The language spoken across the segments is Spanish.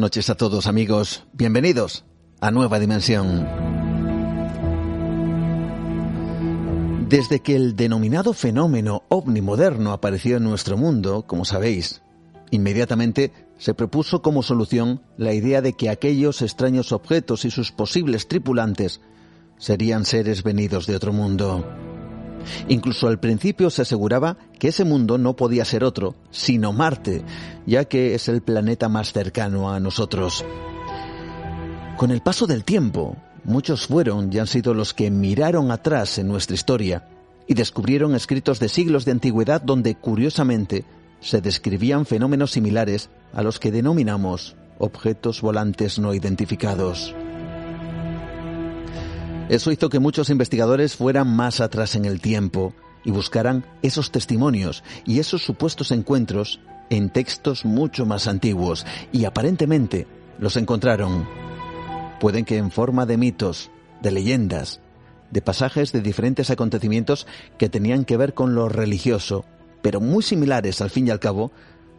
Noches a todos amigos, bienvenidos a Nueva Dimensión. Desde que el denominado fenómeno ovni moderno apareció en nuestro mundo, como sabéis, inmediatamente se propuso como solución la idea de que aquellos extraños objetos y sus posibles tripulantes serían seres venidos de otro mundo. Incluso al principio se aseguraba que ese mundo no podía ser otro, sino Marte, ya que es el planeta más cercano a nosotros. Con el paso del tiempo, muchos fueron y han sido los que miraron atrás en nuestra historia y descubrieron escritos de siglos de antigüedad donde, curiosamente, se describían fenómenos similares a los que denominamos objetos volantes no identificados. Eso hizo que muchos investigadores fueran más atrás en el tiempo y buscaran esos testimonios y esos supuestos encuentros en textos mucho más antiguos y aparentemente los encontraron. Pueden que en forma de mitos, de leyendas, de pasajes de diferentes acontecimientos que tenían que ver con lo religioso, pero muy similares al fin y al cabo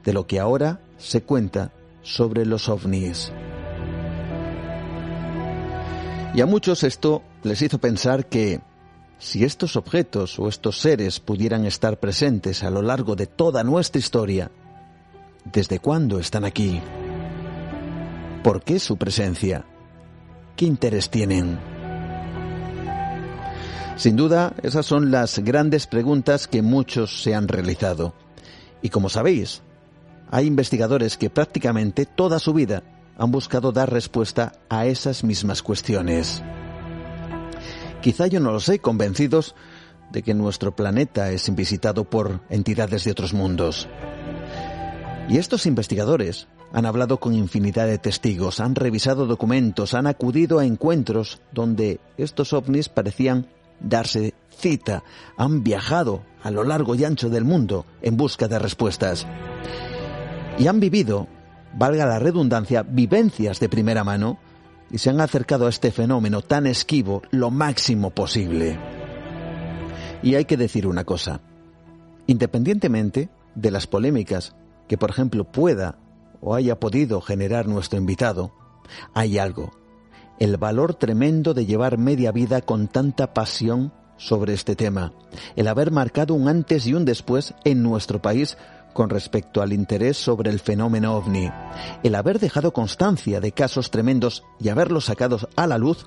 de lo que ahora se cuenta sobre los ovnis. Y a muchos esto les hizo pensar que si estos objetos o estos seres pudieran estar presentes a lo largo de toda nuestra historia, ¿desde cuándo están aquí? ¿Por qué su presencia? ¿Qué interés tienen? Sin duda, esas son las grandes preguntas que muchos se han realizado. Y como sabéis, hay investigadores que prácticamente toda su vida han buscado dar respuesta a esas mismas cuestiones. Quizá yo no lo sé, convencidos de que nuestro planeta es visitado por entidades de otros mundos. Y estos investigadores han hablado con infinidad de testigos, han revisado documentos, han acudido a encuentros donde estos ovnis parecían darse cita, han viajado a lo largo y ancho del mundo en busca de respuestas. Y han vivido valga la redundancia, vivencias de primera mano y se han acercado a este fenómeno tan esquivo lo máximo posible. Y hay que decir una cosa, independientemente de las polémicas que, por ejemplo, pueda o haya podido generar nuestro invitado, hay algo, el valor tremendo de llevar media vida con tanta pasión sobre este tema, el haber marcado un antes y un después en nuestro país con respecto al interés sobre el fenómeno ovni. El haber dejado constancia de casos tremendos y haberlos sacados a la luz,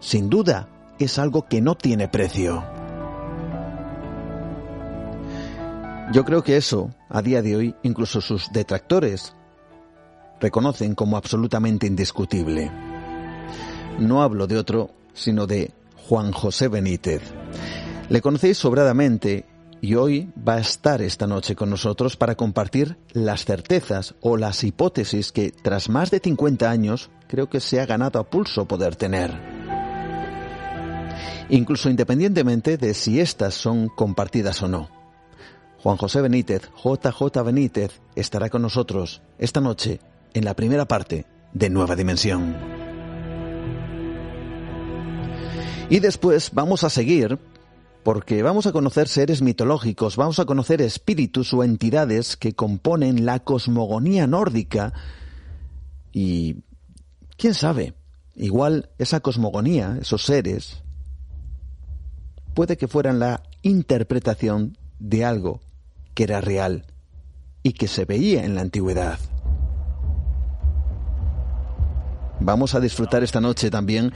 sin duda, es algo que no tiene precio. Yo creo que eso, a día de hoy, incluso sus detractores reconocen como absolutamente indiscutible. No hablo de otro, sino de Juan José Benítez. Le conocéis sobradamente y hoy va a estar esta noche con nosotros para compartir las certezas o las hipótesis que tras más de 50 años creo que se ha ganado a pulso poder tener. Incluso independientemente de si estas son compartidas o no. Juan José Benítez, JJ Benítez, estará con nosotros esta noche en la primera parte de Nueva Dimensión. Y después vamos a seguir porque vamos a conocer seres mitológicos, vamos a conocer espíritus o entidades que componen la cosmogonía nórdica y, quién sabe, igual esa cosmogonía, esos seres, puede que fueran la interpretación de algo que era real y que se veía en la antigüedad. Vamos a disfrutar esta noche también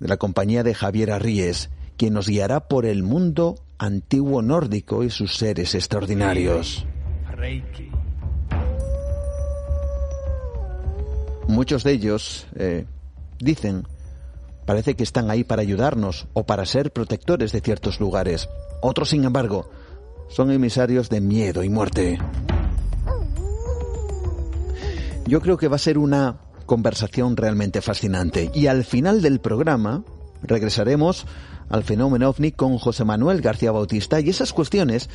de la compañía de Javier Arríes, quien nos guiará por el mundo antiguo nórdico y sus seres extraordinarios. Muchos de ellos eh, dicen parece que están ahí para ayudarnos o para ser protectores de ciertos lugares. Otros, sin embargo, son emisarios de miedo y muerte. Yo creo que va a ser una conversación realmente fascinante y al final del programa regresaremos al fenómeno ovni con José Manuel García Bautista y esas cuestiones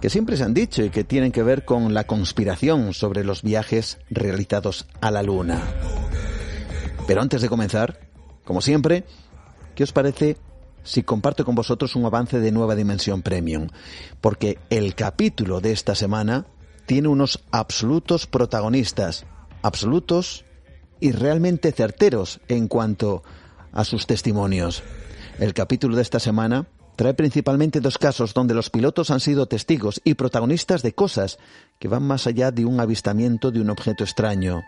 que siempre se han dicho y que tienen que ver con la conspiración sobre los viajes realizados a la Luna. Pero antes de comenzar, como siempre, ¿qué os parece si comparto con vosotros un avance de Nueva Dimensión Premium? Porque el capítulo de esta semana tiene unos absolutos protagonistas, absolutos y realmente certeros en cuanto a sus testimonios. El capítulo de esta semana trae principalmente dos casos donde los pilotos han sido testigos y protagonistas de cosas que van más allá de un avistamiento de un objeto extraño.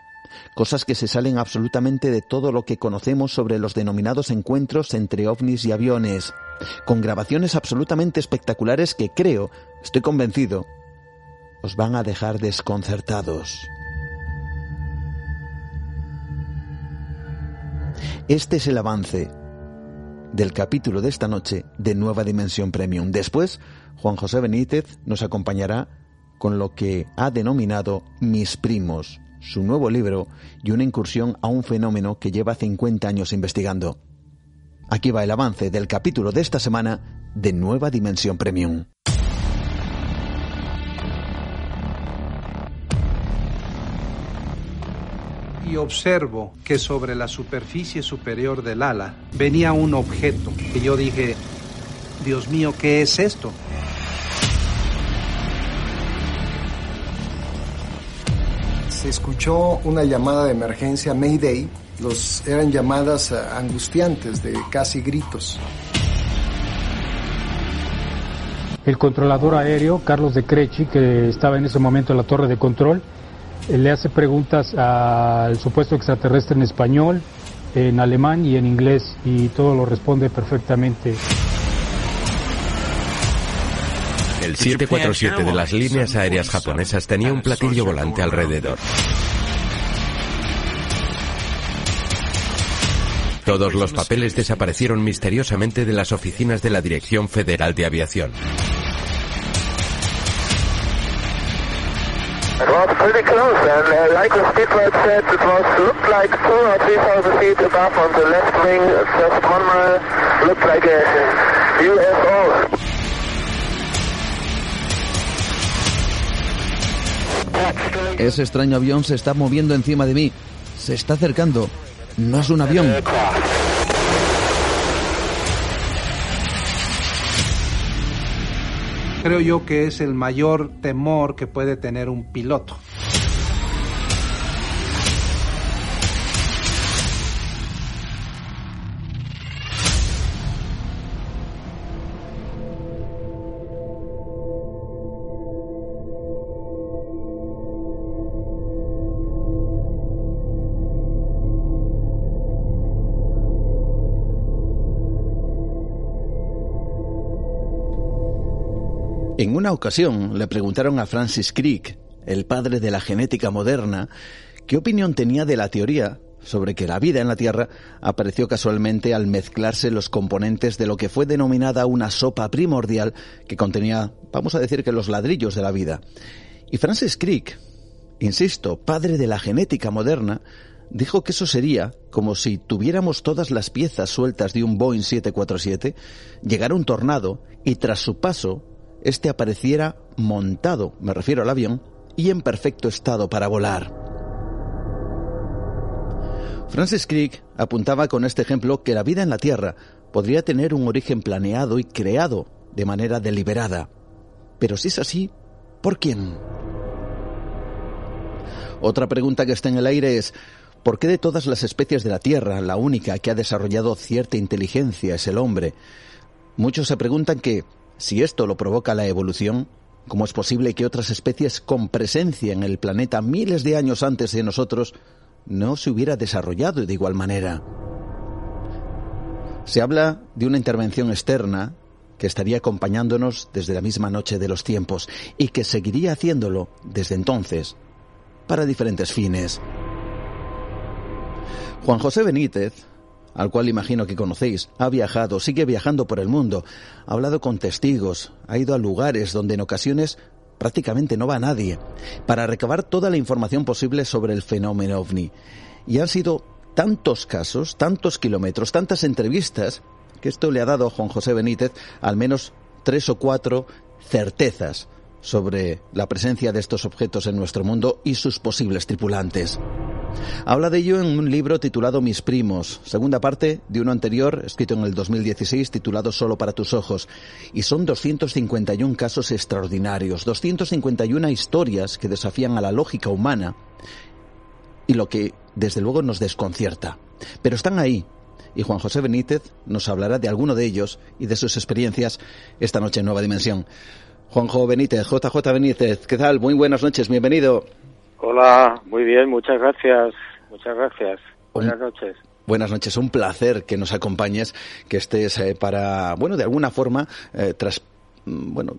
Cosas que se salen absolutamente de todo lo que conocemos sobre los denominados encuentros entre ovnis y aviones, con grabaciones absolutamente espectaculares que creo, estoy convencido, os van a dejar desconcertados. Este es el avance del capítulo de esta noche de Nueva Dimensión Premium. Después, Juan José Benítez nos acompañará con lo que ha denominado Mis Primos, su nuevo libro y una incursión a un fenómeno que lleva 50 años investigando. Aquí va el avance del capítulo de esta semana de Nueva Dimensión Premium. Y observo que sobre la superficie superior del ala venía un objeto que yo dije, Dios mío, ¿qué es esto? Se escuchó una llamada de emergencia Mayday, los eran llamadas angustiantes de casi gritos. El controlador aéreo, Carlos de Crechi, que estaba en ese momento en la torre de control, le hace preguntas al supuesto extraterrestre en español, en alemán y en inglés y todo lo responde perfectamente. El 747 de las líneas aéreas japonesas tenía un platillo volante alrededor. Todos los papeles desaparecieron misteriosamente de las oficinas de la Dirección Federal de Aviación. Pretty close, and uh, like the speedbird said, it was looked like two or three thousand feet above on the left wing. Just one mile, looked like a UFO. Ese extraño avión se está moviendo encima de mí. Se está acercando. No es un avión. Creo yo que es el mayor temor que puede tener un piloto. En una ocasión le preguntaron a Francis Crick, el padre de la genética moderna, qué opinión tenía de la teoría sobre que la vida en la Tierra apareció casualmente al mezclarse los componentes de lo que fue denominada una sopa primordial que contenía, vamos a decir que los ladrillos de la vida. Y Francis Crick, insisto, padre de la genética moderna, dijo que eso sería como si tuviéramos todas las piezas sueltas de un Boeing 747, llegara un tornado y tras su paso este apareciera montado, me refiero al avión, y en perfecto estado para volar. Francis Crick apuntaba con este ejemplo que la vida en la Tierra podría tener un origen planeado y creado de manera deliberada. Pero si es así, ¿por quién? Otra pregunta que está en el aire es, ¿por qué de todas las especies de la Tierra la única que ha desarrollado cierta inteligencia es el hombre? Muchos se preguntan que, si esto lo provoca la evolución, ¿cómo es posible que otras especies con presencia en el planeta miles de años antes de nosotros no se hubiera desarrollado de igual manera? Se habla de una intervención externa que estaría acompañándonos desde la misma noche de los tiempos y que seguiría haciéndolo desde entonces para diferentes fines. Juan José Benítez al cual imagino que conocéis, ha viajado, sigue viajando por el mundo, ha hablado con testigos, ha ido a lugares donde en ocasiones prácticamente no va nadie, para recabar toda la información posible sobre el fenómeno ovni. Y han sido tantos casos, tantos kilómetros, tantas entrevistas, que esto le ha dado a Juan José Benítez al menos tres o cuatro certezas sobre la presencia de estos objetos en nuestro mundo y sus posibles tripulantes. Habla de ello en un libro titulado Mis primos, segunda parte de uno anterior, escrito en el 2016, titulado Solo para tus ojos. Y son 251 casos extraordinarios, 251 historias que desafían a la lógica humana y lo que desde luego nos desconcierta. Pero están ahí. Y Juan José Benítez nos hablará de alguno de ellos y de sus experiencias esta noche en Nueva Dimensión. Juanjo Benítez, JJ Benítez, ¿qué tal? Muy buenas noches, bienvenido. Hola, muy bien, muchas gracias, muchas gracias. Buenas noches. Buenas noches, un placer que nos acompañes, que estés eh, para, bueno, de alguna forma, eh, tras mm, bueno,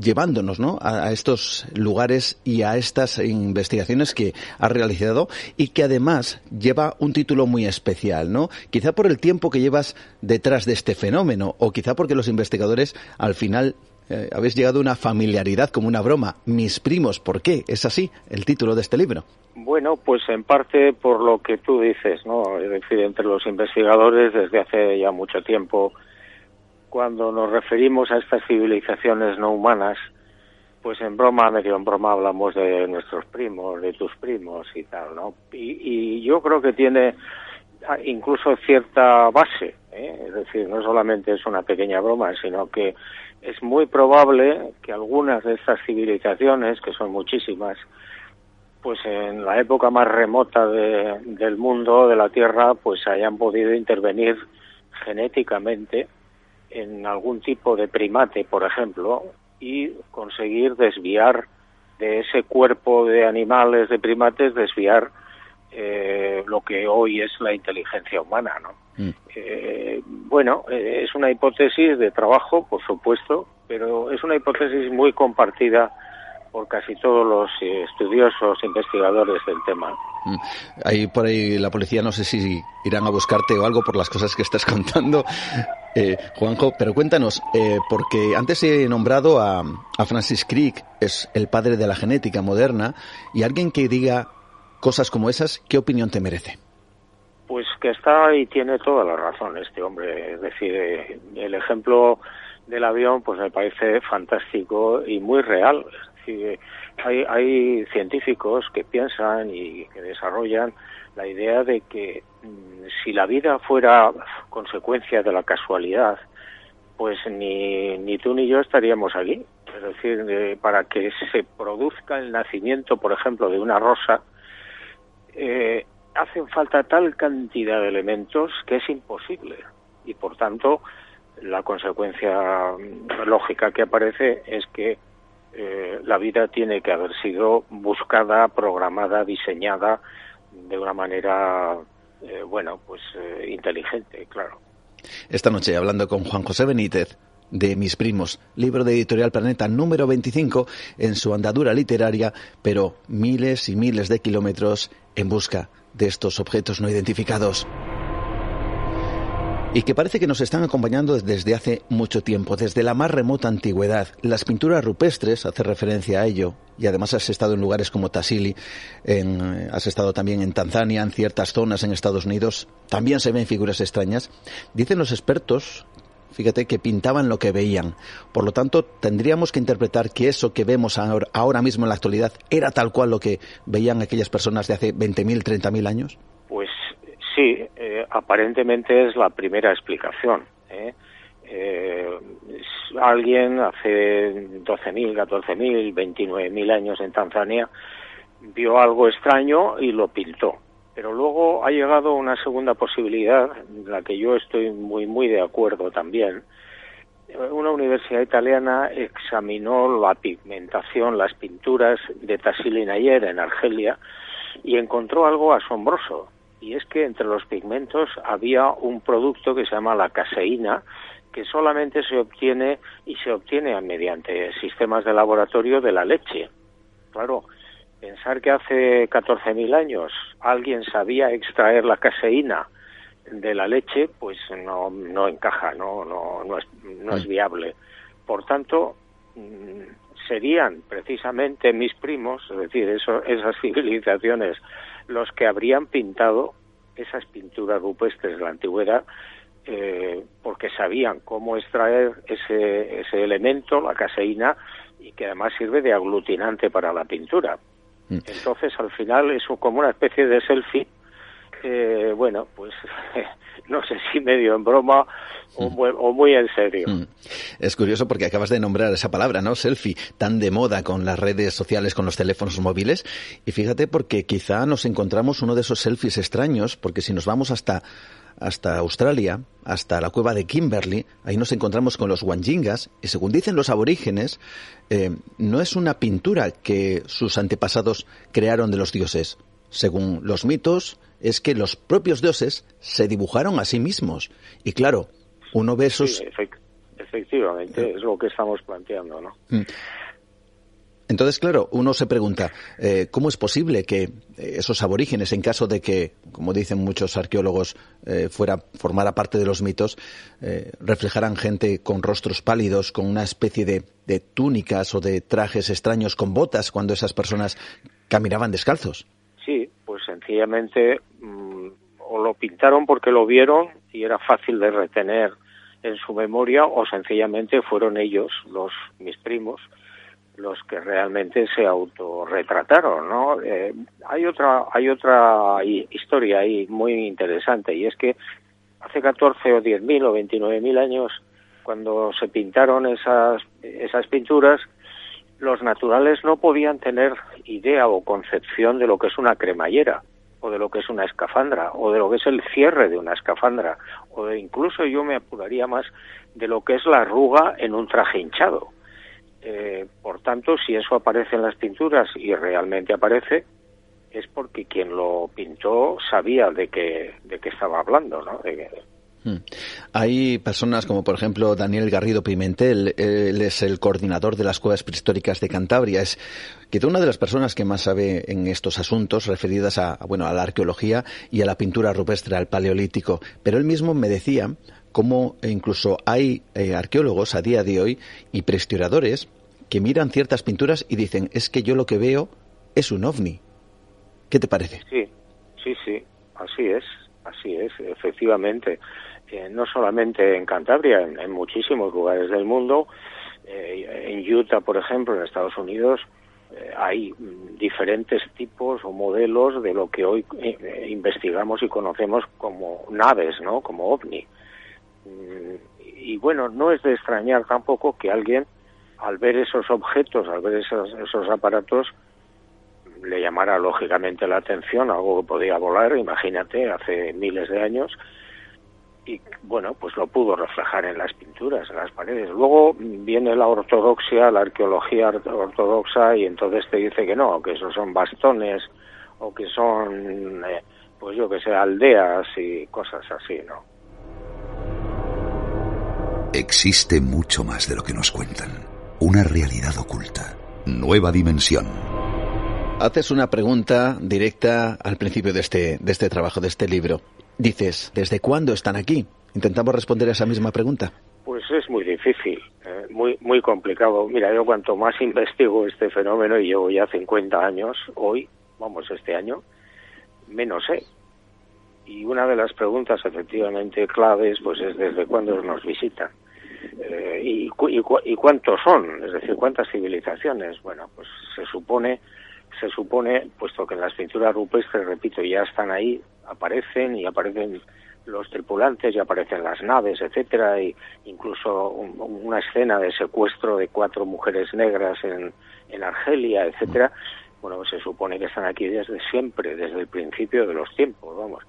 llevándonos ¿no? a, a, estos lugares y a estas investigaciones que ha realizado y que además lleva un título muy especial, ¿no? Quizá por el tiempo que llevas detrás de este fenómeno o quizá porque los investigadores al final eh, habéis llegado a una familiaridad como una broma. Mis primos, ¿por qué? ¿Es así el título de este libro? Bueno, pues en parte por lo que tú dices, ¿no? Es decir, entre los investigadores desde hace ya mucho tiempo, cuando nos referimos a estas civilizaciones no humanas, pues en broma, medio en broma, hablamos de nuestros primos, de tus primos y tal, ¿no? Y, y yo creo que tiene incluso cierta base, ¿eh? es decir, no solamente es una pequeña broma, sino que es muy probable que algunas de estas civilizaciones, que son muchísimas, pues en la época más remota de, del mundo, de la Tierra, pues hayan podido intervenir genéticamente en algún tipo de primate, por ejemplo, y conseguir desviar de ese cuerpo de animales, de primates, desviar eh, lo que hoy es la inteligencia humana, ¿no? Mm. Eh, bueno, eh, es una hipótesis de trabajo, por supuesto, pero es una hipótesis muy compartida por casi todos los estudiosos, investigadores del tema. Mm. Ahí por ahí la policía no sé si irán a buscarte o algo por las cosas que estás contando, eh, Juanjo, pero cuéntanos, eh, porque antes he nombrado a, a Francis Crick, es el padre de la genética moderna, y alguien que diga cosas como esas, ¿qué opinión te merece? Pues que está y tiene toda la razón este hombre. Es decir, eh, el ejemplo del avión pues me parece fantástico y muy real. Es decir, hay, hay científicos que piensan y que desarrollan la idea de que mm, si la vida fuera consecuencia de la casualidad, pues ni, ni tú ni yo estaríamos aquí. Es decir, eh, para que se produzca el nacimiento, por ejemplo, de una rosa, eh, hacen falta tal cantidad de elementos que es imposible y por tanto la consecuencia lógica que aparece es que eh, la vida tiene que haber sido buscada, programada, diseñada de una manera, eh, bueno, pues eh, inteligente, claro. Esta noche hablando con Juan José Benítez de Mis Primos, libro de Editorial Planeta número 25 en su andadura literaria, pero miles y miles de kilómetros en busca de estos objetos no identificados. Y que parece que nos están acompañando desde hace mucho tiempo, desde la más remota antigüedad. Las pinturas rupestres hace referencia a ello, y además has estado en lugares como Tassili, en, has estado también en Tanzania, en ciertas zonas en Estados Unidos, también se ven figuras extrañas. Dicen los expertos fíjate, que pintaban lo que veían. Por lo tanto, tendríamos que interpretar que eso que vemos ahora, ahora mismo en la actualidad era tal cual lo que veían aquellas personas de hace 20.000, 30.000 años. Pues sí, eh, aparentemente es la primera explicación. ¿eh? Eh, alguien hace 12.000, 14.000, 29.000 años en Tanzania vio algo extraño y lo pintó pero luego ha llegado una segunda posibilidad, en la que yo estoy muy, muy de acuerdo también. Una universidad italiana examinó la pigmentación, las pinturas de Tassili Nayer en Argelia y encontró algo asombroso. Y es que entre los pigmentos había un producto que se llama la caseína, que solamente se obtiene y se obtiene mediante sistemas de laboratorio de la leche. Claro, Pensar que hace 14.000 años alguien sabía extraer la caseína de la leche, pues no, no encaja, no, no, no, es, no es viable. Por tanto, mm, serían precisamente mis primos, es decir, eso, esas civilizaciones, los que habrían pintado esas pinturas rupestres de la antigüedad eh, porque sabían cómo extraer ese, ese elemento, la caseína, y que además sirve de aglutinante para la pintura. Mm. Entonces, al final, es como una especie de selfie eh, bueno, pues no sé si medio en broma o, mm. muy, o muy en serio. Mm. Es curioso porque acabas de nombrar esa palabra, ¿no? Selfie, tan de moda con las redes sociales, con los teléfonos móviles. Y fíjate porque quizá nos encontramos uno de esos selfies extraños, porque si nos vamos hasta hasta Australia, hasta la cueva de Kimberley, ahí nos encontramos con los Wanjingas, y según dicen los aborígenes, eh, no es una pintura que sus antepasados crearon de los dioses. Según los mitos, es que los propios dioses se dibujaron a sí mismos. Y claro, uno ve esos... efectivamente, es lo que estamos planteando, ¿no? Mm. Entonces, claro, uno se pregunta, eh, ¿cómo es posible que eh, esos aborígenes, en caso de que, como dicen muchos arqueólogos, eh, fuera formara parte de los mitos, reflejaran gente con rostros pálidos, con una especie de, de, túnicas o de trajes extraños con botas cuando esas personas caminaban descalzos? Sí, sencillamente mm, o lo pintaron porque lo vieron y era fácil de retener en su memoria o sencillamente fueron ellos, los mis primos, los que realmente se autorretrataron, ¿no? Eh, hay otra hay otra historia ahí muy interesante y es que hace 14 o 10.000 o 29.000 años cuando se pintaron esas esas pinturas los naturales no podían tener idea o concepción de lo que es una cremallera o de lo que es una escafandra o de lo que es el cierre de una escafandra o de incluso yo me apuraría más de lo que es la arruga en un traje hinchado. Eh, por tanto, si eso aparece en las pinturas y realmente aparece, es porque quien lo pintó sabía de qué, de qué estaba hablando, ¿no? Hmm. Hay personas como por ejemplo Daniel Garrido Pimentel, él es el coordinador de las cuevas prehistóricas de Cantabria, es quizá una de las personas que más sabe en estos asuntos referidas a, bueno, a la arqueología y a la pintura rupestre, al paleolítico. Pero él mismo me decía cómo incluso hay eh, arqueólogos a día de hoy y prehistoradores que miran ciertas pinturas y dicen, es que yo lo que veo es un ovni. ¿Qué te parece? Sí, sí, sí, así es, así es, efectivamente no solamente en Cantabria, en, muchísimos lugares del mundo. Eh, en Utah, por ejemplo, en Estados Unidos, eh, hay diferentes tipos o modelos de lo que hoy eh, investigamos y conocemos como naves, ¿no? Como ovni. Mm, y bueno, no es de extrañar tampoco que alguien, al ver esos objetos, al ver esos, esos aparatos, le llamara lógicamente la atención algo que podía volar, imagínate, hace miles de años, y bueno, pues lo pudo reflejar en las pinturas, en las paredes. Luego viene la ortodoxia, la arqueología ortodoxa y entonces te dice que no, que esos son bastones o que son, eh, pues yo que sé, aldeas y cosas así, ¿no? Existe mucho más de lo que nos cuentan. Una realidad oculta. Nueva dimensión. Haces una pregunta directa al principio de este, de este trabajo, de este libro. Dices, ¿desde cuándo están aquí? Intentamos responder a esa misma pregunta. Pues es muy difícil, eh, muy muy complicado. Mira, yo cuanto más investigo este fenómeno, y llevo ya 50 años hoy, vamos, este año, menos sé. Y una de las preguntas efectivamente claves pues es desde cuándo nos visitan. Eh, y, y, cuántos son, es decir, cuántas civilizaciones. Bueno, pues se supone se supone, puesto que en las pinturas rupestres, repito, ya están ahí, aparecen y aparecen los tripulantes y aparecen las naves, etcétera, y incluso una escena de secuestro de cuatro mujeres negras en, en Argelia, etcétera. Bueno, se supone que están aquí desde siempre, desde el principio de los tiempos, vamos.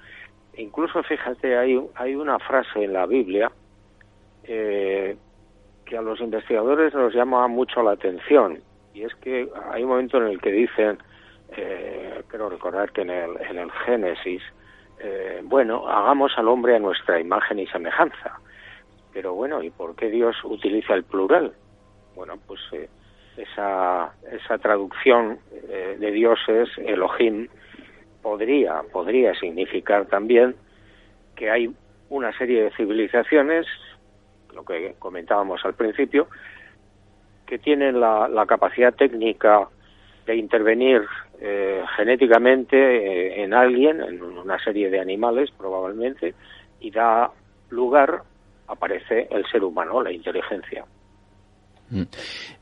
incluso, fíjate, hay, hay una frase en la Biblia eh, que a los investigadores nos llama mucho la atención, y es que hay un momento en el que dicen, eh, quiero recordar que en el, en el Génesis, eh, bueno, hagamos al hombre a nuestra imagen y semejanza. Pero bueno, ¿y por qué Dios utiliza el plural? Bueno, pues eh, esa, esa traducción eh, de Dios es Elohim, podría, podría significar también que hay una serie de civilizaciones, lo que comentábamos al principio, que tienen la, capacidad técnica de intervenir eh, genéticamente eh, en alguien, en una serie de animales probablemente, y da lugar, aparece el ser humano, la inteligencia. Mm.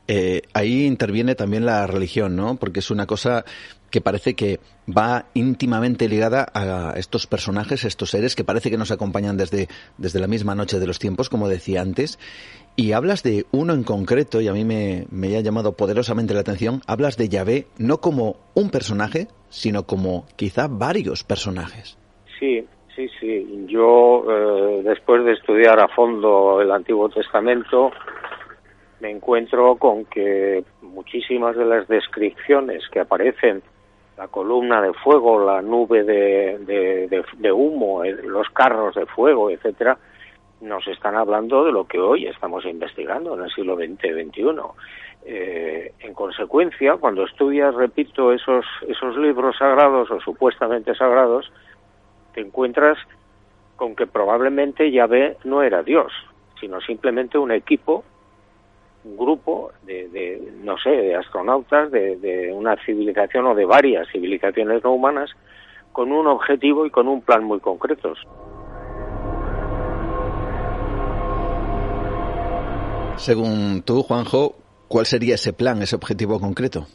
Eh, ahí interviene también la religión, ¿no? Porque es una cosa que parece que va íntimamente ligada a estos personajes, estos seres que parece que nos acompañan desde, desde la misma noche de los tiempos, como decía antes. Y hablas de uno en concreto, y a mí me, me ha llamado poderosamente la atención, hablas de Yahvé no como un personaje, sino como quizá varios personajes. Sí, sí, sí. Yo, eh, después de estudiar a fondo el Antiguo Testamento, me encuentro con que muchísimas de las descripciones que aparecen, la columna de fuego, la nube de, humo, los carros de fuego, etcétera, nos están hablando de lo que hoy estamos investigando en el siglo XX XXI. Eh, en consecuencia, cuando estudias, repito, esos, esos libros sagrados o supuestamente sagrados, te encuentras con que probablemente Yahvé no era Dios, sino simplemente un equipo grupo de, no sé, de astronautas de, una civilización o de varias civilizaciones no humanas con un objetivo y con un plan muy concretos. Según tú, Juanjo, ¿cuál sería ese plan, ese objetivo concreto?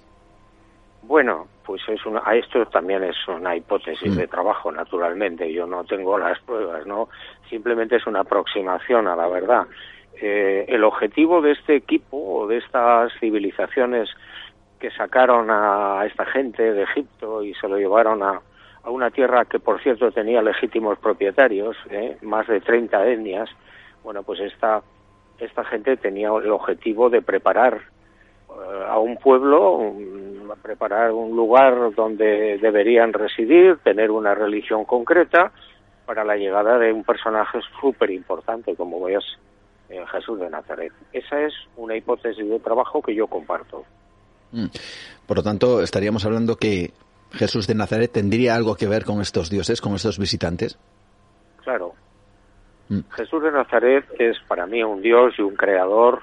Bueno, pues es una, esto también es una hipótesis mm. de trabajo, naturalmente. Yo no tengo las pruebas, ¿no? Simplemente es una aproximación a la verdad. Eh, el objetivo de este equipo o de estas civilizaciones que sacaron a esta gente de Egipto y se lo llevaron a, una tierra que, por cierto, tenía legítimos propietarios, ¿eh? más de 30 etnias, bueno, pues esta, esta gente tenía el objetivo de preparar eh, a un pueblo, preparar un lugar donde deberían residir, tener una religión concreta para la llegada de un personaje súper importante como a en Jesús de Nazaret. Esa es una hipótesis de trabajo que yo comparto. Mm. Por lo tanto, estaríamos hablando que Jesús de Nazaret tendría algo que ver con estos dioses, con estos visitantes. Claro. Mm. Jesús de Nazaret es para mí un dios y un creador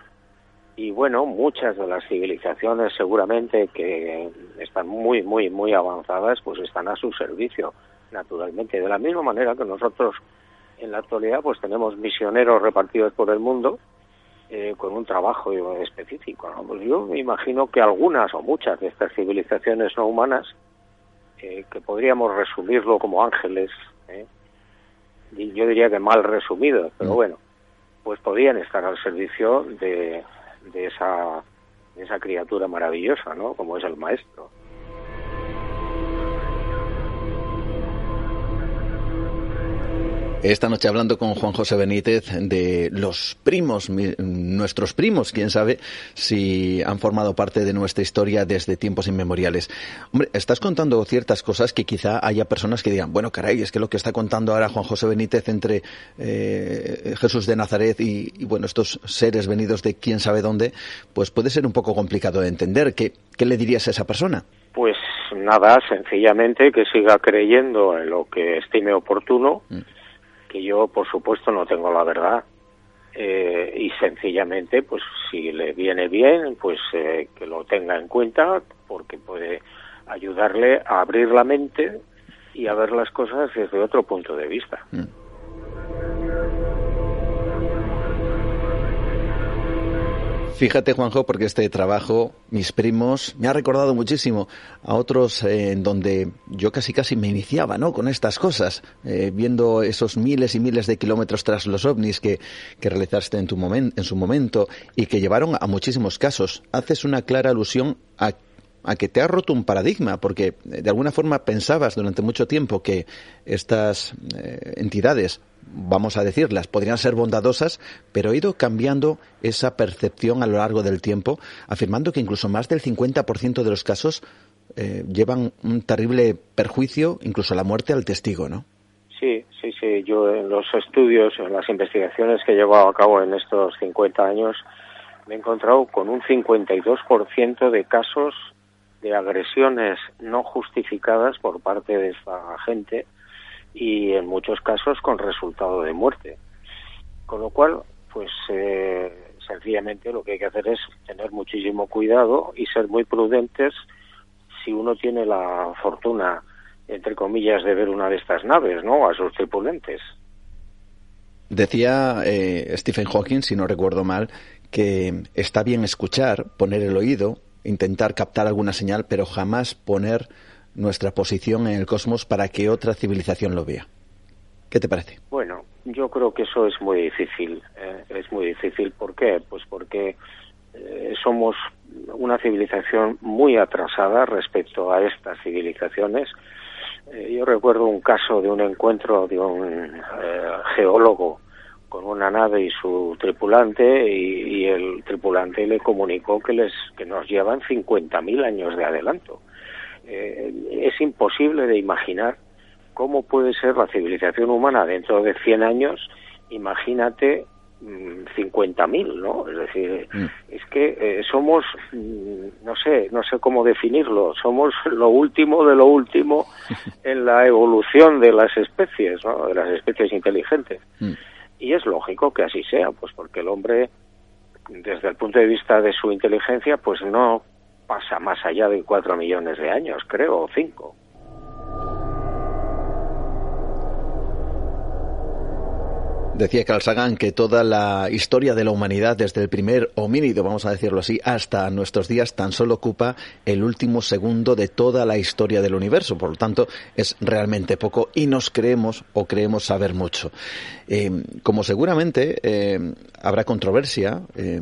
y bueno, muchas de las civilizaciones seguramente que están muy, muy, muy avanzadas, pues están a su servicio, naturalmente. De la misma manera que nosotros en la actualidad pues tenemos misioneros repartidos por el mundo eh, con un trabajo específico. Pues yo me imagino que algunas o muchas de estas civilizaciones no humanas, eh, que podríamos resumirlo como ángeles, eh, y yo diría que mal resumido, pero mm. bueno, pues podrían estar al servicio de, de, esa, de esa criatura maravillosa, ¿no? Como es el maestro. Esta noche hablando con Juan José Benítez de los primos, nuestros primos, quién sabe si han formado parte de nuestra historia desde tiempos inmemoriales. Hombre, estás contando ciertas cosas que quizá haya personas que digan, bueno, caray, es que lo que está contando ahora Juan José Benítez entre eh, Jesús de Nazaret y, bueno, estos seres venidos de quién sabe dónde, pues puede ser un poco complicado de entender. ¿Qué, qué le dirías a esa persona? Pues nada, sencillamente que siga creyendo en lo que estime oportuno. Mm que yo, por supuesto, no tengo la verdad. Eh, y sencillamente, pues si le viene bien, pues eh, que lo tenga en cuenta, porque puede ayudarle a abrir la mente y a ver las cosas desde otro punto de vista. Mm. Fíjate, Juanjo, porque este trabajo, mis primos, me ha recordado muchísimo a otros eh, en donde yo casi casi me iniciaba, ¿no? Con estas cosas, eh, viendo esos miles y miles de kilómetros tras los ovnis que, que realizaste en, tu momento en su momento y que llevaron a muchísimos casos. Haces una clara alusión a a que te ha roto un paradigma, porque eh, de alguna forma pensabas durante mucho tiempo que estas entidades vamos a decirlas, podrían ser bondadosas, pero ha ido cambiando esa percepción a lo largo del tiempo, afirmando que incluso más del 50% de los casos eh, llevan un terrible perjuicio, incluso la muerte al testigo, ¿no? Sí, sí, sí. Yo en los estudios, en las investigaciones que he llevado a cabo en estos 50 años, me he encontrado con un 52% de casos de agresiones no justificadas por parte de esta gente y en muchos casos con resultado de muerte. Con lo cual, pues eh, sencillamente lo que hay que hacer es tener muchísimo cuidado y ser muy prudentes si uno tiene la fortuna, entre comillas, de ver una de estas naves, ¿no? A sus tripulantes. Decía eh, Stephen Hawking, si no recuerdo mal, que está bien escuchar, poner el oído, intentar captar alguna señal, pero jamás poner nuestra posición en el cosmos para que otra civilización lo vea. ¿Qué te parece? Bueno, yo creo que eso es muy difícil. Eh, es muy difícil. ¿Por qué? Pues porque eh, somos una civilización muy atrasada respecto a estas civilizaciones. Eh, yo recuerdo un caso de un encuentro de un geólogo con una nave y su tripulante y, el tripulante le comunicó que les que nos llevan 50.000 años de adelanto. Es imposible de imaginar cómo puede ser la civilización humana dentro de 100 años, imagínate 50.000, mm, ¿no? Es decir, mm. es que eh, somos, mm, no sé, no sé cómo definirlo, somos lo último de lo último en la evolución de las especies, ¿no? De las especies inteligentes. Y es lógico que así sea, pues porque el hombre, desde el punto de vista de su inteligencia, pues no pasa más allá de cuatro millones de años, creo, o cinco. Decía Carl Sagan que toda la historia de la humanidad, desde el primer homínido, vamos a decirlo así, hasta nuestros días, tan solo ocupa el último segundo de toda la historia del universo. Por lo tanto, es realmente poco y nos creemos o creemos saber mucho. Eh, como seguramente eh, habrá controversia eh,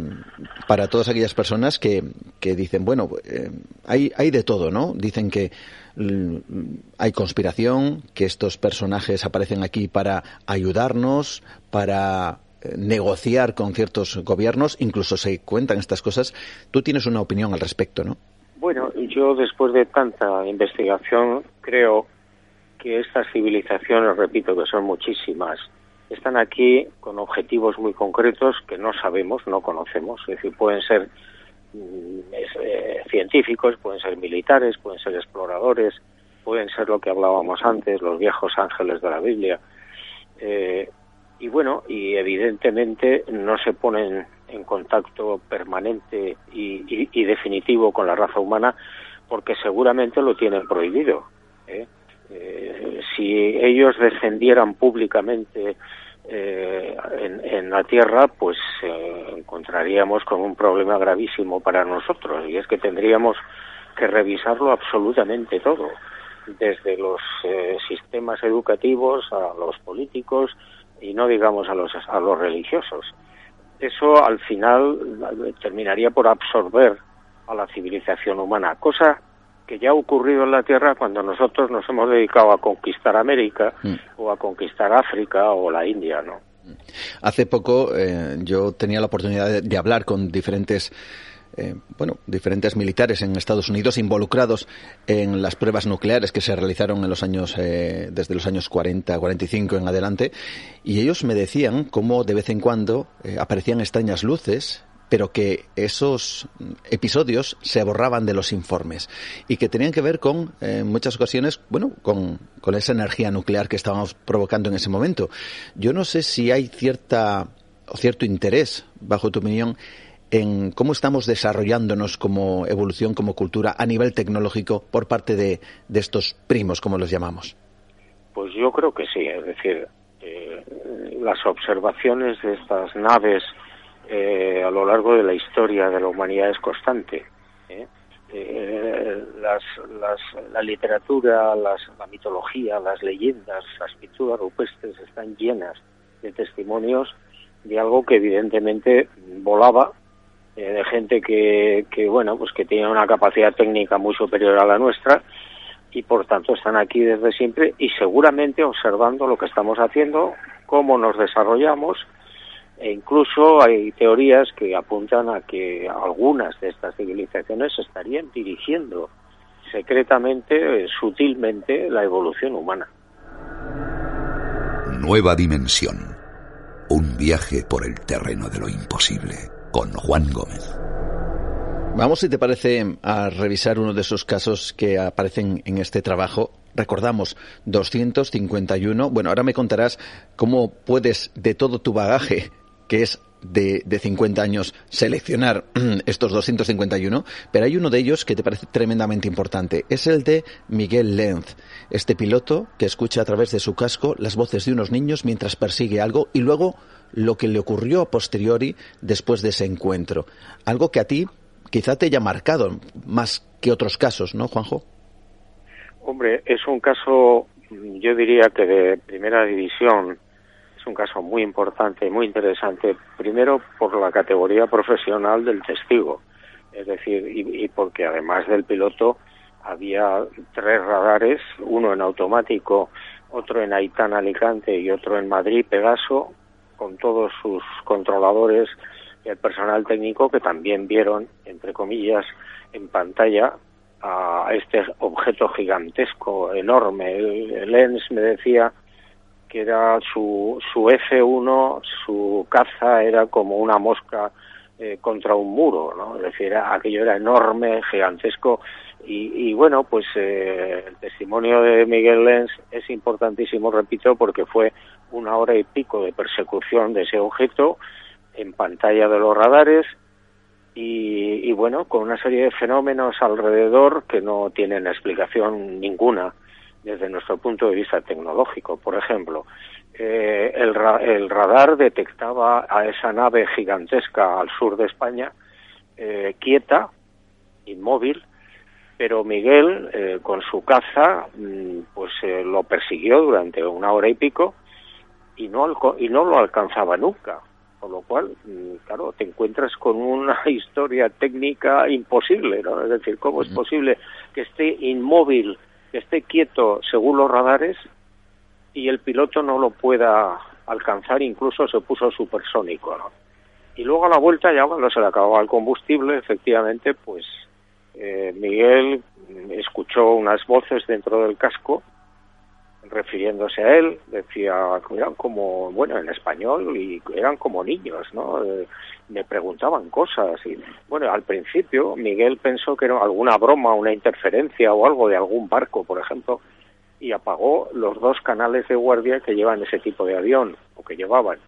para todas aquellas personas que, que dicen, bueno, hay, hay de todo, ¿no? Dicen que hay conspiración, que estos personajes aparecen aquí para ayudarnos, para eh, negociar con ciertos gobiernos, incluso se cuentan estas cosas. Tú tienes una opinión al respecto, ¿no? Bueno, yo después de tanta investigación creo que estas civilizaciones, repito que son muchísimas, están aquí con objetivos muy concretos que no sabemos, no conocemos. Es decir, pueden ser Mm, eh, científicos, pueden ser militares, pueden ser exploradores, pueden ser lo que hablábamos antes, los viejos ángeles de la Biblia. Eh, y bueno, y evidentemente no se ponen en contacto permanente y, definitivo con la raza humana porque seguramente lo tienen prohibido. ¿eh? si ellos defendieran públicamente eh, en, la Tierra, pues eh, encontraríamos con un problema gravísimo para nosotros, y es que tendríamos que revisarlo absolutamente todo, desde los eh, sistemas educativos a los políticos y no digamos a los, a los religiosos. Eso al final terminaría por absorber a la civilización humana, cosa que ya ha ocurrido en la Tierra cuando nosotros nos hemos dedicado a conquistar América mm. o a conquistar África o la India, ¿no? Hace poco eh, yo tenía la oportunidad de, hablar con diferentes eh, bueno, diferentes militares en Estados Unidos involucrados en las pruebas nucleares que se realizaron en los años, eh, desde los años 40, 45 en adelante, y ellos me decían cómo de vez en cuando aparecían extrañas luces pero que esos episodios se borraban de los informes y que tenían que ver con, en muchas ocasiones, bueno, con, esa energía nuclear que estábamos provocando en ese momento. Yo no sé si hay cierta o cierto interés, bajo tu opinión, en cómo estamos desarrollándonos como evolución, como cultura, a nivel tecnológico por parte de, estos primos, como los llamamos. Pues yo creo que sí, es decir, eh, las observaciones de estas naves eh, a lo largo de la historia de la humanidad es constante. ¿eh? Eh, la literatura, la mitología, las leyendas, las pinturas rupestres están llenas de testimonios de algo que evidentemente volaba, de gente que, que, bueno, pues que tenía una capacidad técnica muy superior a la nuestra y por tanto están aquí desde siempre y seguramente observando lo que estamos haciendo, cómo nos desarrollamos e incluso hay teorías que apuntan a que algunas de estas civilizaciones estarían dirigiendo secretamente, eh, sutilmente, la evolución humana. Nueva dimensión. Un viaje por el terreno de lo imposible. Con Juan Gómez. Vamos, si te parece, a revisar uno de esos casos que aparecen en este trabajo Recordamos, 251. Bueno, ahora me contarás cómo puedes, de todo tu bagaje, que es de, de 50 años, seleccionar estos 251, pero hay uno de ellos que te parece tremendamente importante. Es el de Miguel Lenz, este piloto que escucha a través de su casco las voces de unos niños mientras persigue algo y luego lo que le ocurrió a posteriori después de ese encuentro. Algo que a ti quizá te haya marcado más que otros casos, ¿no, Juanjo? Hombre, es un caso, yo diría que de primera división, es un caso muy importante y muy interesante, primero por la categoría profesional del testigo, es decir, y, porque además del piloto había tres radares, uno en automático, otro en Aitán Alicante y otro en Madrid Pegaso, con todos sus controladores y el personal técnico que también vieron, entre comillas, en pantalla a este objeto gigantesco, enorme. El, Lens me decía que era su, su F1, su caza era como una mosca eh, contra un muro, ¿no? Es decir, aquello era enorme, gigantesco. Y, y bueno, pues eh, el testimonio de Miguel Lenz es importantísimo, repito, porque fue una hora y pico de persecución de ese objeto en pantalla de los radares y, bueno, con una serie de fenómenos alrededor que no tienen explicación ninguna desde nuestro punto de vista tecnológico. Por ejemplo, eh, el, radar detectaba a esa nave gigantesca al sur de España, eh, quieta, inmóvil, pero Miguel, eh, con su caza, mm, pues lo persiguió durante una hora y pico y no, y no lo alcanzaba nunca. Con lo cual, mm, claro, te encuentras con una historia técnica imposible, ¿no? Es decir, ¿cómo es posible que esté inmóvil, que esté quieto según los radares y el piloto no lo pueda alcanzar, incluso se puso supersónico, ¿no? Y luego a la vuelta, ya cuando se le acababa el combustible, efectivamente, pues eh, Miguel escuchó unas voces dentro del casco refiriéndose a él, decía, eran como, bueno, en español y eran como niños, ¿no? Eh, me preguntaban cosas y, bueno, al principio Miguel pensó que era alguna broma, una interferencia o algo de algún barco, por ejemplo, y apagó los dos canales de guardia que llevan ese tipo de avión, o que llevaban.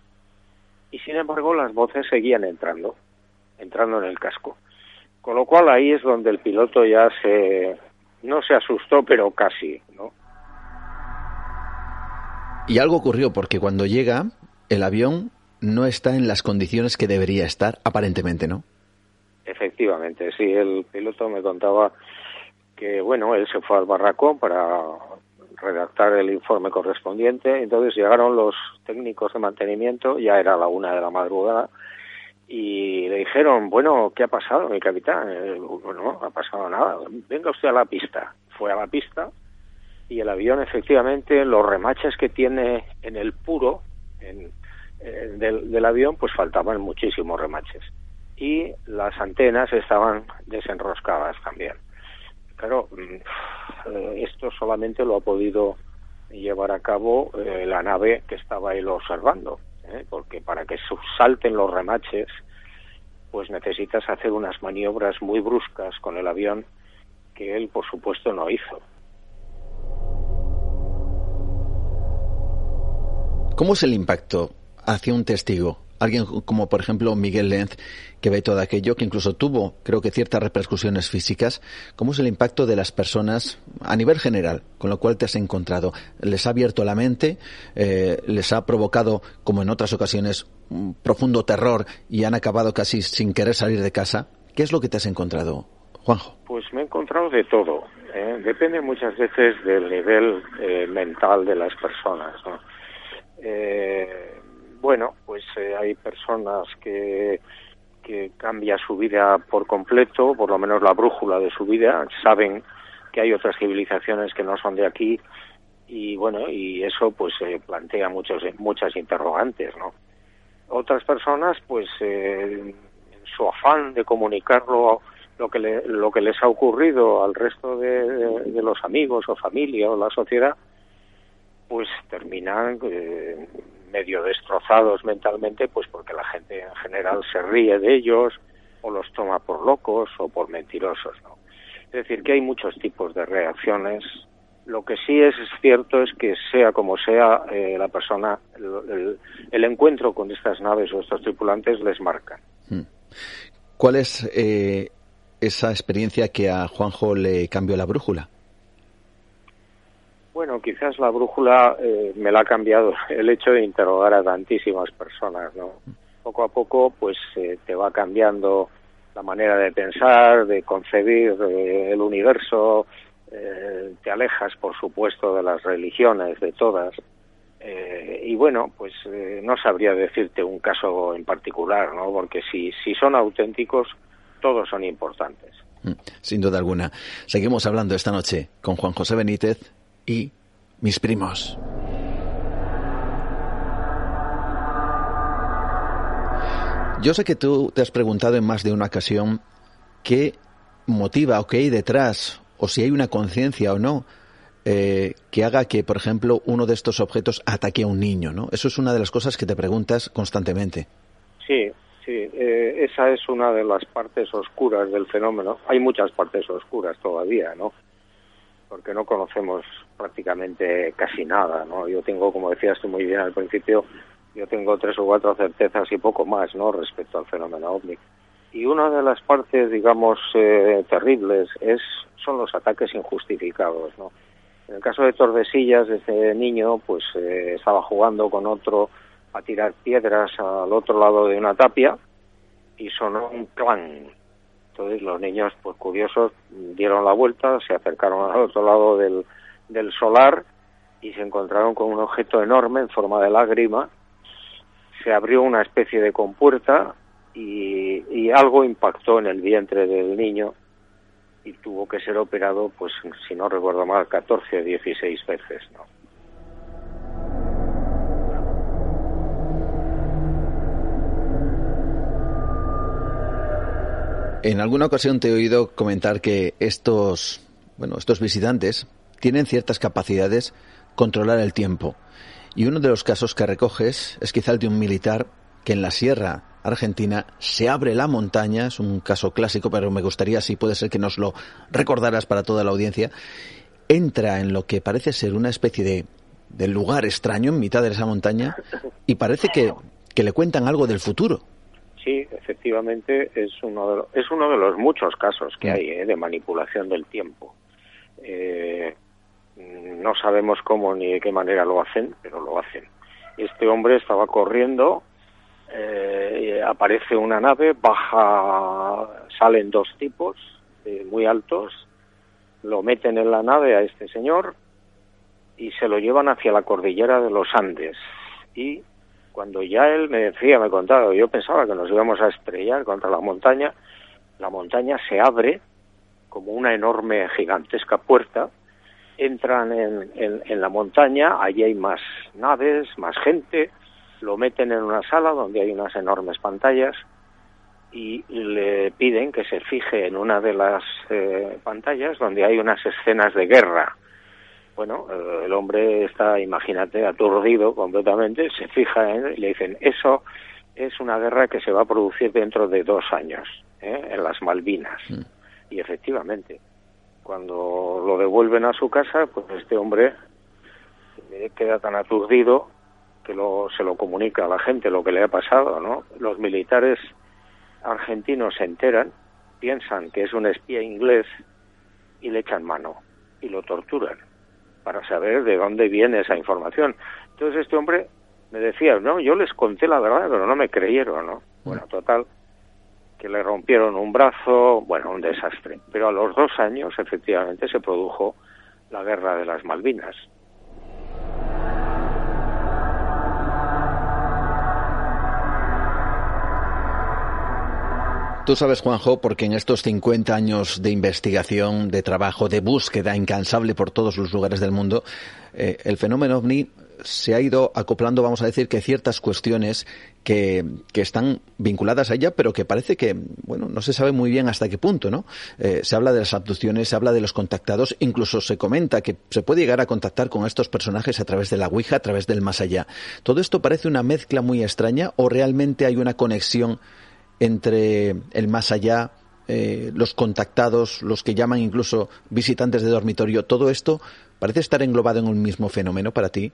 Y sin embargo las voces seguían entrando, entrando en el casco. Con lo cual ahí es donde el piloto ya se, no se asustó, pero casi, ¿no? Y algo ocurrió porque cuando llega, el avión no está en las condiciones que debería estar, aparentemente, ¿no? Efectivamente, sí. El piloto me contaba que, bueno, él se fue al barracón para redactar el informe correspondiente. Entonces llegaron los técnicos de mantenimiento, ya era la una de la madrugada, y le dijeron, bueno, ¿qué ha pasado, mi capitán? Bueno, no ha pasado nada. Venga usted a la pista. Fue a la pista, y el avión efectivamente los remaches que tiene en el puro en, del, avión pues faltaban muchísimos remaches. Y las antenas estaban desenroscadas también. Claro mm, eh, esto solamente lo ha podido llevar a cabo eh, la nave que estaba ahí observando ¿eh? porque para que salten los remaches pues necesitas hacer unas maniobras muy bruscas con el avión que él por supuesto no hizo ¿Cómo es el impacto hacia un testigo? Alguien como, por ejemplo, Miguel Lenz, que ve todo aquello, que incluso tuvo, creo que, ciertas repercusiones físicas. ¿Cómo es el impacto de las personas a nivel general, con lo cual te has encontrado? ¿Les ha abierto la mente? Eh, ¿Les ha provocado, como en otras ocasiones, un profundo terror y han acabado casi sin querer salir de casa? ¿Qué es lo que te has encontrado, Pues me he encontrado de todo. ¿eh? Depende muchas veces del nivel eh, mental de las personas. eh, bueno, pues eh, hay personas que, que cambia su vida por completo, por lo menos la brújula de su vida, saben que hay otras civilizaciones que no son de aquí y bueno, y eso pues eh, plantea muchos, muchas interrogantes, ¿no? Otras personas pues eh, en su afán de comunicarlo lo que, lo que les ha ocurrido al resto de, de los amigos o familia o la sociedad, pues terminan eh, medio destrozados mentalmente, pues porque la gente en general se ríe de ellos o los toma por locos o por mentirosos, ¿no? Es decir, que hay muchos tipos de reacciones Lo que sí es cierto es que sea como sea eh, la persona, el, encuentro con estas naves o estos tripulantes les marca. Hmm. ¿Cuál es eh, esa experiencia que a Juanjo le cambió la brújula? Bueno, quizás la brújula eh, me la ha cambiado el hecho de interrogar a tantísimas personas, ¿no? Poco a poco, pues te va cambiando la manera de pensar, de concebir el universo, eh, te alejas, por supuesto, de las religiones, de todas. Eh, y bueno, pues eh, no sabría decirte un caso en particular, ¿no? Porque si, si son auténticos, todos son importantes. Mm, sin duda alguna. Seguimos hablando esta noche con Juan José Benítez y mis primos. Yo sé que tú te has preguntado en más de una ocasión qué motiva o qué hay detrás o si hay una conciencia o no eh, que haga que, por ejemplo, uno de estos objetos ataque a un niño, ¿no? Eso es una de las cosas que te preguntas constantemente. Sí, sí, eh, esa es una de las partes oscuras del fenómeno. Hay muchas partes oscuras todavía, ¿no? Porque no conocemos prácticamente casi nada, ¿no? Yo tengo, como decías tú muy bien al principio, yo tengo tres o cuatro certezas y poco más, ¿no? Respecto al fenómeno ovni. Y una de las partes, digamos, eh, terribles es son los ataques injustificados, ¿no? En el caso de Tordesillas, ese niño, pues eh, estaba jugando con otro a tirar piedras al otro lado de una tapia y sonó un clan. Entonces los niños, pues curiosos, dieron la vuelta, se acercaron al otro lado del, del solar y se encontraron con un objeto enorme en forma de lágrima. Se abrió una especie de compuerta y, algo impactó en el vientre del niño y tuvo que ser operado, pues si no recuerdo mal, 14 o 16 veces, ¿no? En alguna ocasión te he oído comentar que estos, bueno, estos visitantes tienen ciertas capacidades controlar el tiempo. Y uno de los casos que recoges es quizá el de un militar que en la sierra Argentina, se abre la montaña, es un caso clásico, pero me gustaría, si puede ser, que nos lo recordaras para toda la audiencia, entra en lo que parece ser una especie de, lugar extraño en mitad de esa montaña y parece que, que le cuentan algo del futuro. Sí, efectivamente es uno de, es uno de los muchos casos que hay ¿eh? de manipulación del tiempo. Eh, no sabemos cómo ni de qué manera lo hacen, pero lo hacen. Este hombre estaba corriendo eh, aparece una nave, baja, salen dos tipos eh, muy altos, lo meten en la nave a este señor y se lo llevan hacia la cordillera de los Andes. Y cuando ya él me decía, me contaba, yo pensaba que nos íbamos a estrellar contra la montaña, la montaña se abre como una enorme, gigantesca puerta, entran en, en la montaña, allí hay más naves, más gente, lo meten en una sala donde hay unas enormes pantallas y le piden que se fije en una de las eh, pantallas donde hay unas escenas de guerra. Bueno, eh, el hombre está, imagínate, aturdido completamente, se fija en él y le dicen, eso es una guerra que se va a producir dentro de dos años, ¿eh? en las Malvinas. Mm. Y efectivamente, cuando lo devuelven a su casa, pues este hombre queda tan aturdido que lo, se lo comunica a la gente lo que le ha pasado, ¿no? Los militares argentinos se enteran, piensan que es un espía inglés y le echan mano y lo torturan para saber de dónde viene esa información. Entonces este hombre me decía, no, yo les conté la verdad, pero no me creyeron, ¿no? Bueno, total, que le rompieron un brazo, bueno, un desastre. Pero a los dos años, efectivamente, se produjo la guerra de las Malvinas. Tú sabes, Juanjo, porque en estos 50 años de investigación, de trabajo, de búsqueda incansable por todos los lugares del mundo, eh, el fenómeno ovni se ha ido acoplando, vamos a decir, que ciertas cuestiones que, que, están vinculadas a ella, pero que parece que, bueno, no se sabe muy bien hasta qué punto, ¿no? Eh, se habla de las abducciones, se habla de los contactados, incluso se comenta que se puede llegar a contactar con estos personajes a través de la Ouija, a través del más allá. ¿Todo esto parece una mezcla muy extraña o realmente hay una conexión entre el más allá, eh, los contactados, los que llaman incluso visitantes de dormitorio, todo esto ¿Parece estar englobado en un mismo fenómeno para ti?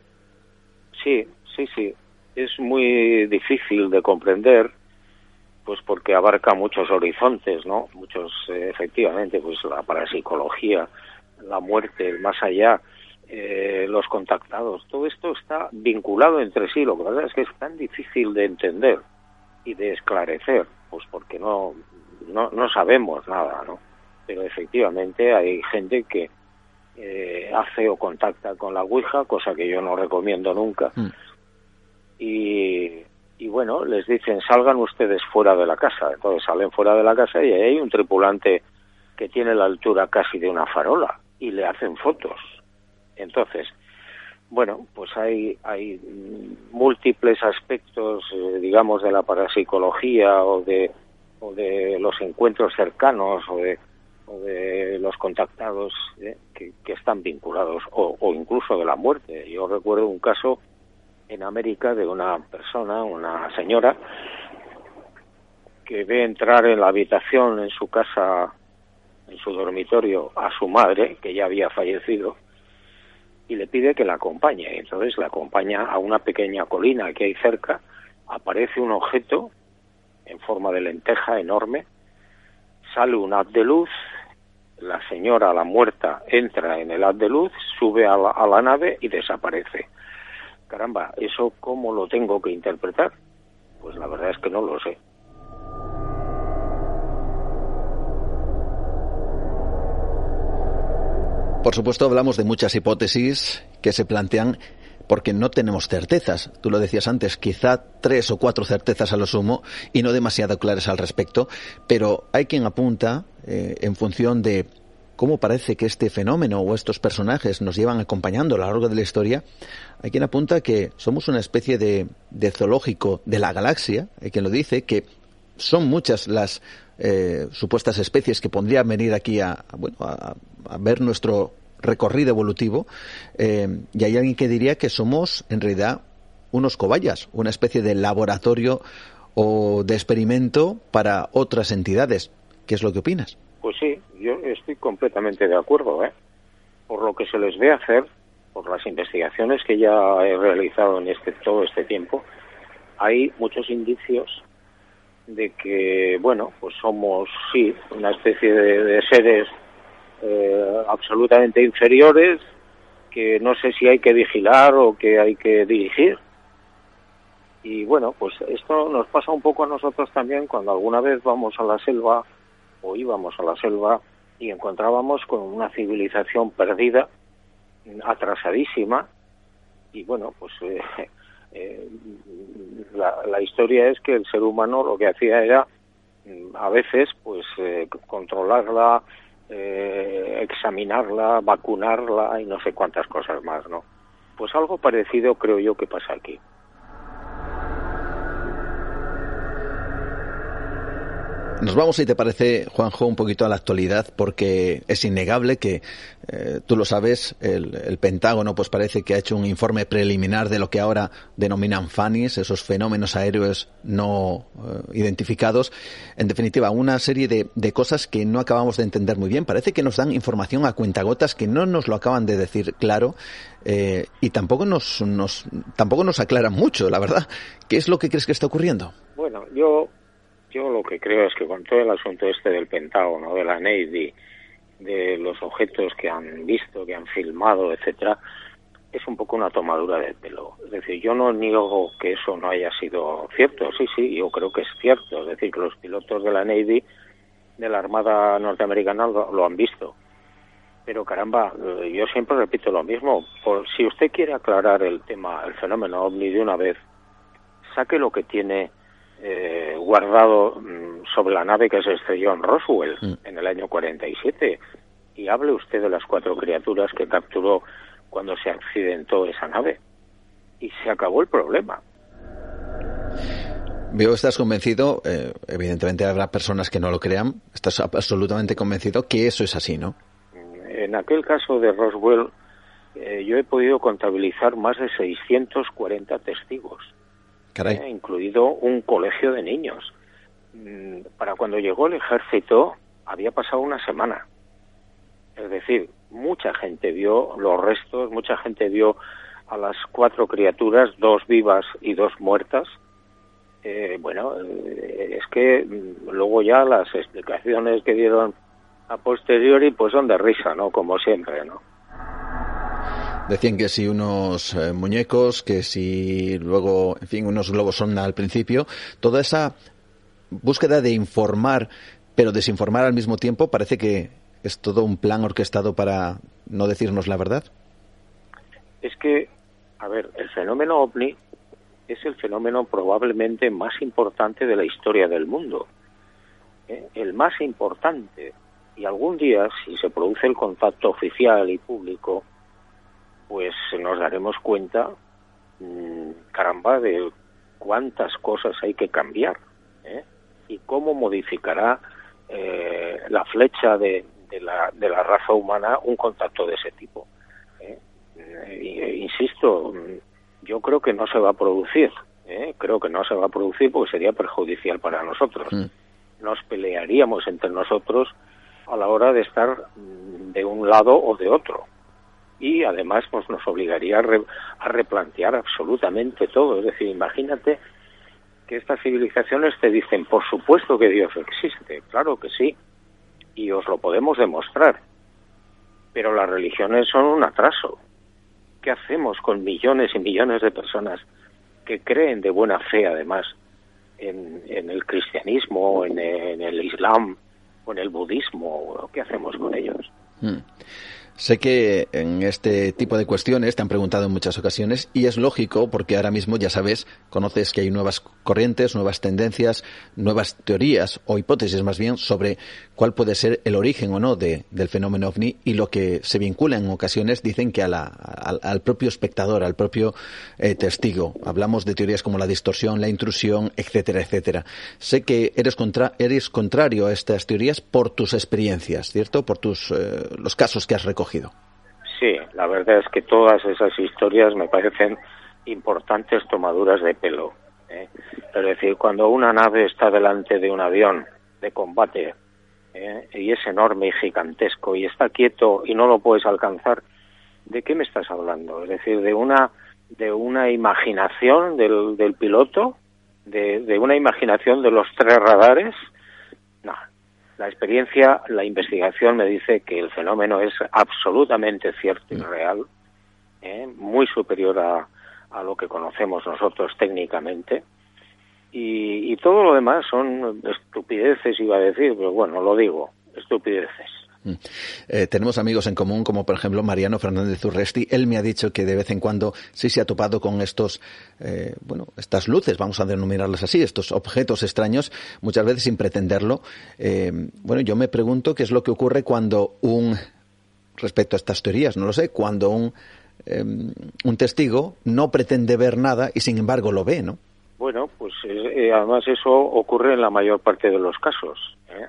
Sí, sí, sí. Es muy difícil de comprender, pues porque abarca muchos horizontes, ¿no? Muchos, eh, efectivamente, pues la parapsicología, la muerte, el más allá, eh, los contactados, todo esto está vinculado entre sí. Lo que pasa es que es tan difícil de entender y de esclarecer, pues porque no, no, no sabemos nada, ¿no? Pero efectivamente hay gente que eh, hace o contacta con la Ouija, cosa que yo no recomiendo nunca. Mm. Y, y bueno, les dicen salgan ustedes fuera de la casa. Entonces salen fuera de la casa y hay un tripulante que tiene la altura casi de una farola y le hacen fotos. Entonces, bueno, pues hay, hay múltiples aspectos, eh, digamos, de la parapsicología o de, o de los encuentros cercanos o de, o de los contactados eh, que, están vinculados o, o, incluso de la muerte. Yo recuerdo un caso en América de una persona, una señora, que ve entrar en la habitación en su casa, en su dormitorio, a su madre, que ya había fallecido, y le pide que la acompañe. Entonces la acompaña a una pequeña colina que hay cerca, aparece un objeto en forma de lenteja enorme, sale un haz de luz, la señora, la muerta, entra en el haz de luz, sube a la, a la nave y desaparece. Caramba, ¿eso cómo lo tengo que interpretar? Pues la verdad es que no lo sé. Por supuesto, hablamos de muchas hipótesis que se plantean porque no tenemos certezas. Tú lo decías antes, quizá tres o cuatro certezas a lo sumo y no demasiado claras al respecto, pero hay quien apunta eh, en función de cómo parece que este fenómeno o estos personajes nos llevan acompañando a lo largo de la historia, hay quien apunta que somos una especie de, de zoológico de la galaxia, hay quien lo dice, que son muchas las eh, supuestas especies que podrían venir aquí a, bueno, a, ver nuestro recorrido evolutivo, eh, y hay alguien que diría que somos en realidad unos cobayas, una especie de laboratorio o de experimento para otras entidades. ¿Qué es lo que opinas? Pues sí, yo estoy completamente de acuerdo. ¿eh? Por lo que se les ve hacer, por las investigaciones que ya he realizado en este todo este tiempo, hay muchos indicios de que, bueno, pues somos, sí, una especie de, seres eh, absolutamente inferiores que no sé si hay que vigilar o que hay que dirigir. Y bueno, pues esto nos pasa un poco a nosotros también cuando alguna vez vamos a la selva o íbamos a la selva y encontrábamos con una civilización perdida, atrasadísima, y bueno, pues eh, eh, la, la, historia es que el ser humano lo que hacía era mm, a veces pues eh, controlarla, eh, examinarla, vacunarla y no sé cuántas cosas más, ¿no? Pues algo parecido creo yo que pasa aquí. Nos vamos, si te parece, Juanjo, un poquito a la actualidad, porque es innegable que, eh, tú lo sabes, el, el, Pentágono pues parece que ha hecho un informe preliminar de lo que ahora denominan FANIS, esos fenómenos aéreos no eh, identificados. En definitiva, una serie de, cosas que no acabamos de entender muy bien. Parece que nos dan información a cuentagotas que no nos lo acaban de decir claro eh, y tampoco nos, nos, tampoco nos aclaran mucho, la verdad. ¿Qué es lo que crees que está ocurriendo? Bueno, yo yo lo que creo es que con todo el asunto este del Pentágono, de la Navy, de los objetos que han visto, que han filmado, etcétera, es un poco una tomadura de pelo. Es decir, yo no niego que eso no haya sido cierto, sí, sí, yo creo que es cierto. Es decir, que los pilotos de la Navy, de la Armada norteamericana, lo, lo han visto. Pero caramba, yo siempre repito lo mismo. Por, si usted quiere aclarar el tema, el fenómeno ovni de una vez, saque lo que tiene eh, guardado mm, sobre la nave que se estrelló en Roswell mm. en el año 47 y hable usted de las cuatro criaturas que capturó cuando se accidentó esa nave y se acabó el problema. Veo, estás convencido, eh, evidentemente habrá personas que no lo crean, estás absolutamente convencido que eso es así, ¿no? En aquel caso de Roswell, eh, yo he podido contabilizar más de 640 testigos eh, incluido un colegio de niños. Mm, para cuando llegó el ejército había pasado una semana. Es decir, mucha gente vio los restos, mucha gente vio a las cuatro criaturas, dos vivas y dos muertas. Eh, bueno, eh, es que mm, luego ya las explicaciones que dieron a posteriori pues son de risa, ¿no? Como siempre, ¿no? Decían que si unos eh, muñecos, que si luego, en fin, unos globos son al principio, toda esa búsqueda de informar, pero desinformar al mismo tiempo, parece que es todo un plan orquestado para no decirnos la verdad. Es que, a ver, el fenómeno ovni es el fenómeno probablemente más importante de la historia del mundo. ¿eh? El más importante. Y algún día, si se produce el contacto oficial y público, pues nos daremos cuenta, mmm, caramba, de cuántas cosas hay que cambiar ¿eh? y cómo modificará eh, la flecha de, de, la, de la raza humana un contacto de ese tipo. ¿eh? E, insisto, yo creo que no se va a producir, ¿eh? creo que no se va a producir porque sería perjudicial para nosotros. Mm. Nos pelearíamos entre nosotros a la hora de estar mm, de un lado o de otro y además pues nos obligaría a, re, a replantear absolutamente todo. Es decir, imagínate que estas civilizaciones te dicen, por supuesto que Dios existe, claro que sí, y os lo podemos demostrar, pero las religiones son un atraso. ¿Qué hacemos con millones y millones de personas que creen de buena fe, además, en, el cristianismo, en, en, el islam o en el budismo? ¿Qué hacemos con ellos? Mm. Sé que en este tipo de cuestiones te han preguntado en muchas ocasiones y es lógico porque ahora mismo, ya sabes, conoces que hay nuevas corrientes, nuevas tendencias, nuevas teorías o hipótesis más bien sobre cuál puede ser el origen o no de, del fenómeno ovni y lo que se vincula en ocasiones dicen que a la, al, propio espectador, al propio eh, testigo. Hablamos de teorías como la distorsión, la intrusión, etcétera, etcétera. Sé que eres, contra, eres contrario a estas teorías por tus experiencias, ¿cierto? Por tus, eh, los casos que has recogido. Sí, la verdad es que todas esas historias me parecen importantes tomaduras de pelo. ¿eh? Es decir, cuando una nave está delante de un avión de combate ¿eh? y es enorme y gigantesco y está quieto y no lo puedes alcanzar, ¿de qué me estás hablando? Es decir, de una de una imaginación del, del piloto, de, de una imaginación de los tres radares. La experiencia, la investigación me dice que el fenómeno es absolutamente cierto y real, ¿eh? muy superior a, a, lo que conocemos nosotros técnicamente. Y, y, todo lo demás son estupideces, iba a decir, pero bueno, lo digo, estupideces. Eh, tenemos amigos en común, como por ejemplo Mariano Fernández Urresti. Él me ha dicho que de vez en cuando sí se ha topado con estos, eh, bueno, estas luces, vamos a denominarlas así, estos objetos extraños, muchas veces sin pretenderlo. Eh, bueno, yo me pregunto qué es lo que ocurre cuando un, respecto a estas teorías, no lo sé, cuando un, eh, un testigo no pretende ver nada y sin embargo lo ve, ¿no? Bueno, pues además eso ocurre en la mayor parte de los casos. ¿eh?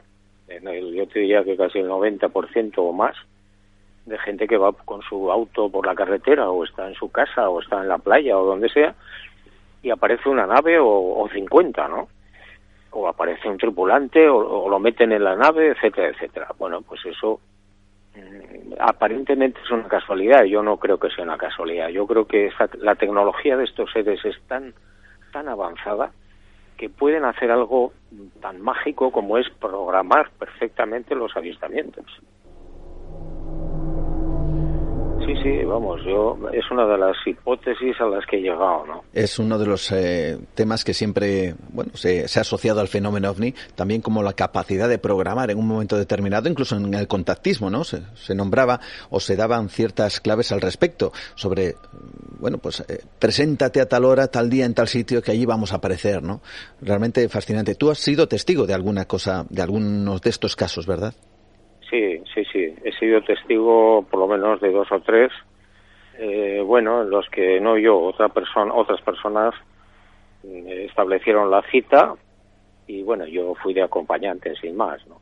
Yo te diría que casi el 90% o más de gente que va con su auto por la carretera o está en su casa o está en la playa o donde sea y aparece una nave o, o 50, ¿no? O aparece un tripulante o, o, lo meten en la nave, etcétera, etcétera. Bueno, pues eso mmm, aparentemente es una casualidad. Yo no creo que sea una casualidad. Yo creo que esa, la tecnología de estos seres es tan, tan avanzada que pueden hacer algo tan mágico como es programar perfectamente los avistamientos. Sí, sí, vamos, yo es una de las hipótesis a las que he llegado, ¿no? Es uno de los eh, temas que siempre, bueno, se, se, ha asociado al fenómeno ovni, también como la capacidad de programar en un momento determinado, incluso en el contactismo, ¿no? Se, se nombraba o se daban ciertas claves al respecto sobre, bueno, pues eh, preséntate a tal hora, tal día, en tal sitio, que allí vamos a aparecer, ¿no? Realmente fascinante. Tú has sido testigo de alguna cosa, de algunos de estos casos, ¿verdad? Sí, sí, sí. He sido testigo por lo menos de dos o tres. Eh, bueno, en los que no yo, otra persona, otras personas eh, establecieron la cita y bueno, yo fui de acompañante sin más, ¿no?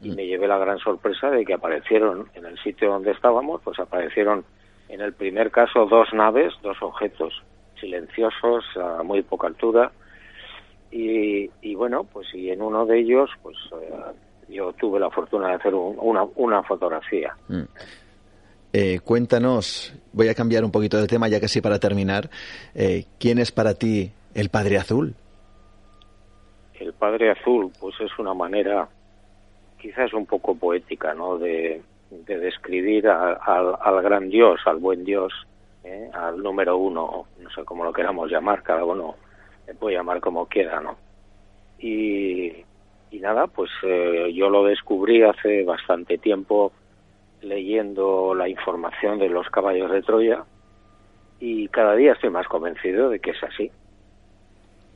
Y me llevé la gran sorpresa de que aparecieron en el sitio donde estábamos, pues aparecieron en el primer caso dos naves, dos objetos silenciosos a muy poca altura y, y bueno, pues y en uno de ellos, pues eh, yo tuve la fortuna de hacer un, una, una, fotografía. Mm. eh, cuéntanos, voy a cambiar un poquito de tema ya casi para terminar, eh, ¿quién es para ti el Padre Azul? El Padre Azul, pues es una manera quizás un poco poética, ¿no? De, describir al gran Dios, al buen Dios, ¿eh? al número uno, no sé cómo lo queramos llamar, cada uno le puede llamar como quiera, ¿no? Y, y nada, pues eh, yo lo descubrí hace bastante tiempo leyendo la información de los caballos de Troya y cada día estoy más convencido de que es así.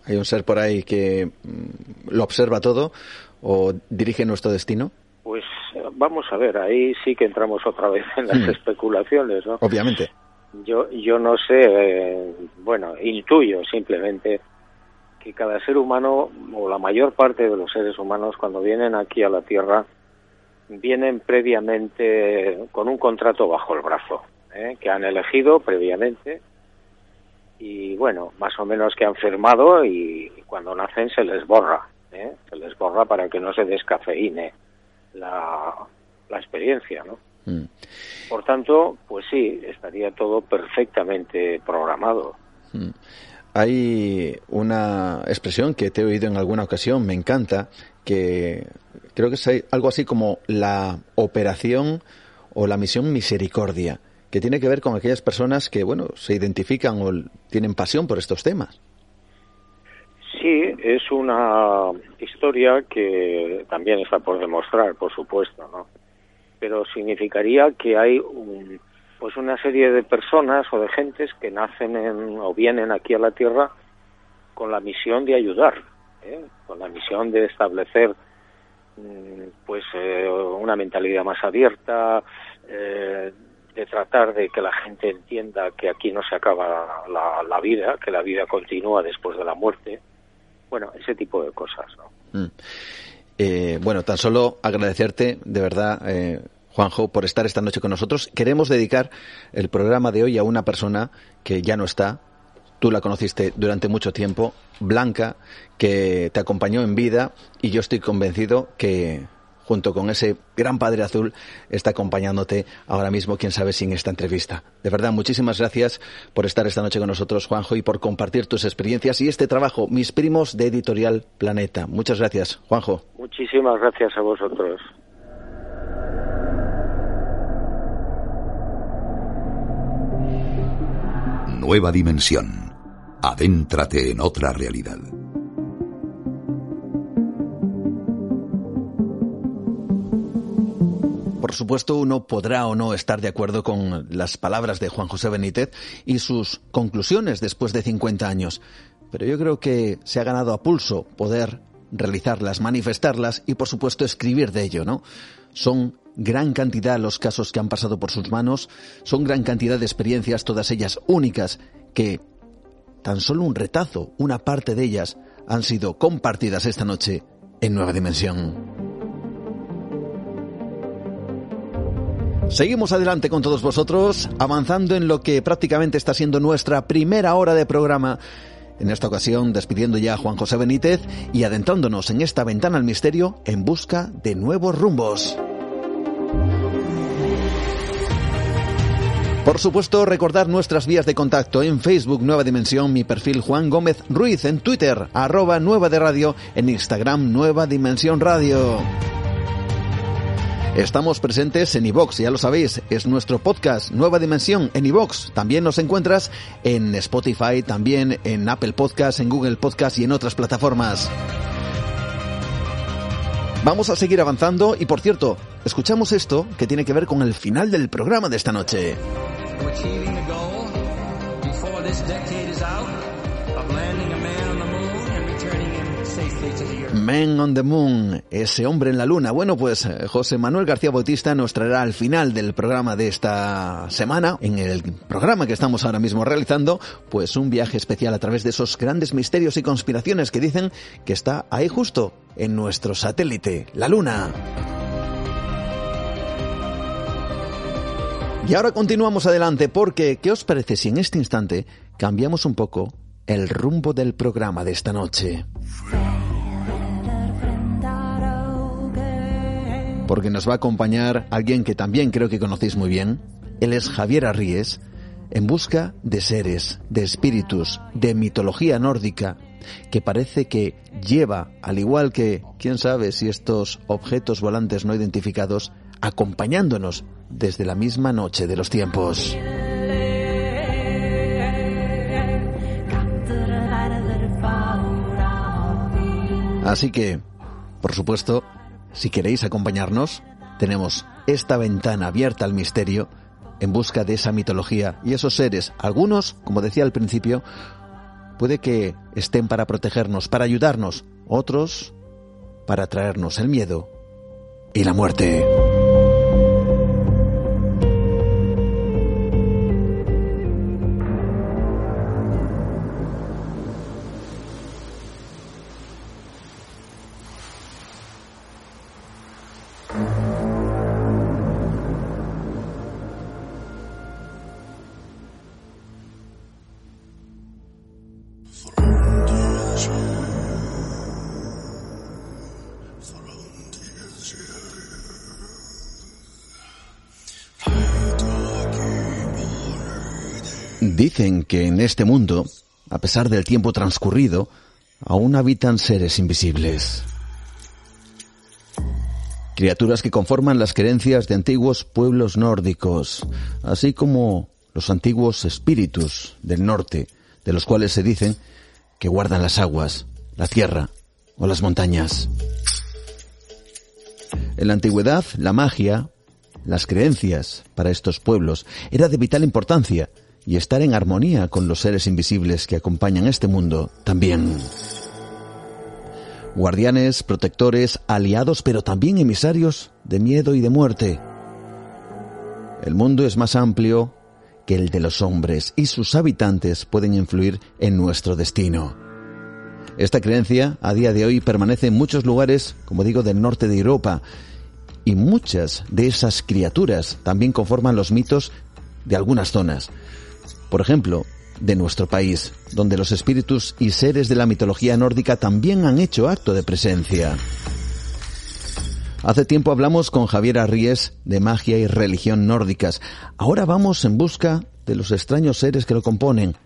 ¿Hay un ser por ahí que mm, lo observa todo o dirige nuestro destino? Pues vamos a ver, ahí sí que entramos otra vez en las hmm. especulaciones, ¿no? Obviamente. Yo, yo no sé, eh, bueno, intuyo simplemente que cada ser humano, o la mayor parte de los seres humanos, cuando vienen aquí a la Tierra, vienen previamente con un contrato bajo el brazo, ¿eh? que han elegido previamente y bueno, más o menos que han firmado y, cuando nacen se les borra, ¿eh? se les borra para que no se descafeine la, la experiencia, ¿no? Mm. Por tanto, pues sí, estaría todo perfectamente programado. Mm. Hay una expresión que te he oído en alguna ocasión, me encanta, que creo que es algo así como la operación o la misión misericordia, que tiene que ver con aquellas personas que, bueno, se identifican o tienen pasión por estos temas. Sí, es una historia que también está por demostrar, por supuesto, ¿no? Pero significaría que hay un, pues una serie de personas o de gentes que nacen o vienen aquí a la Tierra con la misión de ayudar, ¿eh? con la misión de establecer Mm, pues eh, una mentalidad más abierta, eh, de tratar de que la gente entienda que aquí no se acaba la, vida, que la vida continúa después de la muerte. Bueno, ese tipo de cosas. ¿no? Mm. Eh, bueno, tan solo agradecerte de verdad, Juanjo, por estar esta noche con nosotros. Queremos dedicar el programa de hoy a una persona que ya no está, Tú la conociste durante mucho tiempo, Blanca, que te acompañó en vida y yo estoy convencido que junto con ese gran Padre Azul está acompañándote ahora mismo, quién sabe, sin esta entrevista. De verdad, muchísimas gracias por estar esta noche con nosotros, Juanjo, y por compartir tus experiencias y este trabajo, Mis Primos de Editorial Planeta. Muchas gracias, Juanjo. Muchísimas gracias a vosotros. Nueva dimensión Adéntrate en otra realidad. Por supuesto, uno podrá o no estar de acuerdo con las palabras de Juan José Benítez y sus conclusiones después de 50 años, pero yo creo que se ha ganado a pulso poder realizarlas, manifestarlas y, por supuesto, escribir de ello, ¿no? Son gran cantidad los casos que han pasado por sus manos, son gran cantidad de experiencias, todas ellas únicas, que tan solo un retazo, una parte de ellas, han sido compartidas esta noche en Nueva Dimensión. Seguimos adelante con todos vosotros, avanzando en lo que prácticamente está siendo nuestra primera hora de programa. En esta ocasión, despidiendo ya a Juan José Benítez y adentrándonos en esta ventana al misterio en busca de nuevos rumbos. Por supuesto, recordar nuestras vías de contacto en Facebook Nueva Dimensión, mi perfil Juan Gómez Ruiz, en Twitter arroba Nueva de Radio, en Instagram Nueva Dimensión Radio. Estamos presentes en iVox, ya lo sabéis, es nuestro podcast Nueva Dimensión en iVox. También nos encuentras en Spotify, también en Apple Podcast, en Google Podcast y en otras plataformas. Vamos a seguir avanzando y por cierto, escuchamos esto que tiene que ver con el final del programa de esta noche. Man on the Moon, ese hombre en la luna. Bueno, pues eh, José Manuel García Bautista nos traerá al final del programa de esta semana, en el programa que estamos ahora mismo realizando, pues un viaje especial a través de esos grandes misterios y conspiraciones que dicen que está ahí justo, en nuestro satélite, la luna. Y ahora continuamos adelante porque, ¿qué os parece si en este instante cambiamos un poco el rumbo del programa de esta noche? Porque nos va a acompañar alguien que también creo que conocéis muy bien, Él es Javier Arríes, en busca de seres, de espíritus, de mitología nórdica, que parece que lleva, al igual que, quién sabe si estos objetos volantes no identificados, acompañándonos desde la misma noche de los tiempos. Así que, por supuesto, si queréis acompañarnos, tenemos esta ventana abierta al misterio en busca de esa mitología y esos seres. Algunos, como decía al principio, puede que estén para protegernos, para ayudarnos, otros para traernos el miedo y la muerte. Que en este mundo, a pesar del tiempo transcurrido, aún habitan seres invisibles. Criaturas que conforman las creencias de antiguos pueblos nórdicos, así como los antiguos espíritus del norte, de los cuales se dicen que guardan las aguas, la tierra o las montañas. En la antigüedad, la magia, las creencias para estos pueblos era de vital importancia y estar en armonía con los seres invisibles que acompañan este mundo también. Guardianes, protectores, aliados, pero también emisarios de miedo y de muerte. El mundo es más amplio que el de los hombres y sus habitantes pueden influir en nuestro destino. Esta creencia a día de hoy permanece en muchos lugares, como digo, del norte de Europa, y muchas de esas criaturas también conforman los mitos de algunas zonas. Por ejemplo, de nuestro país, donde los espíritus y seres de la mitología nórdica también han hecho acto de presencia. Hace tiempo hablamos con Javier Arries de magia y religión nórdicas. Ahora vamos en busca de los extraños seres que lo componen,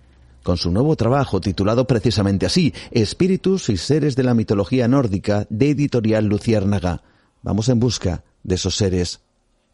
con su nuevo trabajo titulado precisamente así, Espíritus y seres de la mitología nórdica de editorial Luciérnaga. Vamos en busca de esos seres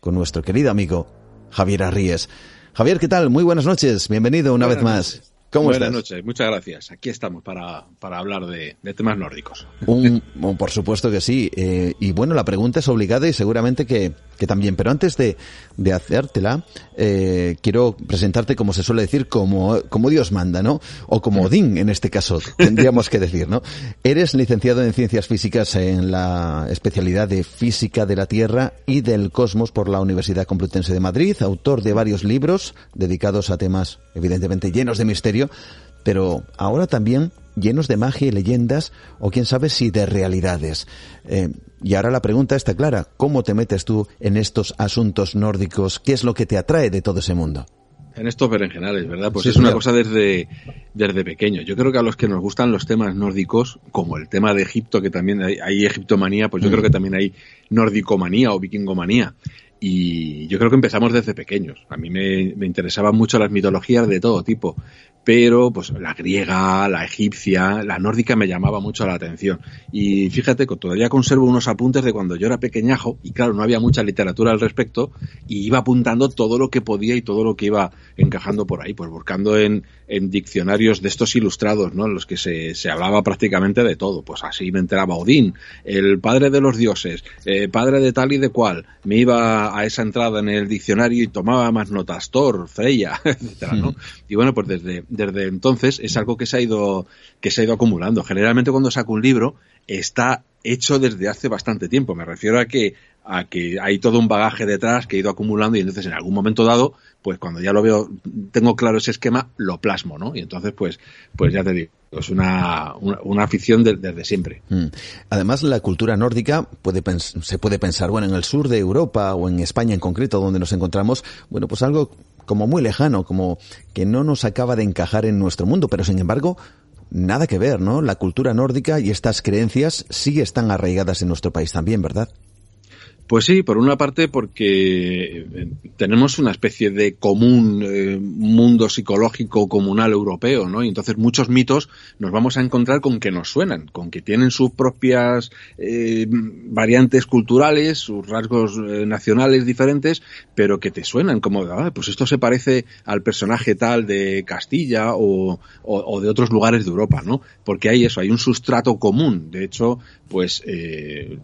con nuestro querido amigo Javier Arries. Javier, ¿qué tal? Muy buenas noches. Bienvenido una vez más. ¿Cómo Buenas noches, muchas gracias. Aquí estamos para, para hablar de, temas nórdicos. Un, por supuesto que sí. Eh, y bueno, la pregunta es obligada y seguramente que, que también. Pero antes de, de hacértela, eh, quiero presentarte, como se suele decir, como, como Dios manda, ¿no? O como Odín, en este caso, tendríamos que decir, ¿no? Eres licenciado en Ciencias Físicas en la especialidad de Física de la Tierra y del Cosmos por la Universidad Complutense de Madrid, autor de varios libros dedicados a temas, evidentemente, llenos de misterio pero ahora también llenos de magia y leyendas, o quién sabe si de realidades. Eh, y ahora la pregunta está clara, ¿cómo te metes tú en estos asuntos nórdicos? ¿Qué es lo que te atrae de todo ese mundo? En estos berenjenales, ¿verdad? Pues es una cosa desde, desde pequeño. Yo creo que a los que nos gustan los temas nórdicos, como el tema de Egipto, que también hay, hay egiptomanía, pues yo mm. creo que también hay nórdicomanía o vikingomanía. Y yo creo que empezamos desde pequeños. A mí me, me interesaban mucho las mitologías de todo tipo pero pues la griega, la egipcia, la nórdica me llamaba mucho la atención. Y fíjate que todavía conservo unos apuntes de cuando yo era pequeñajo y claro, no había mucha literatura al respecto y iba apuntando todo lo que podía y todo lo que iba encajando por ahí, pues buscando en, en diccionarios de estos ilustrados, ¿no? En los que se, se, hablaba prácticamente de todo. Pues así me enteraba Odín, el padre de los dioses, eh, padre de tal y de cual. Me iba a esa entrada en el diccionario y tomaba más notas, Thor, Freya, etcétera, ¿no? Y bueno, pues desde desde entonces es algo que se ha ido, que se ha ido acumulando. Generalmente cuando saco un libro está hecho desde hace bastante tiempo. Me refiero a que, a que hay todo un bagaje detrás que he ido acumulando y entonces en algún momento dado, pues cuando ya lo veo, tengo claro ese esquema, lo plasmo, ¿no? Y entonces, pues, pues ya te digo, es una, una, afición desde siempre. Mm. Además, la cultura nórdica puede se puede pensar, bueno, en el sur de Europa o en España en concreto, donde nos encontramos, bueno, pues algo como muy lejano, como que no nos acaba de encajar en nuestro mundo, pero sin embargo, nada que ver, ¿no? La cultura nórdica y estas creencias sí están arraigadas en nuestro país también, ¿verdad? Pues sí, por una parte porque eh, tenemos una especie de común eh, mundo psicológico comunal europeo, ¿no? Y entonces muchos mitos nos vamos a encontrar con que nos suenan, con que tienen sus propias eh, variantes culturales, sus rasgos nacionales diferentes, pero que te suenan como, ah, pues esto se parece al personaje tal de Castilla o, o, de otros lugares de Europa, ¿no? Porque hay eso, hay un sustrato común. De hecho, pues el,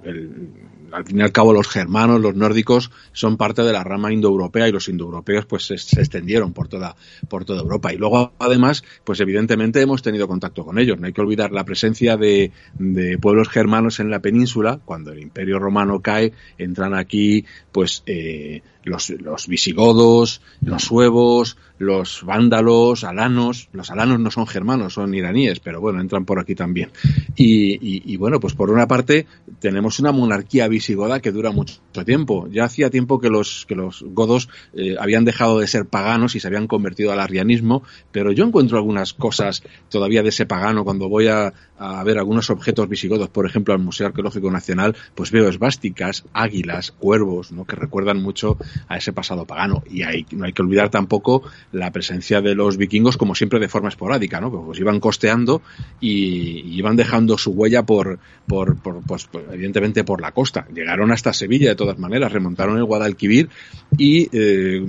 al fin y al cabo los germanos, los nórdicos, son parte de la rama indoeuropea y los indoeuropeos pues se, extendieron por toda, por toda Europa. Y luego, además, pues evidentemente hemos tenido contacto con ellos. No hay que olvidar la presencia de, de pueblos germanos en la península. Cuando el Imperio Romano cae, entran aquí, pues, eh, los, visigodos, los suevos, los vándalos, alanos. Los alanos no son germanos, son iraníes, pero bueno, entran por aquí también. Y, y, bueno, pues por una parte tenemos una monarquía visigoda que dura mucho tiempo. Ya hacía tiempo que los, que los godos eh, habían dejado de ser paganos y se habían convertido al arrianismo, pero yo encuentro algunas cosas todavía de ese pagano cuando voy a, a ver algunos objetos visigodos, por ejemplo, al Museo Arqueológico Nacional, pues veo esvásticas, águilas, cuervos, ¿no? que recuerdan mucho a ese pasado pagano. Y hay, no hay que olvidar tampoco la presencia de los vikingos, como siempre, de forma esporádica, ¿no? Pues iban costeando y, iban dejando su huella por, por, por pues, evidentemente por la costa. Llegaron hasta Sevilla, de todas maneras, remontaron el Guadalquivir y eh,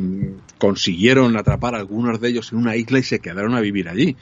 consiguieron atrapar a algunos de ellos en una isla y se quedaron a vivir allí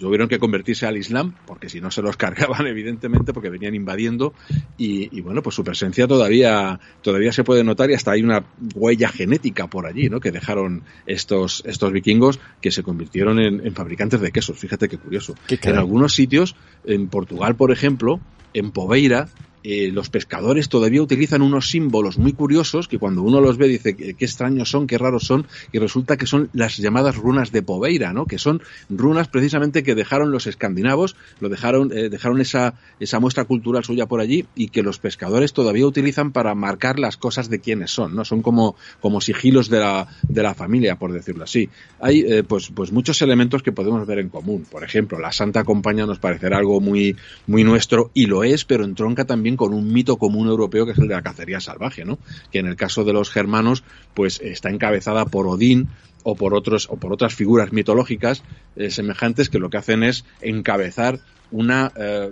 tuvieron que convertirse al Islam, porque si no se los cargaban, evidentemente, porque venían invadiendo, y, bueno, pues su presencia todavía, todavía se puede notar y hasta hay una huella genética por allí, ¿no? Que dejaron estos, estos vikingos que se convirtieron en, fabricantes de quesos. Fíjate qué curioso. en algunos sitios, en Portugal, por ejemplo, en Poveira, eh, los pescadores todavía utilizan unos símbolos muy curiosos que cuando uno los ve dice qué extraños son, qué raros son, y resulta que son las llamadas runas de Poveira, ¿no? Que son runas precisamente que dejaron los escandinavos, lo dejaron, eh, dejaron esa, esa muestra cultural suya por allí y que los pescadores todavía utilizan para marcar las cosas de quiénes son, ¿no? Son como, como sigilos de la, de la familia, por decirlo así. Hay eh, pues, pues muchos elementos que podemos ver en común. Por ejemplo, la Santa Compañía nos parecerá algo muy, muy nuestro y lo es, pero entronca también con un mito común europeo que es el de la cacería salvaje, ¿no? Que en el caso de los germanos, pues está encabezada por Odín o por otros o por otras figuras mitológicas eh, semejantes que lo que hacen es encabezar una eh,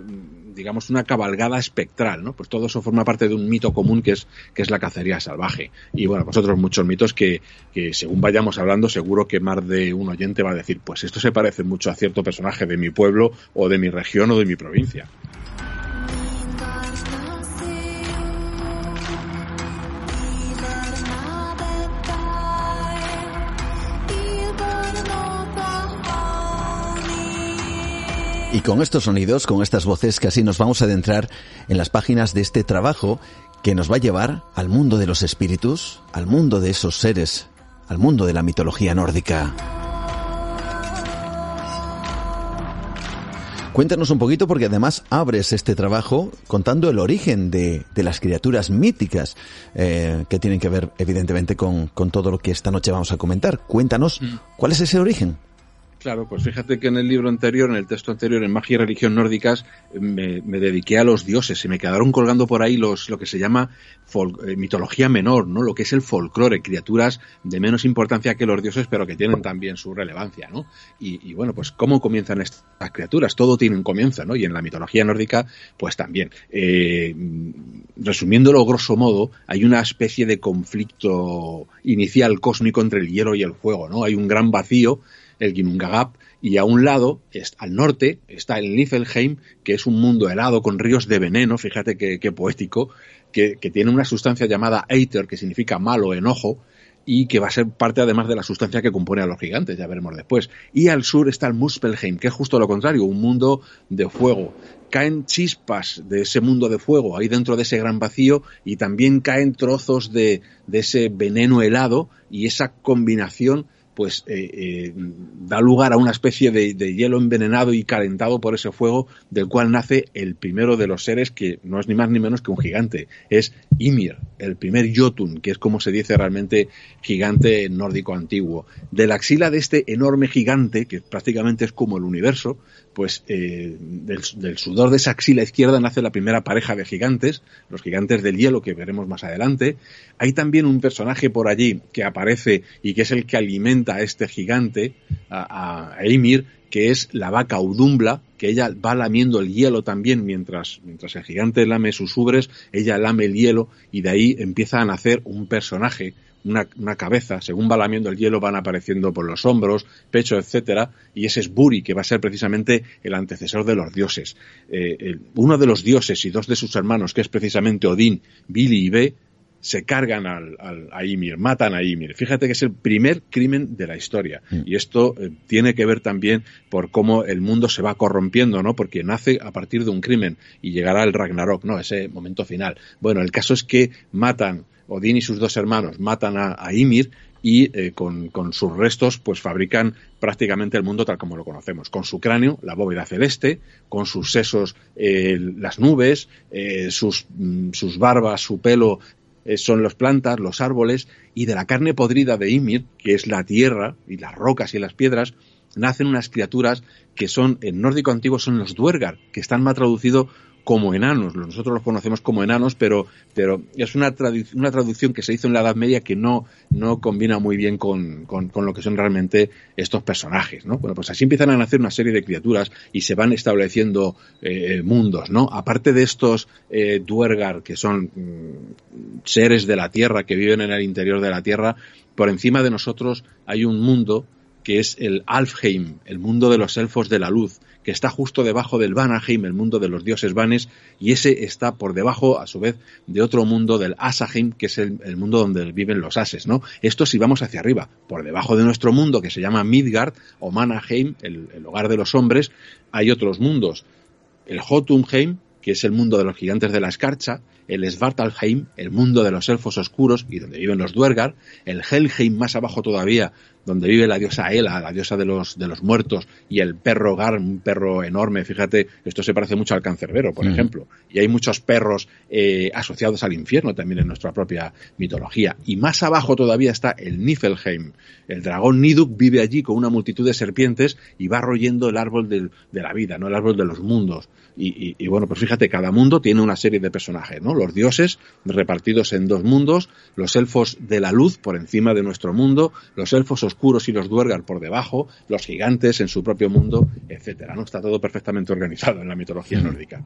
digamos una cabalgada espectral no pues todo eso forma parte de un mito común que es que es la cacería salvaje. Y bueno pues otros muchos mitos que, que según vayamos hablando seguro que más de un oyente va a decir pues esto se parece mucho a cierto personaje de mi pueblo o de mi región o de mi provincia Y con estos sonidos, con estas voces, casi nos vamos a adentrar en las páginas de este trabajo que nos va a llevar al mundo de los espíritus, al mundo de esos seres, al mundo de la mitología nórdica. Cuéntanos un poquito porque además abres este trabajo contando el origen de, las criaturas míticas eh, que tienen que ver evidentemente con, con, todo lo que esta noche vamos a comentar. Cuéntanos mm. cuál es ese origen. Claro, pues fíjate que en el libro anterior, en el texto anterior, en Magia y Religión Nórdicas, me, dediqué a los dioses. y me quedaron colgando por ahí los, lo que se llama eh, mitología menor, ¿no? Lo que es el folclore, criaturas de menos importancia que los dioses, pero que tienen también su relevancia, ¿no? Y, bueno, pues cómo comienzan estas criaturas. Todo tiene un comienzo, ¿no? Y en la mitología nórdica, pues también. Eh, resumiéndolo grosso modo, hay una especie de conflicto inicial cósmico entre el hielo y el fuego, ¿no? Hay un gran vacío el Ginnungagap, y a un lado, al norte, está el Niflheim, que es un mundo helado con ríos de veneno, fíjate qué, poético, que, tiene una sustancia llamada Aether, que significa malo, enojo, y que va a ser parte además de la sustancia que compone a los gigantes, ya veremos después. Y al sur está el Muspelheim, que es justo lo contrario, un mundo de fuego. Caen chispas de ese mundo de fuego ahí dentro de ese gran vacío y también caen trozos de, de ese veneno helado y esa combinación pues eh, eh, da lugar a una especie de, hielo envenenado y calentado por ese fuego del cual nace el primero de los seres que no es ni más ni menos que un gigante, es Ymir, el primer Jotun, que es como se dice realmente gigante nórdico antiguo. De la axila de este enorme gigante, que prácticamente es como el universo, pues eh, del, sudor de esa axila izquierda nace la primera pareja de gigantes, los gigantes del hielo que veremos más adelante. Hay también un personaje por allí que aparece y que es el que alimenta a este gigante, a, a que es la vaca Udumbla, que ella va lamiendo el hielo también mientras, mientras el gigante lame sus ubres, ella lame el hielo y de ahí empieza a nacer un personaje, una, una, cabeza, según va lamiendo el hielo van apareciendo por los hombros, pecho, etcétera, y ese es Buri, que va a ser precisamente el antecesor de los dioses. Eh, uno de los dioses y dos de sus hermanos, que es precisamente Odín, Billy y Be, se cargan al, a Ymir, matan a Ymir. Fíjate que es el primer crimen de la historia. Mm. Y esto eh, tiene que ver también por cómo el mundo se va corrompiendo, ¿no? Porque nace a partir de un crimen y llegará el Ragnarok, ¿no? Ese momento final. Bueno, el caso es que matan, Odín y sus dos hermanos matan a, Ymir y eh, con, sus restos pues fabrican prácticamente el mundo tal como lo conocemos. Con su cráneo, la bóveda celeste, con sus sesos, eh, las nubes, sus, mm, sus barbas, su pelo, eh, son las plantas, los árboles, y de la carne podrida de Ymir, que es la tierra y las rocas y las piedras, nacen unas criaturas que son, en nórdico antiguo, son los Duergar, que están mal traducidos como enanos. Nosotros los conocemos como enanos, pero, pero es una, traducción que se hizo en la Edad Media que no, no combina muy bien con, con, lo que son realmente estos personajes, ¿no? Bueno, pues así empiezan a nacer una serie de criaturas y se van estableciendo eh, mundos, ¿no? Aparte de estos eh, Duergar, que son mm, seres de la Tierra, que viven en el interior de la Tierra, por encima de nosotros hay un mundo que es el Alfheim, el mundo de los elfos de la luz, que está justo debajo del Vanaheim, el mundo de los dioses vanes, y ese está por debajo, a su vez, de otro mundo del Asaheim, que es el, mundo donde viven los ases, ¿no? Esto si vamos hacia arriba, por debajo de nuestro mundo, que se llama Midgard, o Manaheim, el, el hogar de los hombres, hay otros mundos. El Jotunheim, que es el mundo de los gigantes de la escarcha, el Svartalheim, el mundo de los elfos oscuros y donde viven los Duergar, el Helheim más abajo todavía, donde vive la diosa Ela, la diosa de los, de los muertos, y el perro Gar, un perro enorme, fíjate, esto se parece mucho al cancerbero, por ejemplo, y hay muchos perros eh, asociados al infierno también en nuestra propia mitología. Y más abajo todavía está el Niflheim, el dragón Niduk vive allí con una multitud de serpientes y va royendo el árbol de la vida, no el árbol de los mundos. Y, bueno, pues fíjate, cada mundo tiene una serie de personajes, ¿no? Los dioses repartidos en dos mundos, los elfos de la luz por encima de nuestro mundo, los elfos oscuros y los duergar por debajo, los gigantes en su propio mundo, etcétera, ¿no? Está todo perfectamente organizado en la mitología nórdica.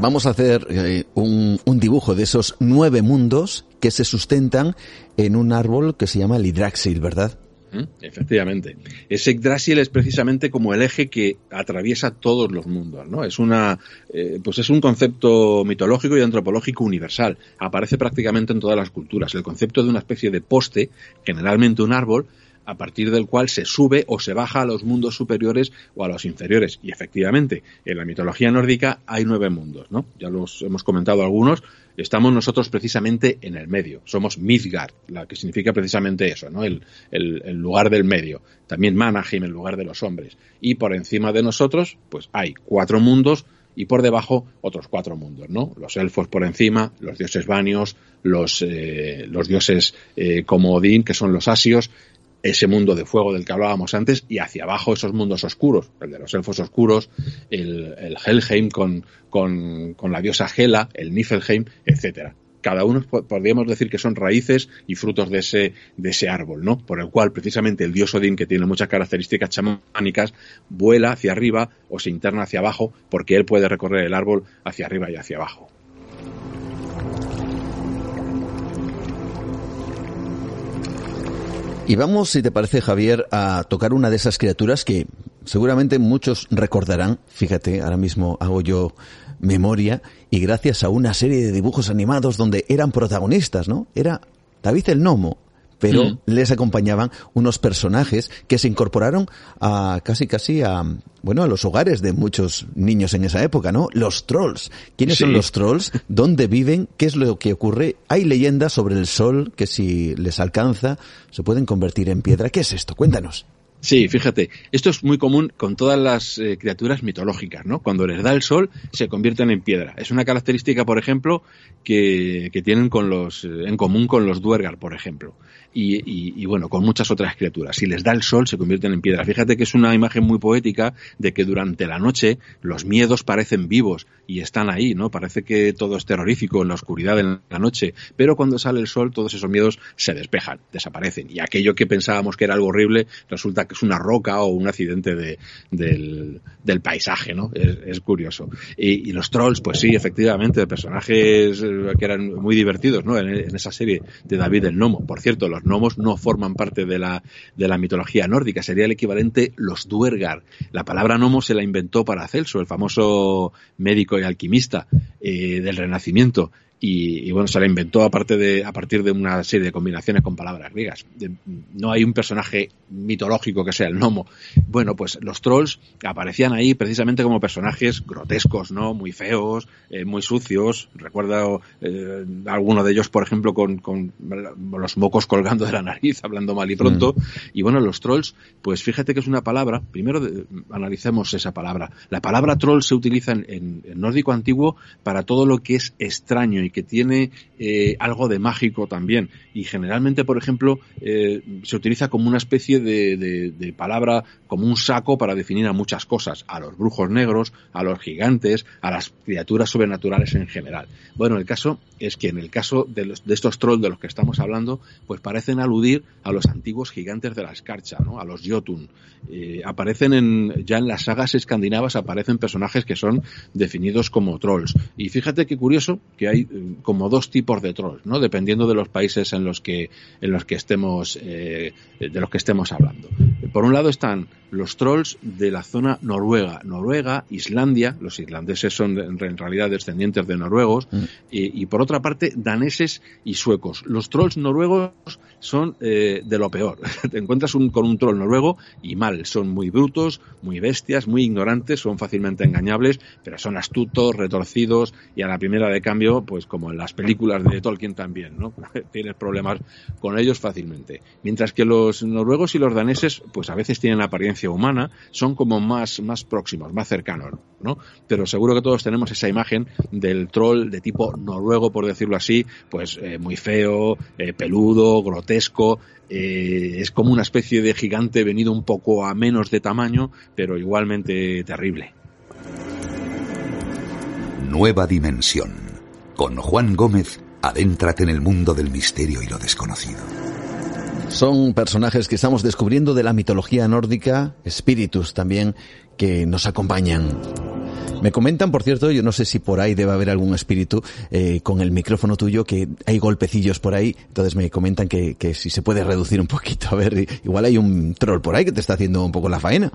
Vamos a hacer eh, un, un, dibujo de esos nueve mundos que se sustentan en un árbol que se llama el Hidraxil, ¿verdad? Efectivamente. Ese Yggdrasil es precisamente como el eje que atraviesa todos los mundos, ¿no? Es una, eh, pues es un concepto mitológico y antropológico universal. Aparece prácticamente en todas las culturas. El concepto de una especie de poste, generalmente un árbol, a partir del cual se sube o se baja a los mundos superiores o a los inferiores. Y efectivamente, en la mitología nórdica hay nueve mundos, ¿no? Ya los hemos comentado algunos, estamos nosotros precisamente en el medio. Somos Midgard, la que significa precisamente eso, ¿no? El, lugar del medio. También Manahim, el lugar de los hombres. Y por encima de nosotros, pues hay cuatro mundos y por debajo otros cuatro mundos, ¿no? Los elfos por encima, los dioses vanios, los, eh, los dioses eh, como Odín, que son los asios, ese mundo de fuego del que hablábamos antes y hacia abajo esos mundos oscuros, el de los elfos oscuros, el, Helheim con, con, con, la diosa Hela, el Niflheim, etcétera. Cada uno podríamos decir que son raíces y frutos de ese, de ese árbol, ¿no? Por el cual precisamente el dios Odín, que tiene muchas características chamánicas, vuela hacia arriba o se interna hacia abajo porque él puede recorrer el árbol hacia arriba y hacia abajo. Y vamos, si te parece, Javier, a tocar una de esas criaturas que seguramente muchos recordarán. Fíjate, ahora mismo hago yo memoria y gracias a una serie de dibujos animados donde eran protagonistas, ¿no? Era David el Nomo, pero mm. les acompañaban unos personajes que se incorporaron a casi casi a bueno a los hogares de muchos niños en esa época, ¿no? Los trolls. ¿Quiénes son los trolls? ¿Dónde viven? ¿Qué es lo que ocurre? Hay leyendas sobre el sol que si les alcanza se pueden convertir en piedra. ¿Qué es esto? Cuéntanos. Sí, fíjate, esto es muy común con todas las eh, criaturas mitológicas, ¿no? Cuando les da el sol, se convierten en piedra. Es una característica, por ejemplo, que, que tienen con los, eh, en común con los duergar, por ejemplo y, bueno, con muchas otras criaturas. Si les da el sol, se convierten en piedra. Fíjate que es una imagen muy poética de que durante la noche los miedos parecen vivos y están ahí, ¿no? Parece que todo es terrorífico en la oscuridad en la noche, pero cuando sale el sol todos esos miedos se despejan, desaparecen y aquello que pensábamos que era algo horrible resulta que es una roca o un accidente de, del, paisaje, ¿no? Es, curioso. Y, los trolls, pues sí, efectivamente, personajes eh, que eran muy divertidos, ¿no? En, en esa serie de David el Nomo. Por cierto, los gnomos no forman parte de la, de la mitología nórdica, sería el equivalente los duergar. La palabra gnomo se la inventó para Celso, el famoso médico y alquimista eh, del Renacimiento y, bueno, se la inventó aparte de, a partir de una serie de combinaciones con palabras griegas. No hay un personaje mitológico que sea el gnomo. Bueno, pues los trolls aparecían ahí precisamente como personajes grotescos, ¿no? Muy feos, eh, muy sucios. Recuerdo eh, alguno de ellos, por ejemplo, con, con, los mocos colgando de la nariz, hablando mal y pronto. Mm. Y bueno, los trolls, pues fíjate que es una palabra, primero analicemos esa palabra. La palabra troll se utiliza en, en, en nórdico antiguo para todo lo que es extraño que tiene eh, algo de mágico también. Y generalmente, por ejemplo, eh, se utiliza como una especie de, palabra, como un saco para definir a muchas cosas, a los brujos negros, a los gigantes, a las criaturas sobrenaturales en general. Bueno, el caso es que en el caso de, los, de estos trolls de los que estamos hablando, pues parecen aludir a los antiguos gigantes de la escarcha, ¿no? a los Jotun. Eh, aparecen en, ya en las sagas escandinavas aparecen personajes que son definidos como trolls. Y fíjate qué curioso que hay como dos tipos de trolls, ¿no? Dependiendo de los países en los que, en los que estemos, eh, de los que estemos hablando. Por un lado están los trolls de la zona noruega, Noruega, Islandia, los irlandeses son en realidad descendientes de noruegos, mm. y, por otra parte daneses y suecos. Los trolls noruegos son eh, de lo peor. Te encuentras con un troll noruego y mal, son muy brutos, muy bestias, muy ignorantes, son fácilmente engañables, pero son astutos, retorcidos y a la primera de cambio, pues como en las películas de Tolkien también, ¿no? Tienes problemas con ellos fácilmente. Mientras que los noruegos y los daneses, pues a veces tienen apariencia humana, son como más, más próximos, más cercanos, ¿no? Pero seguro que todos tenemos esa imagen del troll de tipo noruego, por decirlo así, pues eh, muy feo, eh, peludo, grotesco, eh, es como una especie de gigante venido un poco a menos de tamaño, pero igualmente terrible. Nueva dimensión. Con Juan Gómez, adéntrate en el mundo del misterio y lo desconocido. Son personajes que estamos descubriendo de la mitología nórdica, espíritus también que nos acompañan. Me comentan, por cierto, yo no sé si por ahí debe haber algún espíritu eh, con el micrófono tuyo, que hay golpecillos por ahí, entonces me comentan que, que si se puede reducir un poquito, a ver, igual hay un troll por ahí que te está haciendo un poco la faena.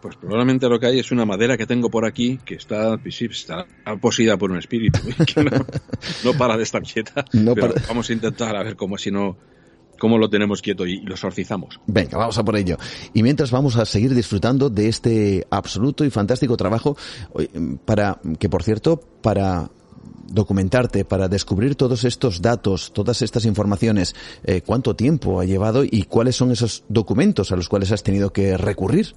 Pues probablemente lo que hay es una madera que tengo por aquí que está, está poseída por un espíritu que no, para de estar quieta. Vamos a intentar a ver cómo si no cómo lo tenemos quieto y lo exorcizamos. Venga, vamos a por ello. Y mientras vamos a seguir disfrutando de este absoluto y fantástico trabajo para que por cierto para documentarte, para descubrir todos estos datos, todas estas informaciones, eh, cuánto tiempo ha llevado y cuáles son esos documentos a los cuales has tenido que recurrir.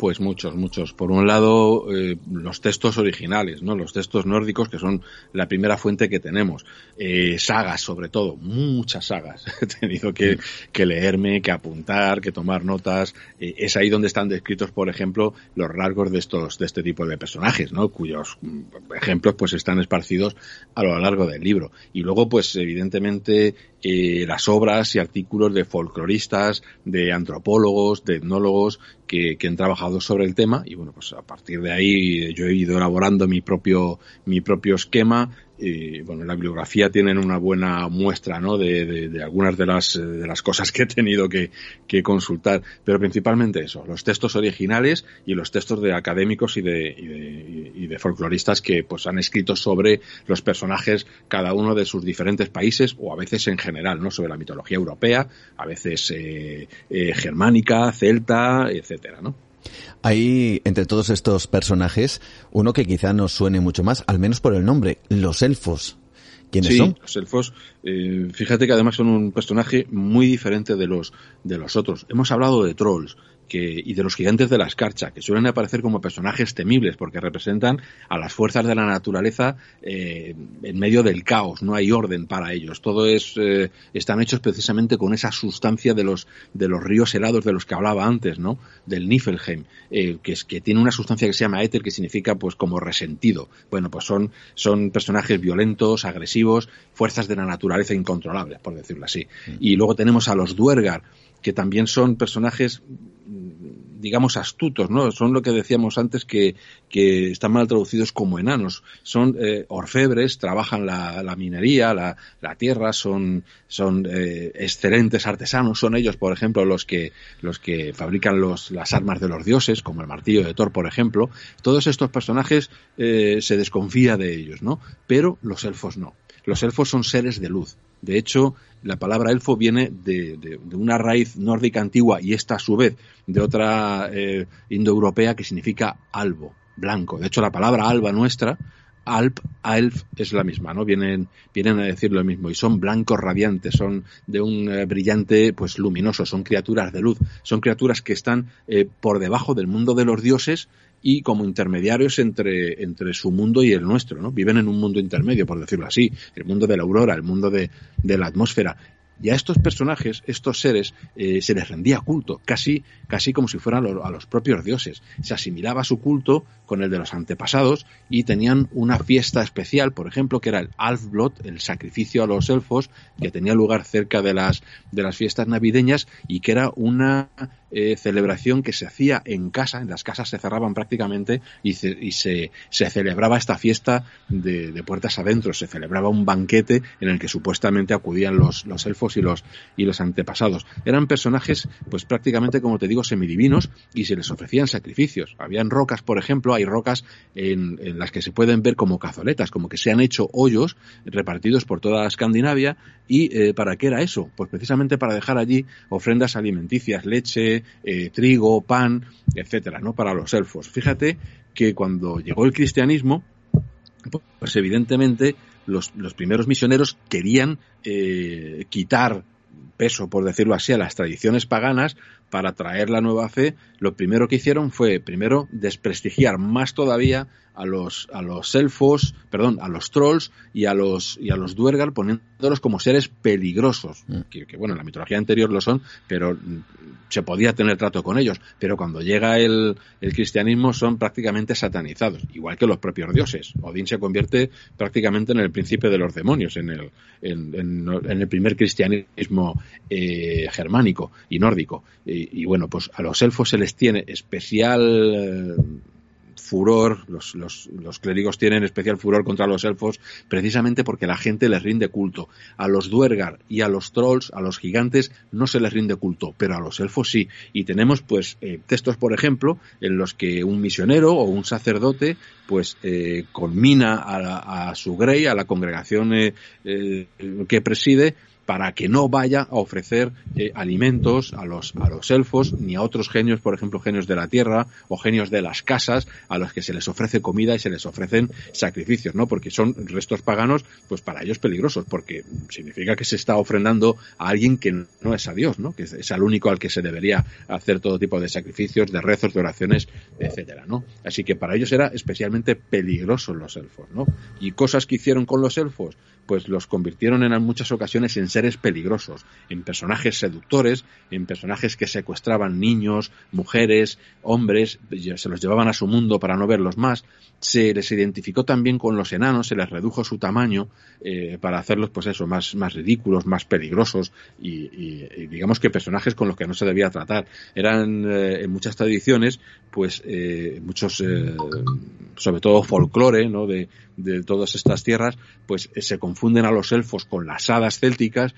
Pues muchos, muchos. Por un lado, eh, los textos originales, ¿no? Los textos nórdicos, que son la primera fuente que tenemos. Eh, sagas, sobre todo, muchas sagas. He tenido que, que, leerme, que apuntar, que tomar notas. Eh, es ahí donde están descritos, por ejemplo, los rasgos de estos, de este tipo de personajes, ¿no? Cuyos mm, ejemplos, pues, están esparcidos a lo largo del libro. Y luego, pues, evidentemente, eh, las obras y artículos de folcloristas, de antropólogos, de etnólogos que, que, han trabajado sobre el tema. Y bueno, pues a partir de ahí yo he ido elaborando mi propio, mi propio esquema y bueno, la bibliografía tienen una buena muestra ¿no? de, de, algunas de las, de las cosas que he tenido que, que, consultar, pero principalmente eso, los textos originales y los textos de académicos y de, y de, y de folcloristas que pues han escrito sobre los personajes cada uno de sus diferentes países o a veces en general, ¿no? sobre la mitología europea, a veces eh, eh, germánica, celta, etcétera, ¿no? Hay entre todos estos personajes uno que quizá nos suene mucho más, al menos por el nombre, los elfos. ¿Quiénes sí, Los elfos, eh, fíjate que además son un personaje muy diferente de los, de los otros. Hemos hablado de trolls, que, y de los gigantes de la escarcha, que suelen aparecer como personajes temibles porque representan a las fuerzas de la naturaleza eh, en medio del caos, no hay orden para ellos. Todo es, eh, están hechos precisamente con esa sustancia de los, de los ríos helados de los que hablaba antes, ¿no? Del Niflheim, eh, que, es, que tiene una sustancia que se llama éter, que significa pues como resentido. Bueno, pues son, son personajes violentos, agresivos, fuerzas de la naturaleza incontrolables, por decirlo así. Mm. Y luego tenemos a los Duergar, que también son personajes digamos, astutos, ¿no? Son lo que decíamos antes que, que están mal traducidos como enanos. Son eh, orfebres, trabajan la, la minería, la, la, tierra, son, son eh, excelentes artesanos. Son ellos, por ejemplo, los que, los que fabrican los, las armas de los dioses, como el martillo de Thor, por ejemplo. Todos estos personajes eh, se desconfía de ellos, ¿no? Pero los elfos no. Los elfos son seres de luz. De hecho, la palabra elfo viene de, una raíz nórdica antigua y esta a su vez de otra eh, indoeuropea que significa albo, blanco. De hecho, la palabra alba nuestra, alp, elf, es la misma, ¿no? Vienen, vienen a decir lo mismo y son blancos radiantes, son de un eh, brillante, pues luminoso, son criaturas de luz, son criaturas que están eh, por debajo del mundo de los dioses y como intermediarios entre, entre su mundo y el nuestro, ¿no? Viven en un mundo intermedio, por decirlo así, el mundo de la aurora, el mundo de, de la atmósfera. Y a estos personajes, estos seres, eh, se les rendía culto, casi, casi como si fueran a los propios dioses. Se asimilaba su culto con el de los antepasados y tenían una fiesta especial, por ejemplo, que era el Alfblot, el sacrificio a los elfos, que tenía lugar cerca de las, de las fiestas navideñas y que era una eh, celebración que se hacía en casa, en las casas se cerraban prácticamente y, se, y se, celebraba esta fiesta de, de, puertas adentro, se celebraba un banquete en el que supuestamente acudían los, los elfos y los, y los antepasados. Eran personajes, pues prácticamente, como te digo, semidivinos y se les ofrecían sacrificios. Habían rocas, por ejemplo, hay rocas en, en las que se pueden ver como cazoletas, como que se han hecho hoyos repartidos por toda Escandinavia y eh, ¿para qué era eso? Pues precisamente para dejar allí ofrendas alimenticias, leche, eh, trigo, pan, etcétera, ¿no? Para los elfos. Fíjate que cuando llegó el cristianismo, pues evidentemente los, los primeros misioneros querían eh, quitar peso, por decirlo así, a las tradiciones paganas para traer la nueva fe, lo primero que hicieron fue, primero, desprestigiar más todavía a los, a los elfos, perdón, a los trolls y a los, y a los duergar, poniéndolos como seres peligrosos, mm. que, que, bueno, en la mitología anterior lo son, pero se podía tener trato con ellos, pero cuando llega el, el, cristianismo son prácticamente satanizados, igual que los propios dioses. Odín se convierte prácticamente en el príncipe de los demonios, en el, en, en, en el primer cristianismo eh, germánico y nórdico. Y, bueno, pues a los elfos se les tiene especial eh, furor, los, los, los, clérigos tienen especial furor contra los elfos precisamente porque la gente les rinde culto. A los duergar y a los trolls, a los gigantes, no se les rinde culto, pero a los elfos sí. Y tenemos pues eh, textos, por ejemplo, en los que un misionero o un sacerdote pues eh, conmina a, a, su grey, a la congregación eh que preside, para que no vaya a ofrecer eh, alimentos a los, a los elfos ni a otros genios, por ejemplo, genios de la tierra o genios de las casas, a los que se les ofrece comida y se les ofrecen sacrificios, ¿no? Porque son restos paganos, pues para ellos peligrosos, porque significa que se está ofrendando a alguien que no es a Dios, ¿no? Que es al único al que se debería hacer todo tipo de sacrificios, de rezos, de oraciones, etcétera, ¿no? Así que para ellos era especialmente peligrosos los elfos, ¿no? Y cosas que hicieron con los elfos, pues los convirtieron en muchas ocasiones en seres peligrosos, en personajes seductores, en personajes que secuestraban niños, mujeres, hombres, se los llevaban a su mundo para no verlos más. Se les identificó también con los enanos, se les redujo su tamaño eh, para hacerlos, pues eso, más, más ridículos, más peligrosos y, y, y, digamos que personajes con los que no se debía tratar. Eran eh, en muchas tradiciones, pues eh, muchos, eh, sobre todo folclore, ¿no? De, de todas estas tierras, pues se confunden a los elfos con las hadas célticas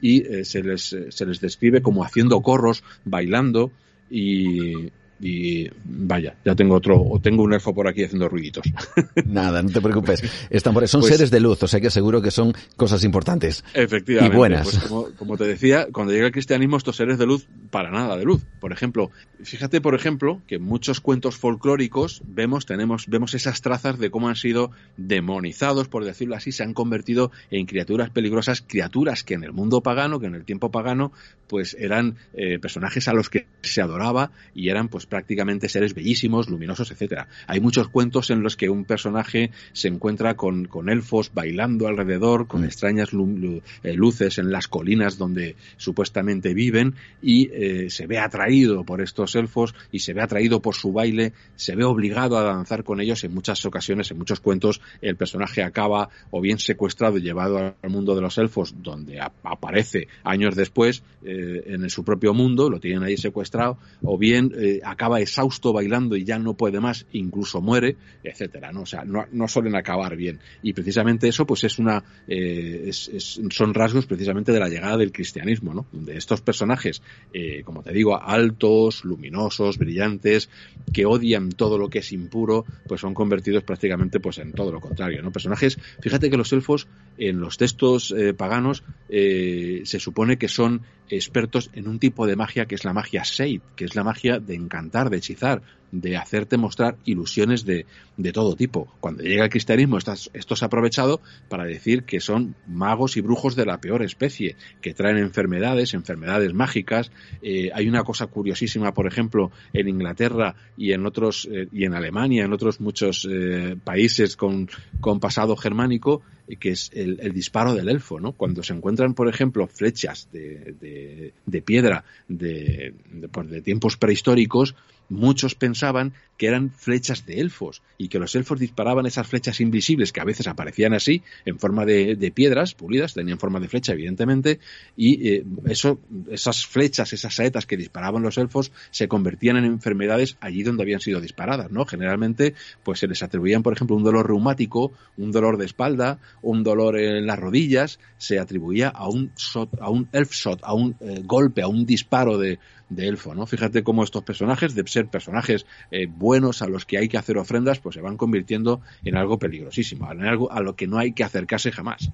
y eh, se, les, se les describe como haciendo corros, bailando y, y vaya, ya tengo otro, o tengo un elfo por aquí haciendo ruiditos. Nada, no te preocupes. Están por, son pues seres de luz, o sea que seguro que son cosas importantes. Efectivamente. Y buenas. Pues como, como, te decía, cuando llega el cristianismo, estos seres de luz, para nada de luz. Por ejemplo, fíjate, por ejemplo, que en muchos cuentos folclóricos vemos, tenemos, vemos esas trazas de cómo han sido demonizados, por decirlo así, se han convertido en criaturas peligrosas, criaturas que en el mundo pagano, que en el tiempo pagano, pues eran eh, personajes a los que se adoraba y eran pues prácticamente seres bellísimos, luminosos, etcétera. Hay muchos cuentos en los que un personaje se encuentra con, con elfos bailando alrededor, con mm. extrañas eh, luces en las colinas donde supuestamente viven y eh, se ve atraído por estos elfos y se ve atraído por su baile, se ve obligado a danzar con ellos en muchas ocasiones, en muchos cuentos, el personaje acaba o bien secuestrado y llevado al mundo de los elfos, donde aparece años después eh, en su propio mundo, lo tienen ahí secuestrado, o bien acaba exhausto bailando y ya no puede más, incluso muere, etcétera, ¿no? O sea, no, no suelen acabar bien. Y precisamente eso, pues es una, eh, son rasgos precisamente de la llegada del cristianismo, ¿no? De estos personajes, eh, como te digo, altos, luminosos, brillantes, que odian todo lo que es impuro, pues son convertidos prácticamente, pues en todo lo contrario, ¿no? Personajes, fíjate que los elfos, en los textos eh, paganos, se supone que son expertos en un tipo de magia que es la magia Seid, que es la magia de encantar, de hechizar, de hacerte mostrar ilusiones de, de todo tipo. Cuando llega el cristianismo, esto se ha aprovechado para decir que son magos y brujos de la peor especie, que traen enfermedades, enfermedades mágicas. Eh, hay una cosa curiosísima, por ejemplo, en Inglaterra y en otros, eh, y en Alemania, en otros muchos eh, países con, con pasado germánico, que es el, disparo del elfo, ¿no? Cuando se encuentran, por ejemplo, flechas de, de, piedra de, pues de tiempos prehistóricos, muchos pensaban que eran flechas de elfos y que los elfos disparaban esas flechas invisibles que a veces aparecían así, en forma de, piedras pulidas, tenían forma de flecha, evidentemente, y eh, eso, esas flechas, esas saetas que disparaban los elfos se convertían en enfermedades allí donde habían sido disparadas, ¿no? Generalmente, pues se les atribuían, por ejemplo, un dolor reumático, un dolor de espalda, un dolor en las rodillas, se atribuía a un a un elf shot, a un eh, golpe, a un disparo de, de elfo, ¿no? Fíjate cómo estos personajes, de ser personajes eh, buenos a los que hay que hacer ofrendas, pues se van convirtiendo en algo peligrosísimo, en algo a lo que no hay que acercarse jamás.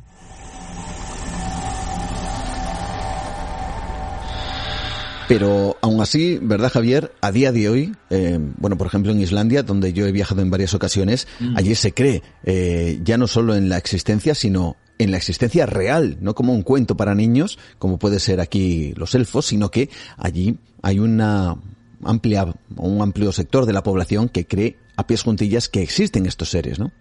Pero aún así, ¿verdad, Javier? A día de hoy, eh, bueno, por ejemplo en Islandia, donde yo he viajado en varias ocasiones, mm. allí se cree eh, ya no solo en la existencia, sino en la existencia real, no como un cuento para niños, como puede ser aquí los elfos, sino que allí hay una amplia, un amplio sector de la población que cree a pies juntillas que existen estos seres, ¿no?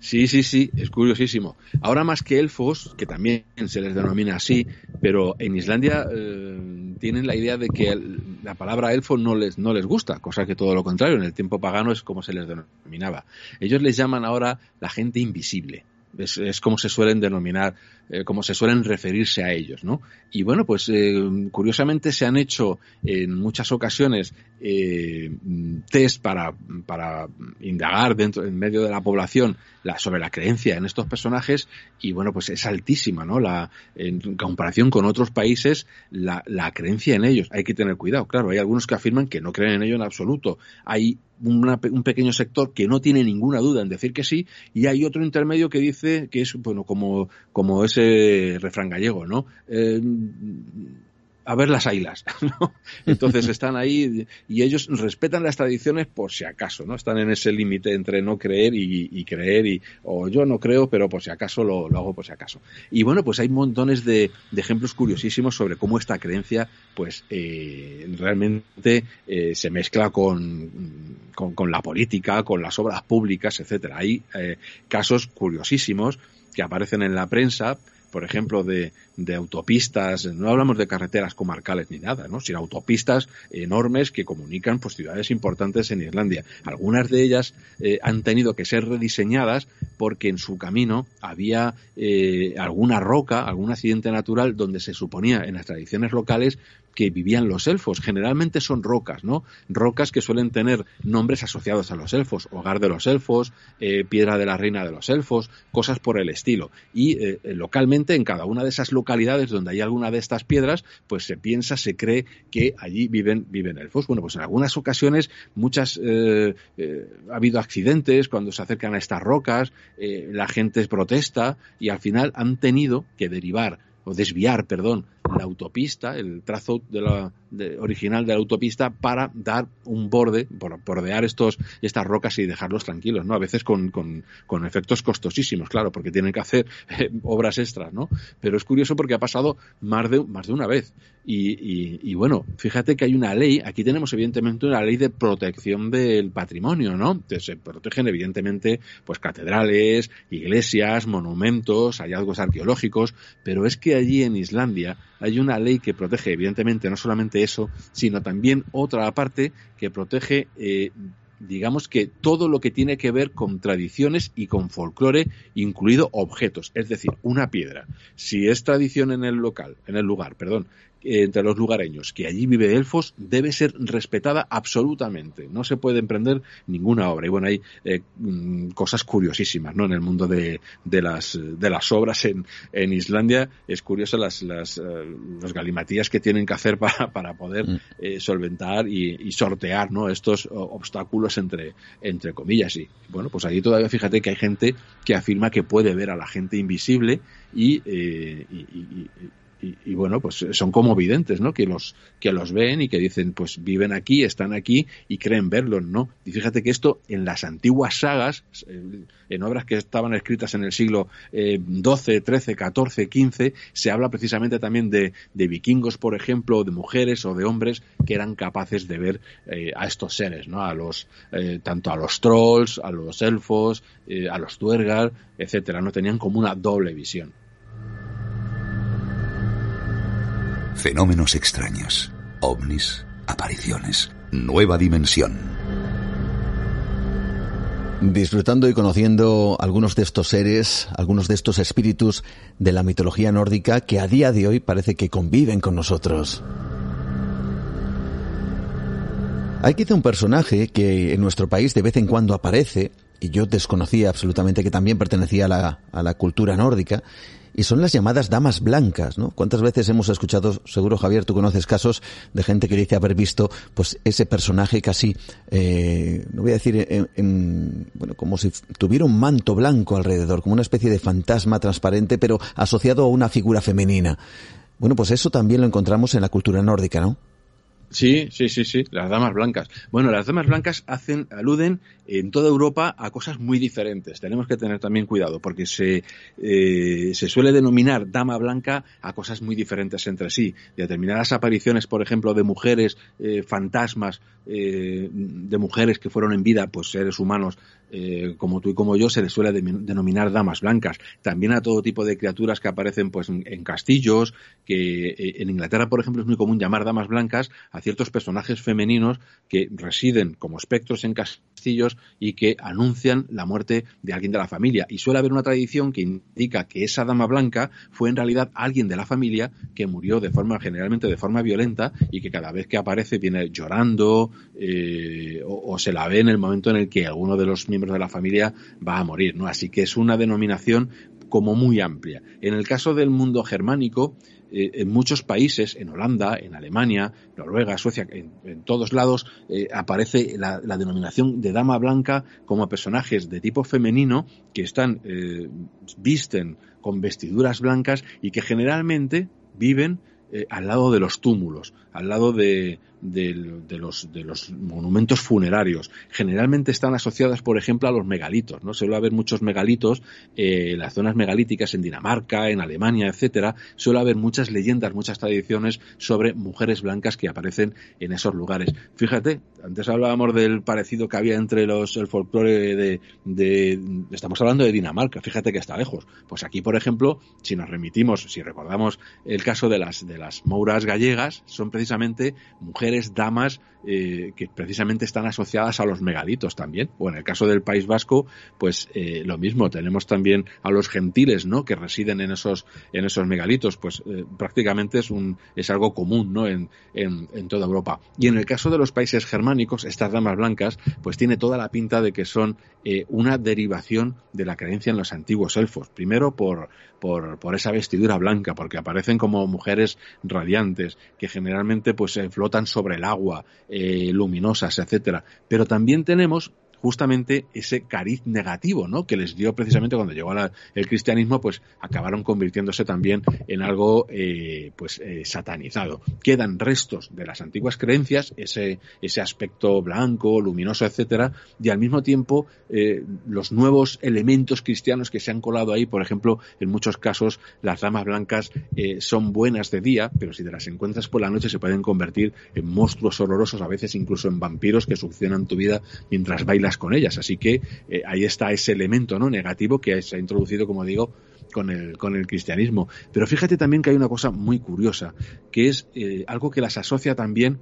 Sí, sí, sí, es curiosísimo. Ahora más que elfos, que también se les denomina así, pero en Islandia eh, tienen la idea de que la palabra elfo no les, no les gusta, cosa que todo lo contrario, en el tiempo pagano es como se les denominaba. Ellos les llaman ahora la gente invisible. Es, como se suelen denominar, eh, como se suelen referirse a ellos, ¿no? Y bueno, pues eh, curiosamente se han hecho en muchas ocasiones eh, test para, para indagar dentro, en medio de la población la, sobre la creencia en estos personajes y bueno, pues es altísima, ¿no? La, en comparación con otros países, la, la creencia en ellos. Hay que tener cuidado, claro, hay algunos que afirman que no creen en ello en absoluto. Hay un pequeño sector que no tiene ninguna duda en decir que sí y hay otro intermedio que dice que es bueno como como ese refrán gallego no eh, a ver las ailas, ¿no? Entonces están ahí y ellos respetan las tradiciones por si acaso, ¿no? Están en ese límite entre no creer y, creer y, o yo no creo, pero por si acaso lo, hago por si acaso. Y bueno, pues hay montones de, ejemplos curiosísimos sobre cómo esta creencia, pues, eh, realmente eh, se mezcla con, con, la política, con las obras públicas, etcétera. Hay eh, casos curiosísimos que aparecen en la prensa, por ejemplo, de, de autopistas, no hablamos de carreteras comarcales ni nada, ¿no? sino autopistas enormes que comunican pues, ciudades importantes en Islandia. Algunas de ellas eh, han tenido que ser rediseñadas porque en su camino había eh, alguna roca, algún accidente natural donde se suponía en las tradiciones locales que vivían los elfos. Generalmente son rocas, ¿no? Rocas que suelen tener nombres asociados a los elfos, hogar de los elfos, eh, piedra de la reina de los elfos, cosas por el estilo. Y localmente en cada una de esas localidades localidades donde hay alguna de estas piedras, pues se piensa, se cree que allí viven, viven elfos. Bueno, pues en algunas ocasiones muchas eh, eh, ha habido accidentes cuando se acercan a estas rocas, eh, la gente protesta y al final han tenido que derivar o desviar, perdón, la autopista, el trazo de la, original de la autopista para dar un borde, por, bordear estos, estas rocas y dejarlos tranquilos, ¿no? A veces con, con, con efectos costosísimos, claro, porque tienen que hacer eh, obras extras, ¿no? Pero es curioso porque ha pasado más de, más de una vez. Y, y, y, bueno, fíjate que hay una ley, aquí tenemos evidentemente una ley de protección del patrimonio, ¿no? se protegen evidentemente pues catedrales, iglesias, monumentos, hallazgos arqueológicos, pero es que allí en Islandia hay una ley que protege, evidentemente, no solamente eso, sino también otra parte que protege, eh, digamos que todo lo que tiene que ver con tradiciones y con folclore, incluido objetos, es decir, una piedra. Si es tradición en el local, en el lugar, perdón, entre los lugareños, que allí vive elfos, debe ser respetada absolutamente. No se puede emprender ninguna obra. Y bueno, hay eh, mm, cosas curiosísimas, ¿no? En el mundo de, de, las, de las obras en, en Islandia es curioso las, las, eh, galimatías que tienen que hacer para, para poder mm. eh, solventar y, y, sortear, ¿no? Estos obstáculos entre, entre comillas. Y bueno, pues allí todavía fíjate que hay gente que afirma que puede ver a la gente invisible y, y, y, bueno, pues son como videntes, ¿no? Que los, que los ven y que dicen, pues viven aquí, están aquí y creen verlos, ¿no? Y fíjate que esto en las antiguas sagas, eh, en obras que estaban escritas en el siglo XII, XIII, XIV, XV, se habla precisamente también de, vikingos, por ejemplo, de mujeres o de hombres que eran capaces de ver eh, a estos seres, ¿no? A los, eh, tanto a los trolls, a los elfos, a los duergar, etcétera, ¿no? Tenían como una doble visión. Fenómenos extraños, ovnis, apariciones, nueva dimensión. Disfrutando y conociendo algunos de estos seres, algunos de estos espíritus de la mitología nórdica que a día de hoy parece que conviven con nosotros. Hay quizá un personaje que en nuestro país de vez en cuando aparece, y yo desconocía absolutamente que también pertenecía a la, a la cultura nórdica, y son las llamadas damas blancas, ¿no? ¿Cuántas veces hemos escuchado, seguro Javier, tú conoces casos de gente que dice haber visto, pues, ese personaje casi, eh, no voy a decir, en, bueno, como si tuviera un manto blanco alrededor, como una especie de fantasma transparente, pero asociado a una figura femenina. Bueno, pues eso también lo encontramos en la cultura nórdica, ¿no? Sí, sí, sí, sí, las damas blancas. Bueno, las damas blancas hacen, aluden en toda Europa a cosas muy diferentes. Tenemos que tener también cuidado porque se, eh, se suele denominar dama blanca a cosas muy diferentes entre sí. Determinadas apariciones, por ejemplo, de mujeres eh, fantasmas, eh, de mujeres que fueron en vida, pues seres humanos como tú y como yo, se les suele denominar damas blancas. También a todo tipo de criaturas que aparecen pues en, castillos, que en Inglaterra, por ejemplo, es muy común llamar damas blancas a ciertos personajes femeninos que residen como espectros en castillos y que anuncian la muerte de alguien de la familia. Y suele haber una tradición que indica que esa dama blanca fue en realidad alguien de la familia que murió de forma, generalmente de forma violenta, y que cada vez que aparece viene llorando eh, o, o, se la ve en el momento en el que alguno de los miembros de la familia va a morir, ¿no? Así que es una denominación como muy amplia. En el caso del mundo germánico, eh, en muchos países, en Holanda, en Alemania, Noruega, Suecia, en, todos lados eh, aparece la, denominación de dama blanca como personajes de tipo femenino que están, eh, visten con vestiduras blancas y que generalmente viven al lado de los túmulos, al lado de, los monumentos funerarios. Generalmente están asociadas, por ejemplo, a los megalitos. ¿no? Suele haber muchos megalitos eh, en las zonas megalíticas en Dinamarca, en Alemania, etcétera. Suele haber muchas leyendas, muchas tradiciones sobre mujeres blancas que aparecen en esos lugares. Fíjate, antes hablábamos del parecido que había entre los el folclore de, de estamos hablando de Dinamarca. Fíjate que está lejos. Pues aquí, por ejemplo, si nos remitimos, si recordamos el caso de las de las mouras gallegas, son precisamente mujeres mujeres, damas, eh, que precisamente están asociadas a los megalitos también. O en el caso del País Vasco, pues eh, lo mismo, tenemos también a los gentiles, ¿no? Que residen en esos, en esos megalitos, pues eh, prácticamente es un, es algo común, ¿no? En, en, en, toda Europa. Y en el caso de los países germánicos, estas damas blancas, pues tiene toda la pinta de que son una derivación de la creencia en los antiguos elfos. Primero por, por, por esa vestidura blanca, porque aparecen como mujeres radiantes, que generalmente pues flotan sobre el agua, eh, luminosas, etcétera. Pero también tenemos justamente ese cariz negativo, ¿no? Que les dio precisamente cuando llegó el cristianismo, pues acabaron convirtiéndose también en algo, eh, pues, eh, satanizado. Quedan restos de las antiguas creencias, ese, ese aspecto blanco, luminoso, etcétera, y al mismo tiempo eh, los nuevos elementos cristianos que se han colado ahí, por ejemplo, en muchos casos las damas blancas eh, son buenas de día, pero si te las encuentras por la noche se pueden convertir en monstruos horrorosos, a veces incluso en vampiros que succionan tu vida mientras bailas con ellas. Así que eh, ahí está ese elemento no negativo que se ha introducido, como digo, con el, con el cristianismo. Pero fíjate también que hay una cosa muy curiosa, que es eh, algo que las asocia también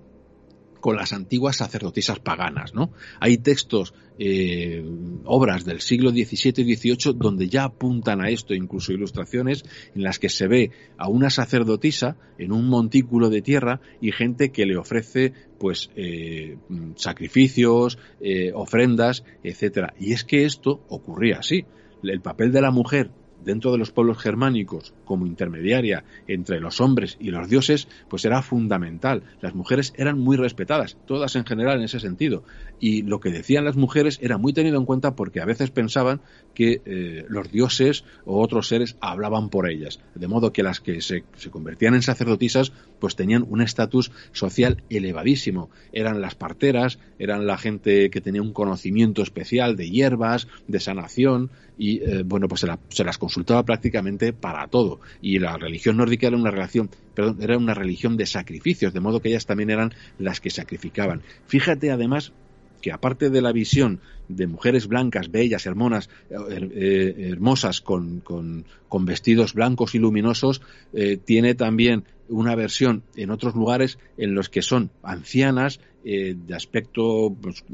con las antiguas sacerdotisas paganas, ¿no? Hay textos, eh, obras del siglo XVII y XVIII donde ya apuntan a esto, incluso ilustraciones en las que se ve a una sacerdotisa en un montículo de tierra y gente que le ofrece pues eh, sacrificios, eh, ofrendas, etcétera. Y es que esto ocurría así. El papel de la mujer dentro de los pueblos germánicos como intermediaria entre los hombres y los dioses, pues era fundamental. Las mujeres eran muy respetadas, todas en general en ese sentido. Y lo que decían las mujeres era muy tenido en cuenta porque a veces pensaban que eh, los dioses o otros seres hablaban por ellas. De modo que las que se, se convertían en sacerdotisas, pues tenían un estatus social elevadísimo. Eran las parteras, eran la gente que tenía un conocimiento especial de hierbas, de sanación, y eh, bueno, pues se, la, se, las consultaba prácticamente para todo. Y la religión nórdica era una relación, perdón, era una religión de sacrificios, de modo que ellas también eran las que sacrificaban. Fíjate además que aparte de la visión de mujeres blancas, bellas, hermonas, eh, hermosas, con, con, con, vestidos blancos y luminosos, eh, tiene también una versión en otros lugares en los que son ancianas, eh, de aspecto pues,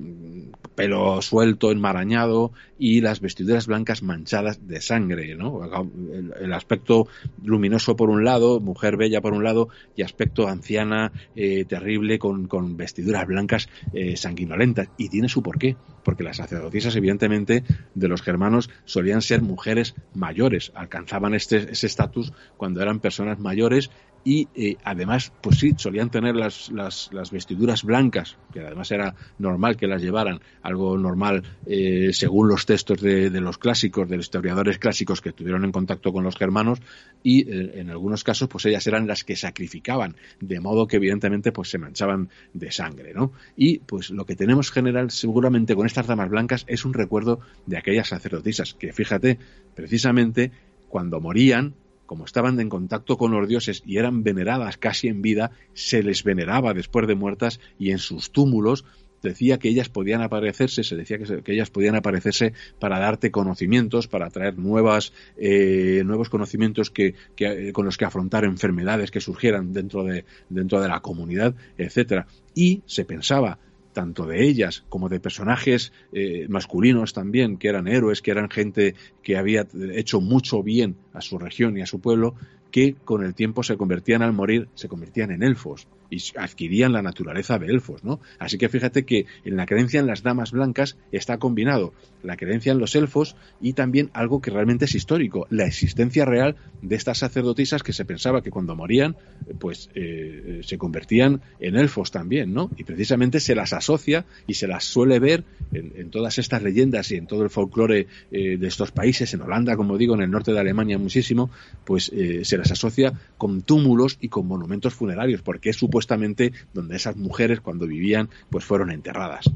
pelo suelto, enmarañado y las vestiduras blancas manchadas de sangre, ¿no? El, aspecto luminoso por un lado, mujer bella por un lado y aspecto anciana eh, terrible con, con, vestiduras blancas eh, sanguinolentas. Y tiene su porqué, porque las sacerdotisas evidentemente de los germanos solían ser mujeres mayores, alcanzaban este, ese estatus cuando eran personas mayores y eh, además, pues sí, solían tener las, las, vestiduras blancas, que además era normal que las llevaran, algo normal eh, según los textos de, de, los clásicos, de los historiadores clásicos que estuvieron en contacto con los germanos, y eh, en algunos casos, pues ellas eran las que sacrificaban, de modo que evidentemente pues se manchaban de sangre, ¿no? Y pues lo que tenemos general seguramente con estas damas blancas es un recuerdo de aquellas sacerdotisas, que fíjate, precisamente cuando morían, como estaban en contacto con los dioses y eran veneradas casi en vida, se les veneraba después de muertas y en sus túmulos decía que ellas podían aparecerse, se decía que, ellas podían aparecerse para darte conocimientos, para traer nuevas, eh, nuevos conocimientos que, que, eh, con los que afrontar enfermedades que surgieran dentro de, dentro de la comunidad, etcétera. Y se pensaba tanto de ellas como de personajes eh, masculinos también, que eran héroes, que eran gente que había hecho mucho bien a su región y a su pueblo, que con el tiempo se convertían al morir, se convertían en elfos y adquirían la naturaleza de elfos, ¿no? Así que fíjate que en la creencia en las damas blancas está combinado la creencia en los elfos y también algo que realmente es histórico, la existencia real de estas sacerdotisas que se pensaba que cuando morían, pues eh, se convertían en elfos también, ¿no? Y precisamente se las asocia y se las suele ver en, todas estas leyendas y en todo el folclore eh, de estos países, en Holanda, como digo, en el norte de Alemania muchísimo, pues eh, se las asocia con túmulos y con monumentos funerarios, porque es supuestamente donde esas mujeres cuando vivían pues fueron enterradas.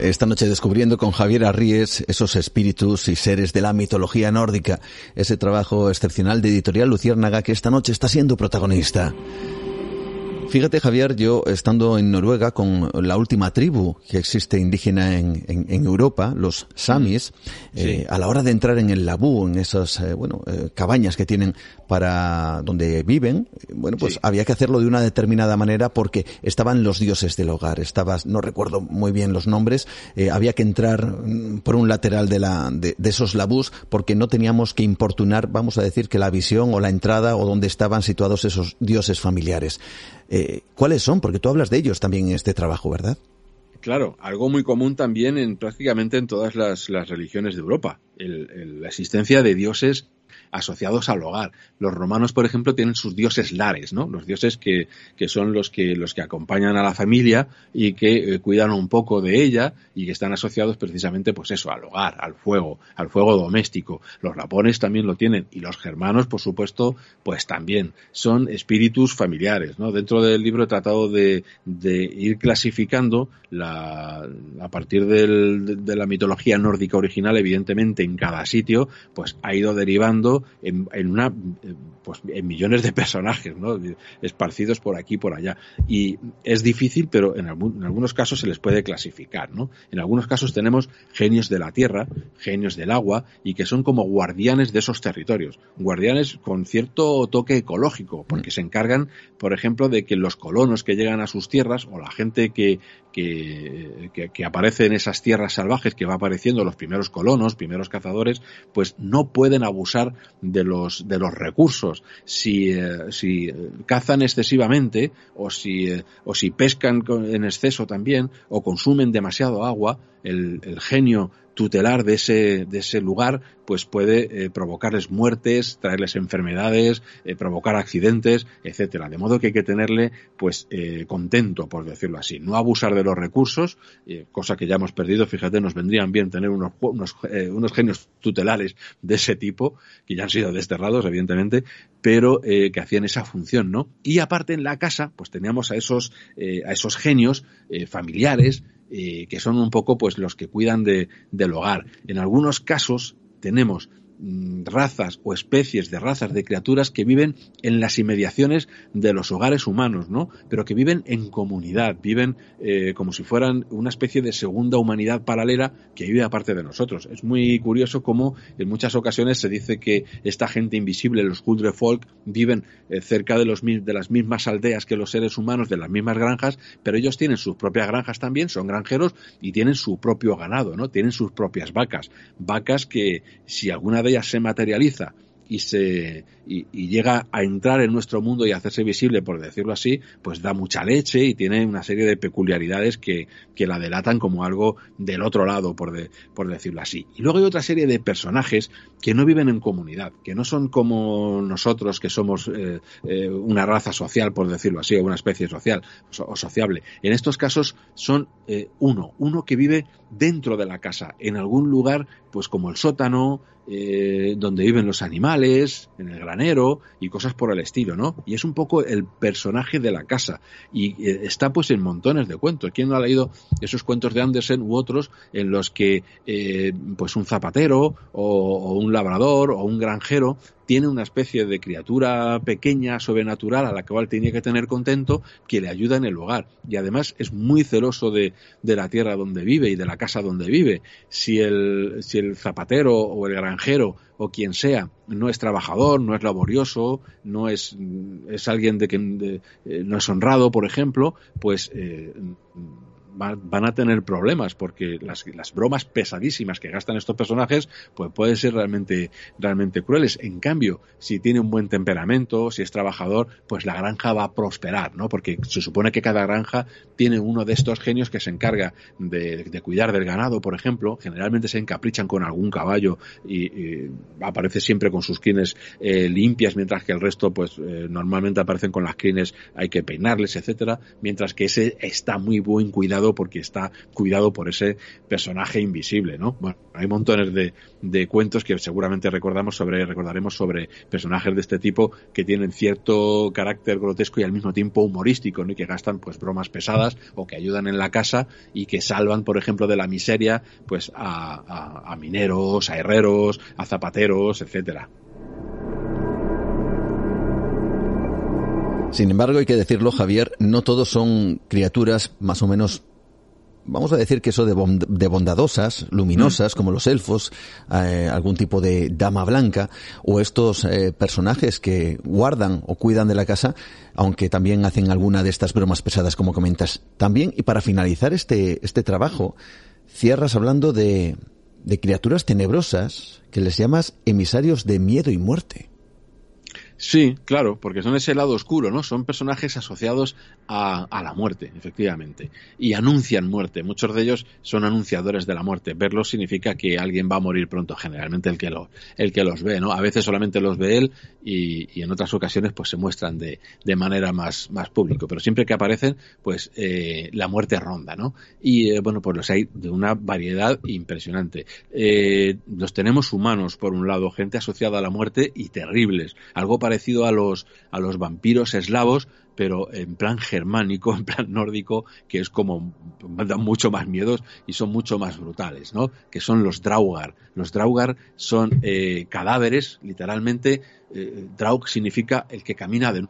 Esta noche descubriendo con Javier Arríes esos espíritus y seres de la mitología nórdica, ese trabajo excepcional de editorial Luciérnaga que esta noche está siendo protagonista. Fíjate, Javier, yo estando en Noruega con la última tribu que existe indígena en, en, Europa, los Samis, eh, a la hora de entrar en el Labú, en esas, eh, bueno, eh, cabañas que tienen para donde viven, bueno, pues había que hacerlo de una determinada manera porque estaban los dioses del hogar. Estabas, no recuerdo muy bien los nombres, había que entrar mm, por un lateral de la, de, de esos labús porque no teníamos que importunar, vamos a decir, que la visión o la entrada o donde estaban situados esos dioses familiares. Eh, ¿Cuáles son? Porque tú hablas de ellos también en este trabajo, ¿verdad? Claro, algo muy común también en prácticamente en todas las, religiones de Europa, la existencia de dioses asociados al hogar. Los romanos, por ejemplo, tienen sus dioses lares, ¿no? Los dioses que, que son los que, los que acompañan a la familia y que eh, cuidan un poco de ella y que están asociados precisamente, pues eso, al hogar, al fuego, al fuego doméstico. Los lapones también lo tienen y los germanos, por supuesto, pues también. Son espíritus familiares, ¿no? Dentro del libro he tratado de, de ir clasificando la, a partir del, de la mitología nórdica original, evidentemente en cada sitio, pues ha ido derivando en, una, pues, en millones de personajes, ¿no? Esparcidos por aquí y por allá. Y es difícil, pero en, algunos casos se les puede clasificar, ¿no? En algunos casos tenemos genios de la tierra, genios del agua, y que son como guardianes de esos territorios. Guardianes con cierto toque ecológico, porque se encargan, por ejemplo, de que los colonos que llegan a sus tierras, o la gente que, que, aparece en esas tierras salvajes, que va apareciendo los primeros colonos, primeros cazadores, pues no pueden abusar de los, de los recursos. Si, eh, si cazan excesivamente o si, eh, o si pescan en exceso también o consumen demasiado agua, el, el genio tutelar de ese, de ese lugar, pues puede eh, provocarles muertes, traerles enfermedades, eh, provocar accidentes, etcétera. De modo que hay que tenerle, pues, eh, contento, por decirlo así. No abusar de los recursos, cosa que ya hemos perdido. Fíjate, nos vendrían bien tener unos, unos, unos, genios tutelares de ese tipo, que ya han sido desterrados, evidentemente, pero que hacían esa función, ¿no? Y aparte en la casa, pues teníamos a esos, a esos genios familiares, eh, que son un poco pues los que cuidan de, del hogar. En algunos casos tenemos razas o especies de razas de criaturas que viven en las inmediaciones de los hogares humanos, ¿no? Pero que viven en comunidad, viven eh, como si fueran una especie de segunda humanidad paralela que vive aparte de nosotros. Es muy curioso cómo en muchas ocasiones se dice que esta gente invisible, los Huldre Folk, viven eh, cerca de, las mismas aldeas que los seres humanos, de las mismas granjas, pero ellos tienen sus propias granjas también, son granjeros y tienen su propio ganado, ¿no? Tienen sus propias vacas. Vacas que si alguna de se materializa y se y, llega a entrar en nuestro mundo y hacerse visible, por decirlo así, pues da mucha leche y tiene una serie de peculiaridades que, que la delatan como algo del otro lado, por, por decirlo así. Y luego hay otra serie de personajes que no viven en comunidad, que no son como nosotros, que somos eh, eh, una raza social, por decirlo así, o una especie social o sociable. En estos casos son eh, uno, uno que vive dentro de la casa, en algún lugar, pues como el sótano, donde viven los animales, en el granero y cosas por el estilo, ¿no? Y es un poco el personaje de la casa y está pues en montones de cuentos. ¿Quién no ha leído esos cuentos de Andersen u otros en los que pues un zapatero o un labrador o un granjero tiene una especie de criatura pequeña, sobrenatural, a la cual tiene que tener contento, que le ayuda en el hogar. Y además es muy celoso de, de la tierra donde vive y de la casa donde vive. Si el, si el zapatero o el granjero o quien sea no es trabajador, no es laborioso, no es, es alguien de que eh, no es honrado, por ejemplo, pues eh, van a tener problemas porque las, bromas pesadísimas que gastan estos personajes pues pueden ser realmente, realmente crueles. En cambio, si tiene un buen temperamento, si es trabajador, pues la granja va a prosperar, ¿no? Porque se supone que cada granja tiene uno de estos genios que se encarga de, cuidar del ganado, por ejemplo. Generalmente se encaprichan con algún caballo y, aparece siempre con sus crines eh, limpias, mientras que el resto, pues eh, normalmente aparecen con las crines, hay que peinarles, etcétera, mientras que ese está muy buen cuidado porque está cuidado por ese personaje invisible, ¿no? Bueno, hay montones de, de cuentos que seguramente recordamos sobre, recordaremos sobre personajes de este tipo que tienen cierto carácter grotesco y al mismo tiempo humorístico, ¿no? Y que gastan pues bromas pesadas o que ayudan en la casa y que salvan, por ejemplo, de la miseria, pues a, a mineros, a herreros, a zapateros, etcétera. Sin embargo, hay que decirlo, Javier, no todos son criaturas más o menos vamos a decir que eso de, bondadosas, luminosas, como los elfos, eh, algún tipo de dama blanca, o estos eh, personajes que guardan o cuidan de la casa, aunque también hacen alguna de estas bromas pesadas, como comentas. También, y para finalizar este, este trabajo, cierras hablando de, de criaturas tenebrosas que les llamas emisarios de miedo y muerte. Sí, claro, porque son ese lado oscuro, ¿no? Son personajes asociados a, a, la muerte, efectivamente, y anuncian muerte. Muchos de ellos son anunciadores de la muerte. Verlos significa que alguien va a morir pronto, generalmente el que, lo, el que los ve, ¿no? A veces solamente los ve él y, y en otras ocasiones pues se muestran de, de manera más, más público. Pero siempre que aparecen, pues eh, la muerte ronda, ¿no? Y eh, bueno, pues los hay de una variedad impresionante. Eh, los tenemos humanos, por un lado, gente asociada a la muerte y terribles. Algo parecido a los, a los vampiros eslavos, pero en plan germánico, en plan nórdico, que es como dan mucho más miedos y son mucho más brutales, ¿no? Que son los Draugar. Los Draugar son eh, cadáveres, literalmente. Eh, Draug significa el que camina de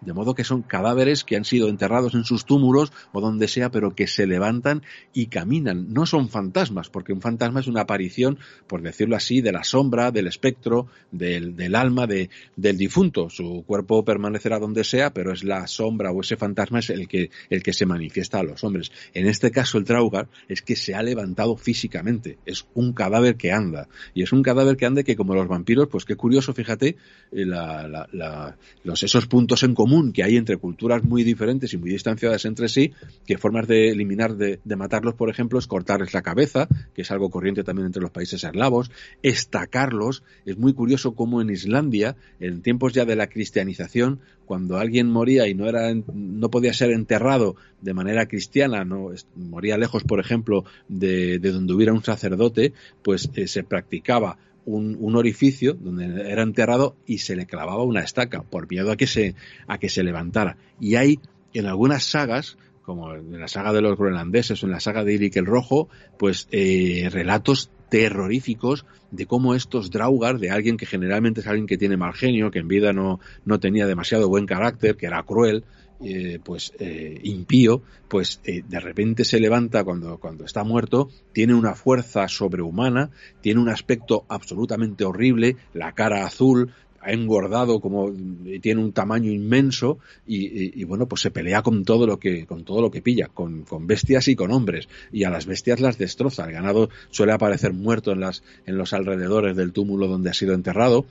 de modo que son cadáveres que han sido enterrados en sus túmulos o donde sea, pero que se levantan y caminan. No son fantasmas, porque un fantasma es una aparición, por decirlo así, de la sombra, del espectro, del, alma de, del difunto. Su cuerpo permanecerá donde sea, pero es la sombra o ese fantasma es el que, el que se manifiesta a los hombres. En este caso, el Traugar es que se ha levantado físicamente. Es un cadáver que anda. Y es un cadáver que anda que, como los vampiros, pues qué curioso, fíjate, eh, la, los, esos en común que hay entre culturas muy diferentes y muy distanciadas entre sí, que formas de eliminar, de, de matarlos, por ejemplo, es cortarles la cabeza, que es algo corriente también entre los países eslavos, estacarlos. Es muy curioso cómo en Islandia, en tiempos ya de la cristianización, cuando alguien moría y no era no podía ser enterrado de manera cristiana, no moría lejos, por ejemplo, de, de donde hubiera un sacerdote, pues eh, se practicaba un, un, orificio donde era enterrado y se le clavaba una estaca por miedo a que se a que se levantara. Y hay en algunas sagas como en la saga de los groenlandeses o en la saga de Irik el Rojo, pues eh, relatos terroríficos de cómo estos Draugar, de alguien que generalmente es alguien que tiene mal genio, que en vida no, no tenía demasiado buen carácter, que era cruel, eh, pues eh, impío, pues eh, de repente se levanta cuando, cuando está muerto, tiene una fuerza sobrehumana, tiene un aspecto absolutamente horrible, la cara azul, ha engordado como tiene un tamaño inmenso y, y, y, bueno pues se pelea con todo lo que con todo lo que pilla con, con, bestias y con hombres y a las bestias las destroza. El ganado suele aparecer muerto en las en los alrededores del túmulo donde ha sido enterrado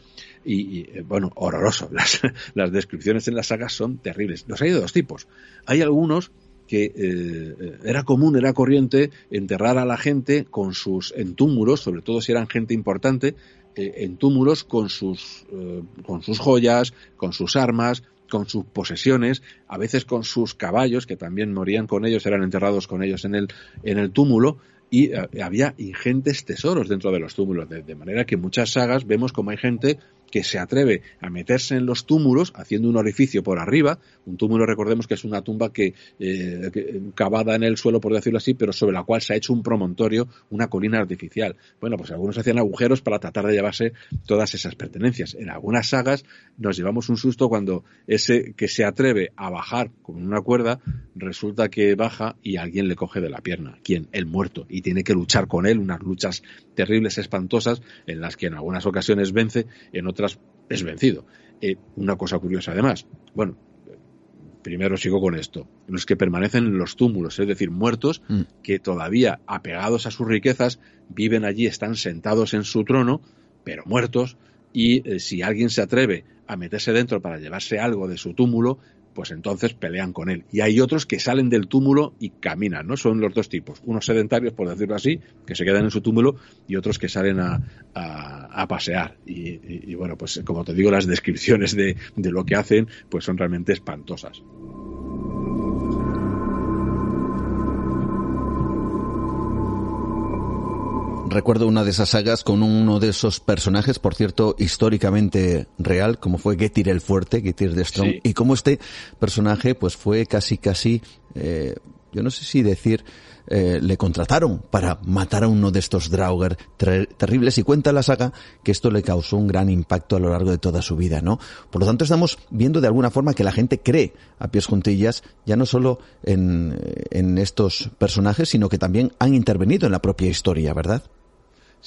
y, y eh, bueno horroroso. Las, descripciones en las sagas son terribles. Los hay de dos tipos. Hay algunos que eh, era común, era corriente enterrar a la gente con sus en túmulos, sobre todo si eran gente importante, eh, en túmulos con sus, eh, con sus joyas, con sus armas, con sus posesiones, a veces con sus caballos, que también morían con ellos, eran enterrados con ellos en el, en el túmulo, y había ingentes tesoros dentro de los túmulos, de, de, manera que en muchas sagas vemos como hay gente que se atreve a meterse en los túmulos haciendo un orificio por arriba. Un túmulo, recordemos que es una tumba que, eh, que, cavada en el suelo, por decirlo así, pero sobre la cual se ha hecho un promontorio, una colina artificial. Bueno, pues algunos hacían agujeros para tratar de llevarse todas esas pertenencias. En algunas sagas nos llevamos un susto cuando ese que se atreve a bajar con una cuerda resulta que baja y alguien le coge de la pierna. ¿Quién? El muerto. Y tiene que luchar con él, unas luchas terribles, espantosas, en las que en algunas ocasiones vence, en otras es vencido. Eh, una cosa curiosa además, bueno, primero sigo con esto, los que permanecen en los túmulos, es decir, muertos mm. que todavía apegados a sus riquezas viven allí, están sentados en su trono, pero muertos, y eh, si alguien se atreve a meterse dentro para llevarse algo de su túmulo, pues entonces pelean con él. Y hay otros que salen del túmulo y caminan, ¿no? Son los dos tipos. Unos sedentarios, por decirlo así, que se quedan en su túmulo, y otros que salen a, a, pasear. Y, y, y, bueno, pues como te digo, las descripciones de, de lo que hacen, pues son realmente espantosas. Recuerdo una de esas sagas con uno de esos personajes, por cierto, históricamente real, como fue Getir el Fuerte, Getir de Strong, sí. y como este personaje pues fue casi casi eh, yo no sé si decir, eh, le contrataron para matar a uno de estos Draugr terribles y cuenta la saga que esto le causó un gran impacto a lo largo de toda su vida, ¿no? Por lo tanto, estamos viendo de alguna forma que la gente cree a pies juntillas ya no solo en, en estos personajes, sino que también han intervenido en la propia historia, ¿verdad?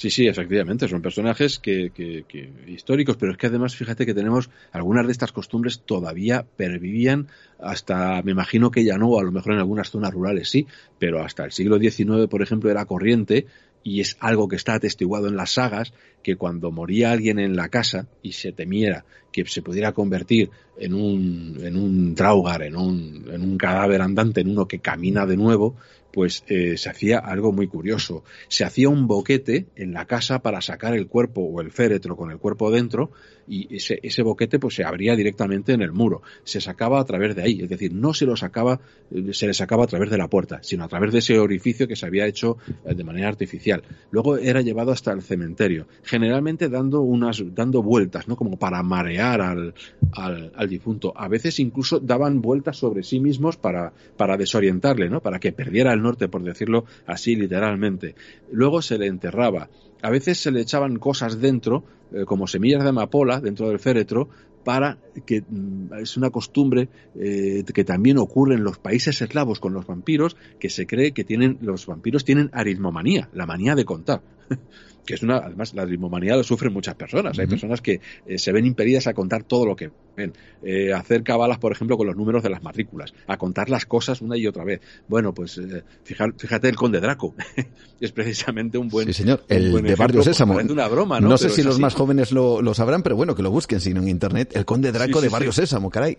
Sí, sí, efectivamente, son personajes que, que, que, históricos, pero es que además fíjate que tenemos algunas de estas costumbres todavía pervivían hasta, me imagino que ya no, a lo mejor en algunas zonas rurales sí, pero hasta el siglo XIX, por ejemplo, era corriente y es algo que está atestiguado en las sagas, que cuando moría alguien en la casa y se temiera que se pudiera convertir en un, en un traugar, en un, en un cadáver andante, en uno que camina de nuevo, pues eh, se hacía algo muy curioso. Se hacía un boquete en la casa para sacar el cuerpo o el féretro con el cuerpo dentro y ese, ese boquete pues se abría directamente en el muro. Se sacaba a través de ahí, es decir, no se lo sacaba, eh, se le sacaba a través de la puerta, sino a través de ese orificio que se había hecho eh, de manera artificial. Luego era llevado hasta el cementerio, generalmente dando unas, dando vueltas, ¿no? Como para marear al, al, al difunto. A veces incluso daban vueltas sobre sí mismos para, para desorientarle, ¿no? Para que perdiera el norte, por decirlo así literalmente. Luego se le enterraba. A veces se le echaban cosas dentro, eh, como semillas de amapola, dentro del féretro, para que mm, es una costumbre eh, que también ocurre en los países eslavos con los vampiros, que se cree que tienen los vampiros tienen aritmomanía, la manía de contar. que es una, además la ritmomanía lo sufren muchas personas. Hay personas que eh, se ven impedidas a contar todo lo que ven, eh, hacer cabalas, por ejemplo, con los números de las matrículas, a contar las cosas una y otra vez. Bueno, pues eh, fíjate, el Conde Draco es precisamente un buen. Sí, señor, el de Barrio Sésamo. Una broma, ¿no? no sé si los más jóvenes lo, lo, sabrán, pero bueno, que lo busquen, sino en internet, el Conde Draco sí, sí, de Barrio Sésamo, caray.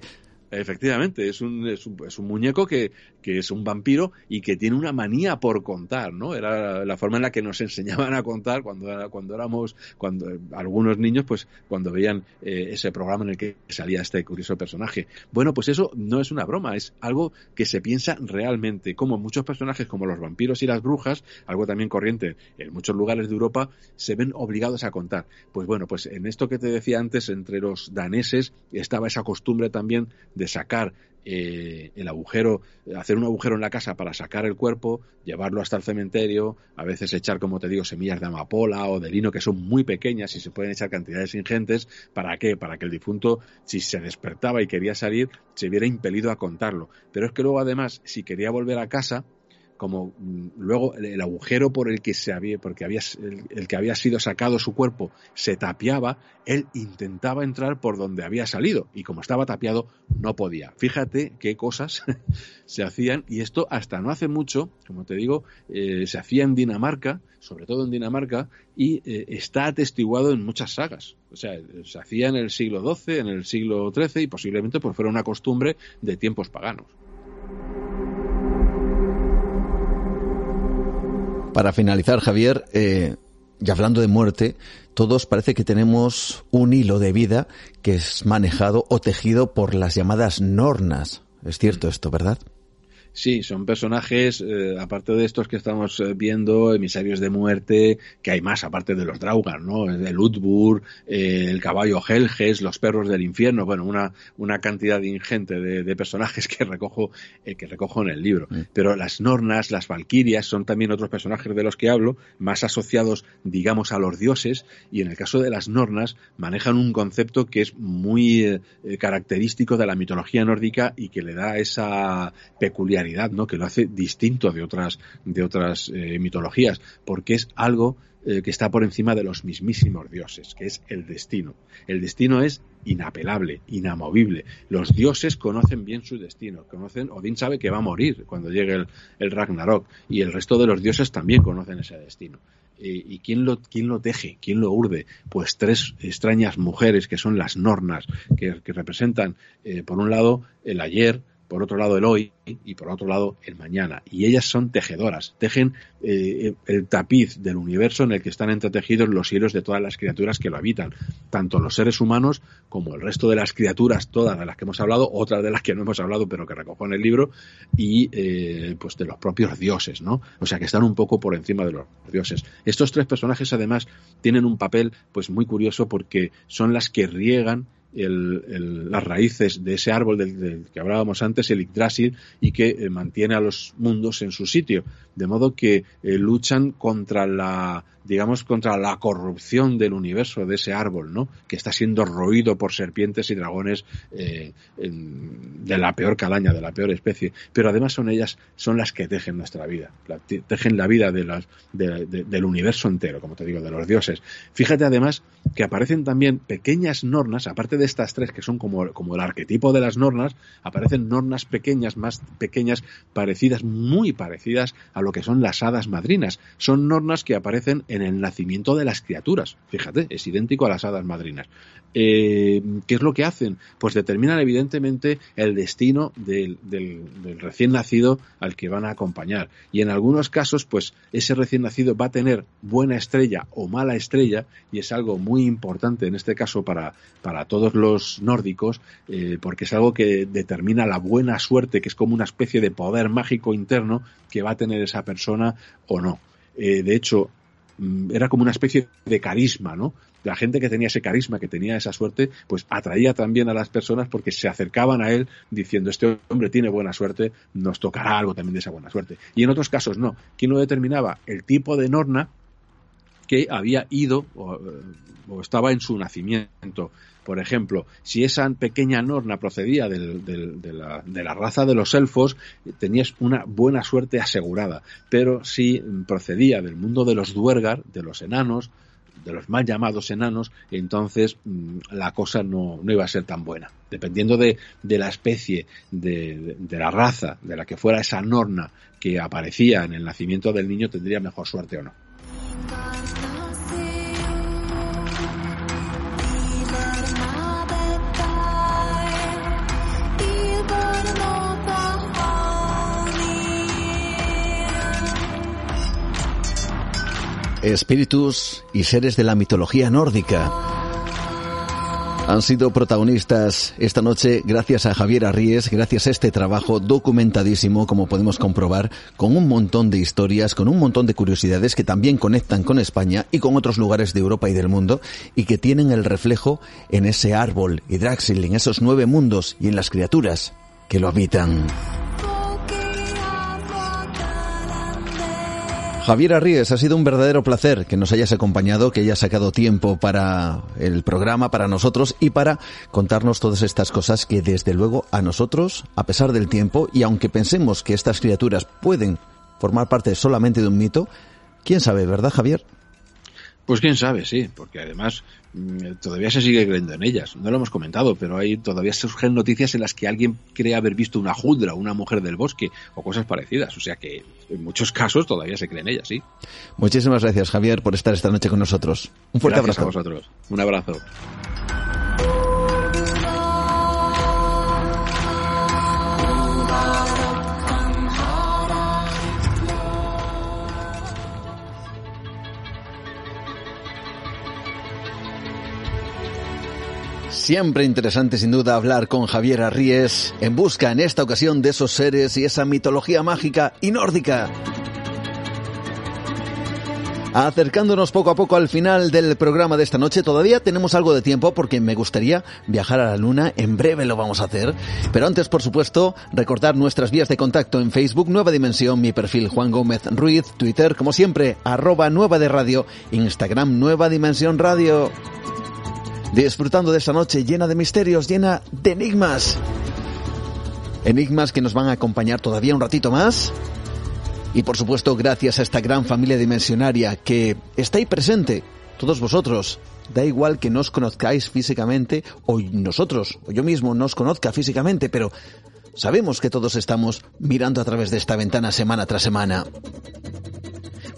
Efectivamente, es un, es un, es un muñeco que, que, es un vampiro y que tiene una manía por contar, ¿no? Era la forma en la que nos enseñaban a contar cuando, cuando éramos, cuando algunos niños, pues cuando veían eh, ese programa en el que salía este curioso personaje. Bueno, pues eso no es una broma, es algo que se piensa realmente, como muchos personajes como los vampiros y las brujas, algo también corriente en muchos lugares de Europa, se ven obligados a contar. Pues bueno, pues en esto que te decía antes, entre los daneses estaba esa costumbre también de sacar eh, el agujero, hacer un agujero en la casa para sacar el cuerpo, llevarlo hasta el cementerio, a veces echar, como te digo, semillas de amapola o de lino que son muy pequeñas y se pueden echar cantidades ingentes. ¿Para qué? Para que el difunto, si se despertaba y quería salir, se viera impelido a contarlo. Pero es que luego, además, si quería volver a casa, como mm, luego el, agujero por el que se había, porque había, el, que había sido sacado su cuerpo se tapiaba, él intentaba entrar por donde había salido y como estaba tapiado no podía. Fíjate qué cosas se hacían y esto hasta no hace mucho, como te digo, eh, se hacía en Dinamarca, sobre todo en Dinamarca, y eh, está atestiguado en muchas sagas. O sea, se hacía en el siglo XII, en el siglo XIII y posiblemente pues fuera una costumbre de tiempos paganos. Para finalizar, Javier, eh, y hablando de muerte, todos parece que tenemos un hilo de vida que es manejado o tejido por las llamadas nornas. Es cierto esto, ¿verdad? Sí, son personajes, eh, aparte de estos que estamos eh, viendo, emisarios de muerte, que hay más, aparte de los Draugar, ¿no? El Utbur, eh, el caballo Helges, los perros del infierno, bueno, una, una cantidad ingente de, de personajes que recojo, eh, que recojo en el libro. Pero las Nornas, las Valquirias, son también otros personajes de los que hablo, más asociados, digamos, a los dioses, y en el caso de las Nornas, manejan un concepto que es muy característico de la mitología nórdica y que le da esa peculiaridad que lo hace distinto de otras, de otras eh, mitologías, porque es algo eh, que está por encima de los mismísimos dioses, que es el destino. El destino es inapelable, inamovible. Los dioses conocen bien su destino, conocen, Odín sabe que va a morir cuando llegue el, Ragnarok, y el resto de los dioses también conocen ese destino. ¿Y quién lo, quién lo teje? ¿Quién lo urde? Pues tres extrañas mujeres que son las Nornas, que, que representan, eh, por un lado, el ayer, por otro lado el hoy y por otro lado el mañana. Y ellas son tejedoras, tejen eh, el tapiz del universo en el que están entretejidos los hilos de todas las criaturas que lo habitan, tanto los seres humanos como el resto de las criaturas, todas de las que hemos hablado, otras de las que no hemos hablado pero que recojo en el libro, y eh, pues de los propios dioses, ¿no? O sea que están un poco por encima de los dioses. Estos tres personajes además tienen un papel pues muy curioso porque son las que riegan las raíces de ese árbol del, que hablábamos antes, el Yggdrasil, y que eh, mantiene a los mundos en su sitio. De modo que eh, luchan contra la, digamos, contra la corrupción del universo, de ese árbol, ¿no? Que está siendo roído por serpientes y dragones eh, de la peor calaña, de la peor especie. Pero además son ellas, son las que tejen nuestra vida, tejen la vida del universo entero, como te digo, de los dioses. Fíjate además que aparecen también pequeñas nornas, aparte de estas tres que son como, como el arquetipo de las nornas, aparecen nornas pequeñas, más pequeñas, parecidas, muy parecidas a lo que son las hadas madrinas. Son nornas que aparecen en el nacimiento de las criaturas. Fíjate, es idéntico a las hadas madrinas. Eh, ¿Qué es lo que hacen? Pues determinan evidentemente el destino del, del, recién nacido al que van a acompañar. Y en algunos casos, pues ese recién nacido va a tener buena estrella o mala estrella, y es algo muy importante en este caso para, para todos los nórdicos, eh, porque es algo que determina la buena suerte, que es como una especie de poder mágico interno que va a tener esa persona o no. Eh, de hecho, mm, era como una especie de carisma, ¿no? La gente que tenía ese carisma, que tenía esa suerte, pues atraía también a las personas porque se acercaban a él diciendo, este hombre tiene buena suerte, nos tocará algo también de esa buena suerte. Y en otros casos no. ¿Quién lo determinaba? El tipo de norna que había ido o, estaba en su nacimiento. Por ejemplo, si esa pequeña Norna procedía de, la, raza de los elfos, tenías una buena suerte asegurada. Pero si procedía del mundo de los duergar, de los enanos, de los mal llamados enanos, entonces mm, la cosa no, no, iba a ser tan buena. Dependiendo de, de la especie, de, de, la raza de la que fuera esa norna que aparecía en el nacimiento del niño, tendría mejor suerte o no. Espíritus y seres de la mitología nórdica. Han sido protagonistas esta noche gracias a Javier Arríes, gracias a este trabajo documentadísimo, como podemos comprobar, con un montón de historias, con un montón de curiosidades que también conectan con España y con otros lugares de Europa y del mundo y que tienen el reflejo en ese árbol Hydraxil, en esos nueve mundos y en las criaturas que lo habitan. Javier Arríes, ha sido un verdadero placer que nos hayas acompañado, que hayas sacado tiempo para el programa, para nosotros y para contarnos todas estas cosas que desde luego a nosotros, a pesar del tiempo, y aunque pensemos que estas criaturas pueden formar parte solamente de un mito, quién sabe, ¿verdad Javier? Pues quién sabe, sí, porque además mm, todavía se sigue creyendo en ellas. No lo hemos comentado, pero hay todavía surgen noticias en las que alguien cree haber visto una judra, una mujer del bosque o cosas parecidas. O sea que en muchos casos todavía se creen ellas, sí. Muchísimas gracias, Javier, por estar esta noche con nosotros. Un fuerte abrazo. a vosotros. Un abrazo. Siempre interesante sin duda hablar con Javier Arríes en busca en esta ocasión de esos seres y esa mitología mágica y nórdica. Acercándonos poco a poco al final del programa de esta noche, todavía tenemos algo de tiempo porque me gustaría viajar a la Luna, en breve lo vamos a hacer, pero antes por supuesto recordar nuestras vías de contacto en Facebook, Nueva Dimensión, mi perfil Juan Gómez Ruiz, Twitter como siempre, arroba Nueva de Radio, Instagram Nueva Dimensión Radio disfrutando de esta noche llena de misterios, llena de enigmas. Enigmas que nos van a acompañar todavía un ratito más. Y por supuesto, gracias a esta gran familia dimensionaria que está ahí presente, todos vosotros. Da igual que nos conozcáis físicamente o nosotros, o yo mismo nos conozca físicamente, pero sabemos que todos estamos mirando a través de esta ventana semana tras semana.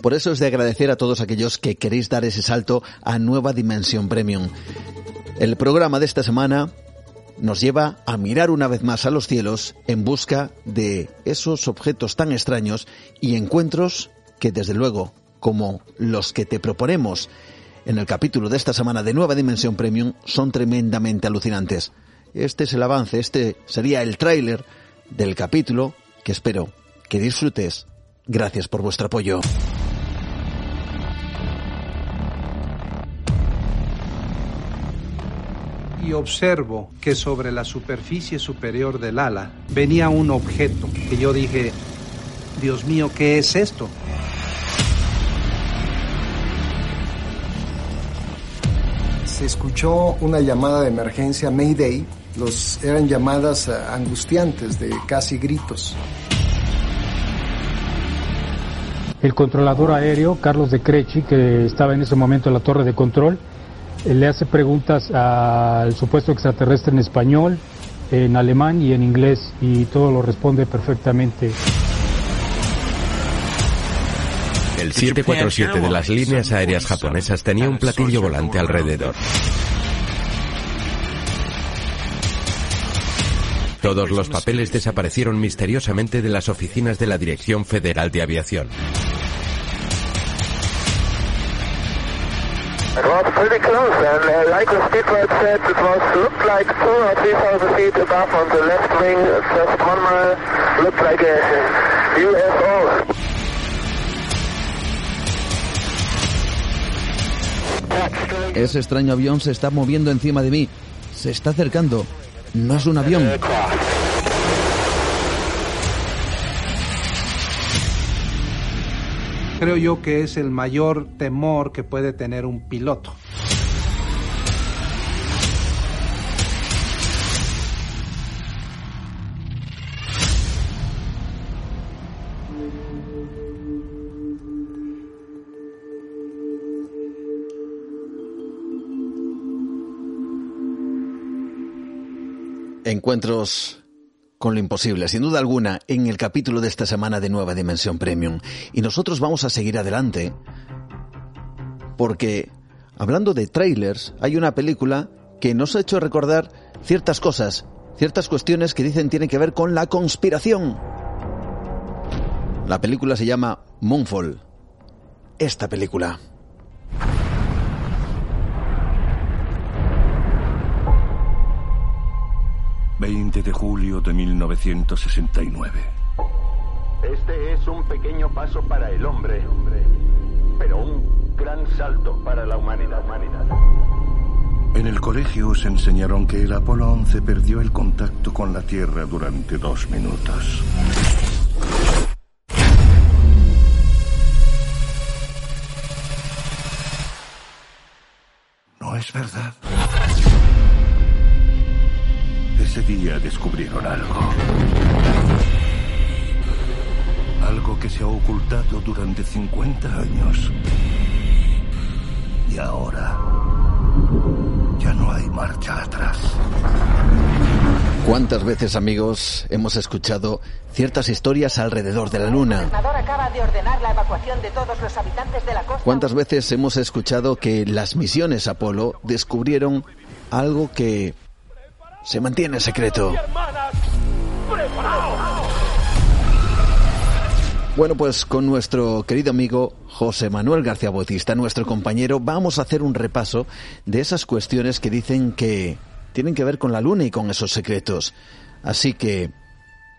Por eso es de agradecer a todos aquellos que queréis dar ese salto a Nueva Dimensión Premium. El programa de esta semana nos lleva a mirar una vez más a los cielos en busca de esos objetos tan extraños y encuentros que desde luego, como los que te proponemos en el capítulo de esta semana de Nueva Dimensión Premium, son tremendamente alucinantes. Este es el avance, este sería el tráiler del capítulo que espero que disfrutes. Gracias por vuestro apoyo. Y observo que sobre la superficie superior del ala venía un objeto que yo dije, Dios mío, ¿qué es esto? Se escuchó una llamada de emergencia Mayday. Los eran llamadas eh, angustiantes de casi gritos. El controlador aéreo, Carlos de Crechi, que estaba en ese momento en la torre de control, le hace preguntas al supuesto extraterrestre en español, en alemán y en inglés, y todo lo responde perfectamente. El 747 de las líneas aéreas japonesas tenía un platillo volante alrededor. Todos los papeles desaparecieron misteriosamente de las oficinas de la Dirección Federal de Aviación. It was pretty close, and uh, like the speedbird said, it was looked like two or three thousand feet above on the left wing, just one mile, looked like a UFO. Ese extraño avión se está moviendo encima de mí. Se está acercando. No es un avión. Creo yo que es el mayor temor que puede tener un piloto. Encuentros con lo imposible, sin duda alguna, en el capítulo de esta semana de Nueva Dimensión Premium. Y nosotros vamos a seguir adelante porque, hablando de trailers, hay una película que nos ha hecho recordar ciertas cosas, ciertas cuestiones que dicen tienen que ver con la conspiración. La película se llama Moonfall. Esta película. 20 de julio de 1969. Este es un pequeño paso para el hombre, pero un gran salto para la humanidad. En el colegio os enseñaron que el Apolo 11 perdió el contacto con la Tierra durante dos minutos. No es verdad. Ese día descubrieron algo. Algo que se ha ocultado durante 50 años. Y ahora ya no hay marcha atrás. ¿Cuántas veces, amigos, hemos escuchado ciertas historias alrededor de la Luna? acaba de ordenar la evacuación de todos los habitantes de la costa. ¿Cuántas veces hemos escuchado que las misiones Apolo descubrieron algo que se mantiene secreto. Bueno, pues con nuestro querido amigo José Manuel García Bautista, nuestro compañero, vamos a hacer un repaso de esas cuestiones que dicen que tienen que ver con la luna y con esos secretos. Así que,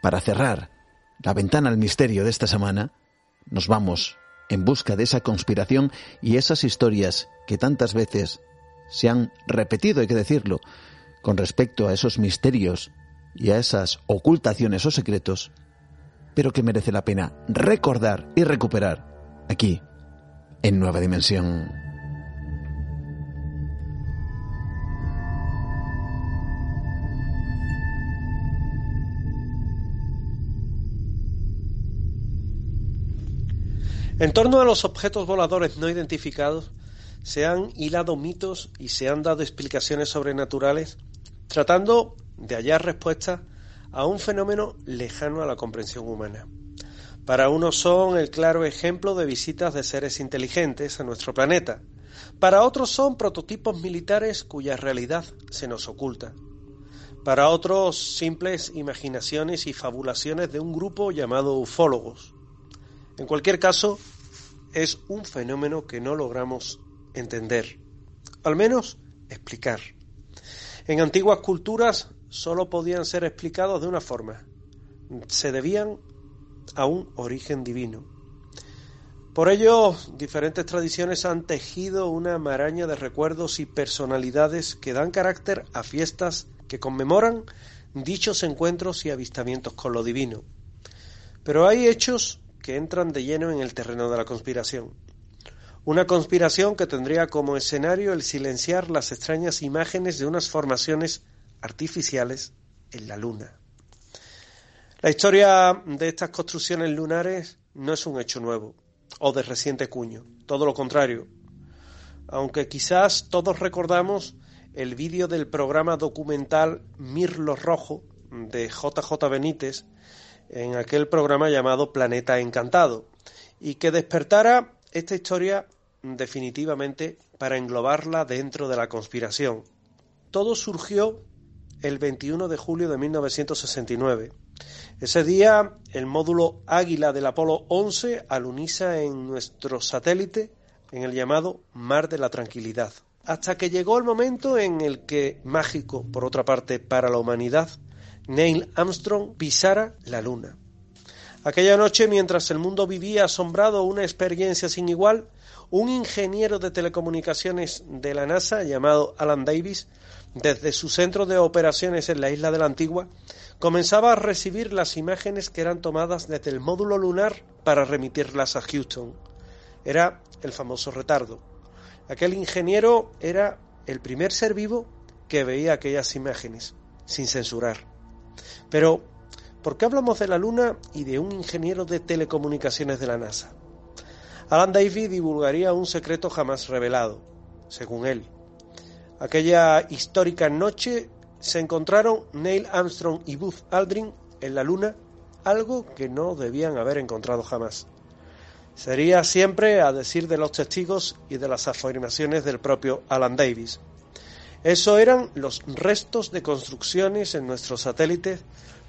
para cerrar la ventana al misterio de esta semana, nos vamos en busca de esa conspiración y esas historias que tantas veces se han repetido, hay que decirlo, con respecto a esos misterios y a esas ocultaciones o secretos, pero que merece la pena recordar y recuperar aquí, en Nueva Dimensión. En torno a los objetos voladores no identificados, se han hilado mitos y se han dado explicaciones sobrenaturales tratando de hallar respuestas a un fenómeno lejano a la comprensión humana. Para unos son el claro ejemplo de visitas de seres inteligentes a nuestro planeta. Para otros son prototipos militares cuya realidad se nos oculta. Para otros simples imaginaciones y fabulaciones de un grupo llamado ufólogos. En cualquier caso, es un fenómeno que no logramos entender, al menos explicar. En antiguas culturas solo podían ser explicados de una forma. Se debían a un origen divino. Por ello, diferentes tradiciones han tejido una maraña de recuerdos y personalidades que dan carácter a fiestas que conmemoran dichos encuentros y avistamientos con lo divino. Pero hay hechos que entran de lleno en el terreno de la conspiración. Una conspiración que tendría como escenario el silenciar las extrañas imágenes de unas formaciones artificiales en la Luna. La historia de estas construcciones lunares no es un hecho nuevo o de reciente cuño, todo lo contrario. Aunque quizás todos recordamos el vídeo del programa documental Mirlo Rojo de JJ Benítez en aquel programa llamado Planeta Encantado y que despertara esta historia definitivamente para englobarla dentro de la conspiración. Todo surgió el 21 de julio de 1969. Ese día, el módulo Águila del Apolo 11 aluniza en nuestro satélite en el llamado Mar de la Tranquilidad. Hasta que llegó el momento en el que, mágico por otra parte para la humanidad, Neil Armstrong pisara la Luna. Aquella noche, mientras el mundo vivía asombrado una experiencia sin igual, un ingeniero de telecomunicaciones de la NASA llamado Alan Davis, desde su centro de operaciones en la isla de la Antigua, comenzaba a recibir las imágenes que eran tomadas desde el módulo lunar para remitirlas a Houston. Era el famoso retardo. Aquel ingeniero era el primer ser vivo que veía aquellas imágenes, sin censurar. Pero, ¿por qué hablamos de la Luna y de un ingeniero de telecomunicaciones de la NASA? Alan Davis divulgaría un secreto jamás revelado, según él. Aquella histórica noche se encontraron Neil Armstrong y Buzz Aldrin en la Luna, algo que no debían haber encontrado jamás. Sería siempre a decir de los testigos y de las afirmaciones del propio Alan Davis. Eso eran los restos de construcciones en nuestros satélites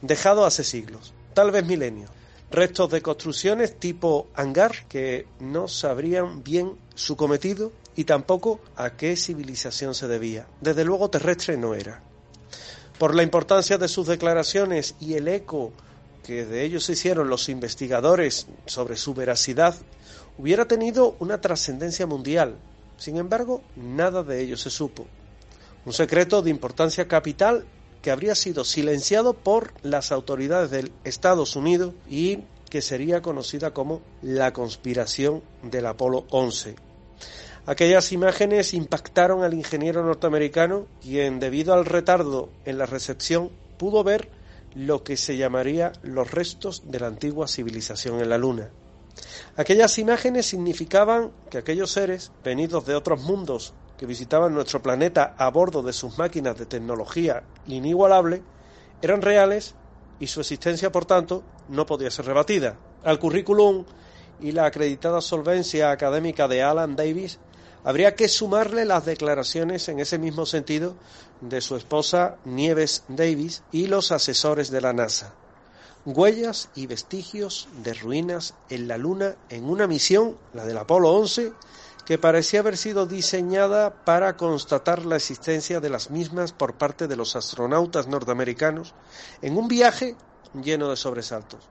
dejados hace siglos, tal vez milenios restos de construcciones tipo hangar que no sabrían bien su cometido y tampoco a qué civilización se debía. Desde luego terrestre no era. Por la importancia de sus declaraciones y el eco que de ellos hicieron los investigadores sobre su veracidad, hubiera tenido una trascendencia mundial. Sin embargo, nada de ello se supo. Un secreto de importancia capital que habría sido silenciado por las autoridades de Estados Unidos y que sería conocida como la conspiración del Apolo 11. Aquellas imágenes impactaron al ingeniero norteamericano, quien debido al retardo en la recepción pudo ver lo que se llamaría los restos de la antigua civilización en la Luna. Aquellas imágenes significaban que aquellos seres, venidos de otros mundos que visitaban nuestro planeta a bordo de sus máquinas de tecnología inigualable eran reales y su existencia, por tanto, no podía ser rebatida. Al currículum y la acreditada solvencia académica de Alan Davis habría que sumarle las declaraciones en ese mismo sentido de su esposa Nieves Davis y los asesores de la NASA. Huellas y vestigios de ruinas en la Luna en una misión, la del Apolo 11, que parecía haber sido diseñada para constatar la existencia de las mismas por parte de los astronautas norteamericanos en un viaje lleno de sobresaltos.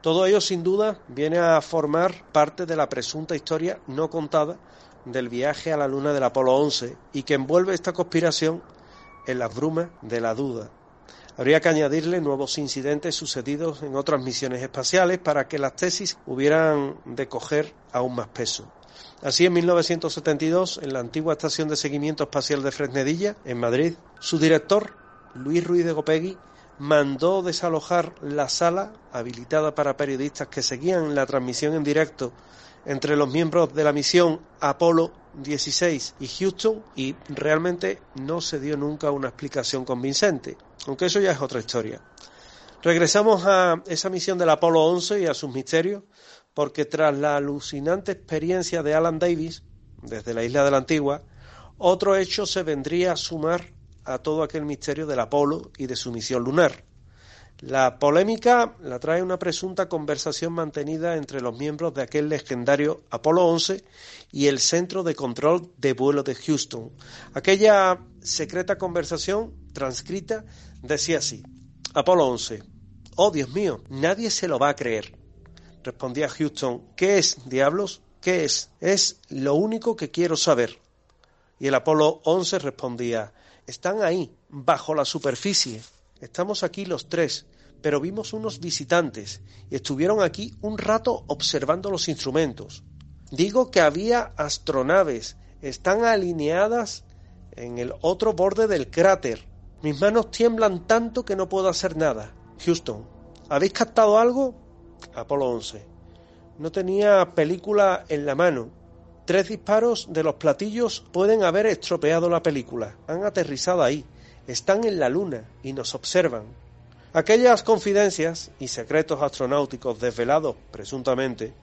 Todo ello, sin duda, viene a formar parte de la presunta historia no contada del viaje a la Luna del Apolo 11 y que envuelve esta conspiración en las brumas de la duda. Habría que añadirle nuevos incidentes sucedidos en otras misiones espaciales para que las tesis hubieran de coger aún más peso. Así, en 1972, en la antigua estación de seguimiento espacial de Fresnedilla, en Madrid, su director, Luis Ruiz de Gopegui, mandó desalojar la sala habilitada para periodistas que seguían la transmisión en directo entre los miembros de la misión Apolo 16 y Houston y realmente no se dio nunca una explicación convincente, aunque eso ya es otra historia. Regresamos a esa misión del Apolo 11 y a sus misterios porque tras la alucinante experiencia de Alan Davis, desde la isla de la Antigua, otro hecho se vendría a sumar a todo aquel misterio del Apolo y de su misión lunar. La polémica la trae una presunta conversación mantenida entre los miembros de aquel legendario Apolo 11 y el Centro de Control de Vuelo de Houston. Aquella secreta conversación transcrita decía así: Apolo 11. Oh Dios mío, nadie se lo va a creer respondía Houston, ¿qué es, diablos? ¿Qué es? Es lo único que quiero saber. Y el Apolo 11 respondía, están ahí, bajo la superficie. Estamos aquí los tres, pero vimos unos visitantes y estuvieron aquí un rato observando los instrumentos. Digo que había astronaves, están alineadas en el otro borde del cráter. Mis manos tiemblan tanto que no puedo hacer nada. Houston, ¿habéis captado algo? Apolo 11. No tenía película en la mano. Tres disparos de los platillos pueden haber estropeado la película. Han aterrizado ahí. Están en la luna y nos observan. Aquellas confidencias y secretos astronáuticos desvelados, presuntamente,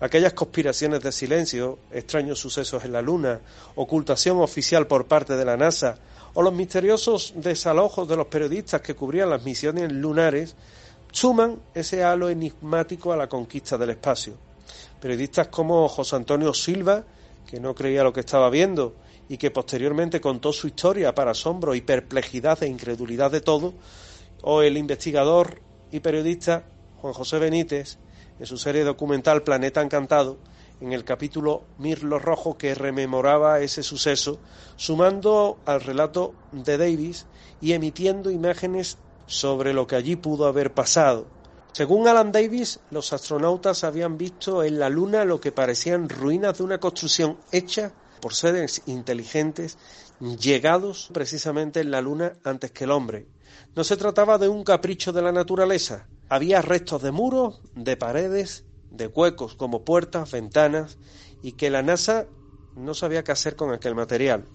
aquellas conspiraciones de silencio, extraños sucesos en la Luna, ocultación oficial por parte de la NASA, o los misteriosos desalojos de los periodistas que cubrían las misiones lunares, suman ese halo enigmático a la conquista del espacio. Periodistas como José Antonio Silva, que no creía lo que estaba viendo y que posteriormente contó su historia para asombro y perplejidad e incredulidad de todo, o el investigador y periodista Juan José Benítez, en su serie documental Planeta Encantado, en el capítulo Mirlo Rojo que rememoraba ese suceso, sumando al relato de Davis y emitiendo imágenes sobre lo que allí pudo haber pasado. Según Alan Davis, los astronautas habían visto en la Luna lo que parecían ruinas de una construcción hecha por seres inteligentes llegados precisamente en la Luna antes que el hombre. No se trataba de un capricho de la naturaleza. Había restos de muros, de paredes, de huecos como puertas, ventanas, y que la NASA no sabía qué hacer con aquel material.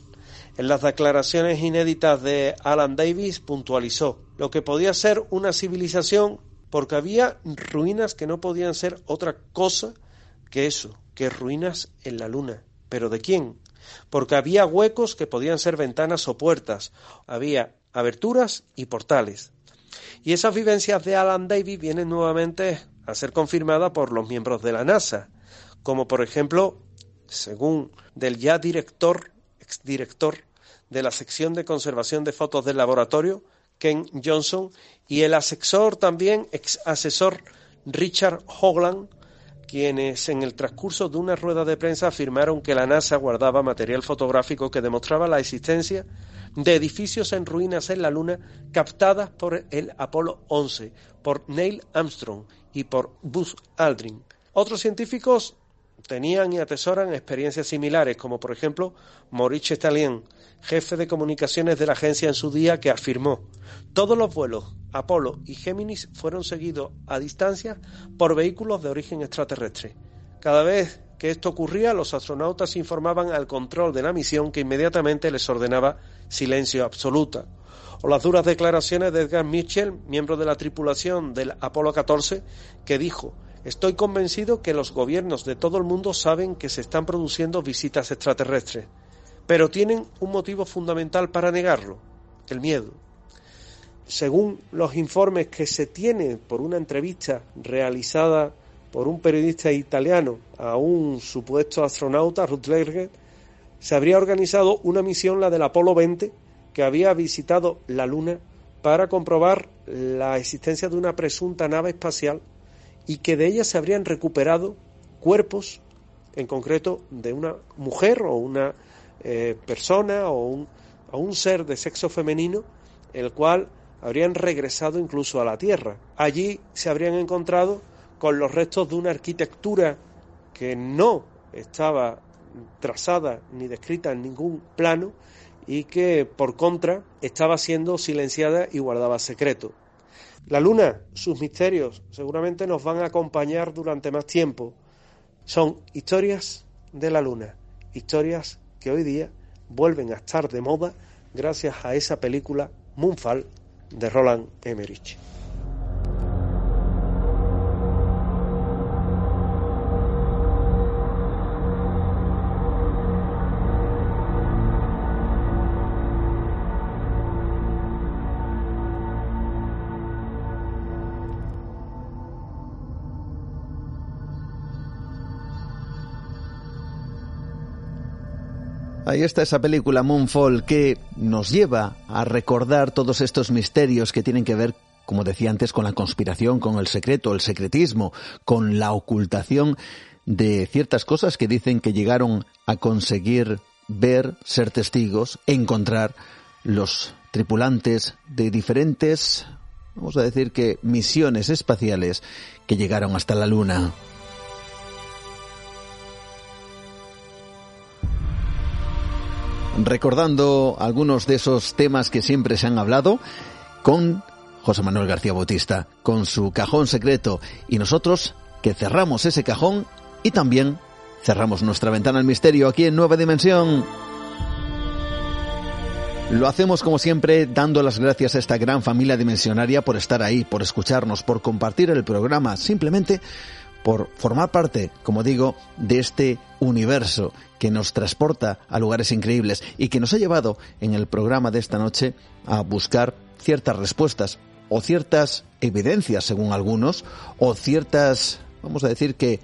En las declaraciones inéditas de Alan Davis puntualizó lo que podía ser una civilización porque había ruinas que no podían ser otra cosa que eso, que ruinas en la luna. ¿Pero de quién? Porque había huecos que podían ser ventanas o puertas, había aberturas y portales. Y esas vivencias de Alan Davis vienen nuevamente a ser confirmadas por los miembros de la NASA, como por ejemplo, según del ya director, exdirector de la sección de conservación de fotos del laboratorio, Ken Johnson, y el asesor también, ex asesor Richard Hogland, quienes en el transcurso de una rueda de prensa afirmaron que la NASA guardaba material fotográfico que demostraba la existencia de edificios en ruinas en la Luna captadas por el Apolo 11, por Neil Armstrong y por Buzz Aldrin. Otros científicos tenían y atesoran experiencias similares, como por ejemplo Maurice Talien, jefe de comunicaciones de la agencia en su día, que afirmó todos los vuelos Apolo y Géminis fueron seguidos a distancia por vehículos de origen extraterrestre. Cada vez que esto ocurría, los astronautas informaban al control de la misión que inmediatamente les ordenaba silencio absoluta. O las duras declaraciones de Edgar Mitchell, miembro de la tripulación del Apolo 14, que dijo Estoy convencido que los gobiernos de todo el mundo saben que se están produciendo visitas extraterrestres, pero tienen un motivo fundamental para negarlo, el miedo. Según los informes que se tienen por una entrevista realizada por un periodista italiano a un supuesto astronauta, Rutger, se habría organizado una misión, la del Apolo 20, que había visitado la Luna para comprobar la existencia de una presunta nave espacial y que de ella se habrían recuperado cuerpos, en concreto de una mujer o una eh, persona o un, o un ser de sexo femenino, el cual habrían regresado incluso a la Tierra. Allí se habrían encontrado con los restos de una arquitectura que no estaba trazada ni descrita en ningún plano y que por contra estaba siendo silenciada y guardaba secreto. La luna, sus misterios, seguramente nos van a acompañar durante más tiempo. Son historias de la luna, historias que hoy día vuelven a estar de moda gracias a esa película Moonfall de Roland Emmerich. Ahí está esa película Moonfall que nos lleva a recordar todos estos misterios que tienen que ver, como decía antes, con la conspiración, con el secreto, el secretismo, con la ocultación de ciertas cosas que dicen que llegaron a conseguir ver, ser testigos, encontrar los tripulantes de diferentes, vamos a decir que misiones espaciales que llegaron hasta la Luna. Recordando algunos de esos temas que siempre se han hablado con José Manuel García Bautista, con su cajón secreto, y nosotros que cerramos ese cajón y también cerramos nuestra ventana al misterio aquí en Nueva Dimensión. Lo hacemos como siempre dando las gracias a esta gran familia dimensionaria por estar ahí, por escucharnos, por compartir el programa, simplemente por formar parte, como digo, de este universo que nos transporta a lugares increíbles y que nos ha llevado en el programa de esta noche a buscar ciertas respuestas o ciertas evidencias, según algunos, o ciertas, vamos a decir que,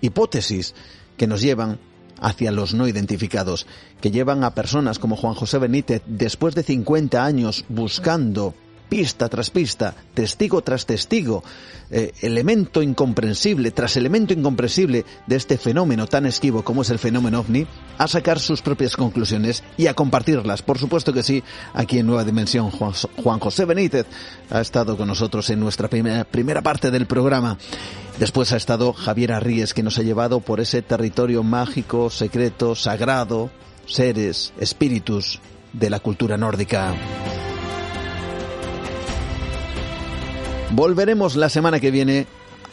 hipótesis que nos llevan hacia los no identificados, que llevan a personas como Juan José Benítez, después de 50 años buscando pista tras pista, testigo tras testigo, eh, elemento incomprensible tras elemento incomprensible de este fenómeno tan esquivo como es el fenómeno ovni, a sacar sus propias conclusiones y a compartirlas. Por supuesto que sí, aquí en Nueva Dimensión, Juan, José Benítez ha estado con nosotros en nuestra primera, primera parte del programa. Después ha estado Javier Arríes, que nos ha llevado por ese territorio mágico, secreto, sagrado, seres, espíritus de la cultura nórdica. Volveremos la semana que viene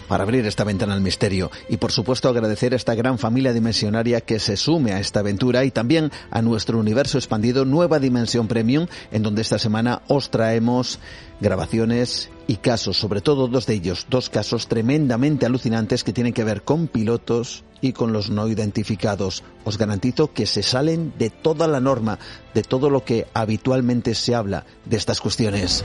para abrir esta ventana al misterio y por supuesto agradecer a esta gran familia dimensionaria que se sume a esta aventura y también a nuestro universo expandido Nueva Dimensión Premium en donde esta semana os traemos grabaciones y casos, sobre todo dos de ellos, dos casos tremendamente alucinantes que tienen que ver con pilotos y con los no identificados. Os garantizo que se salen de toda la norma, de todo lo que habitualmente se habla de estas cuestiones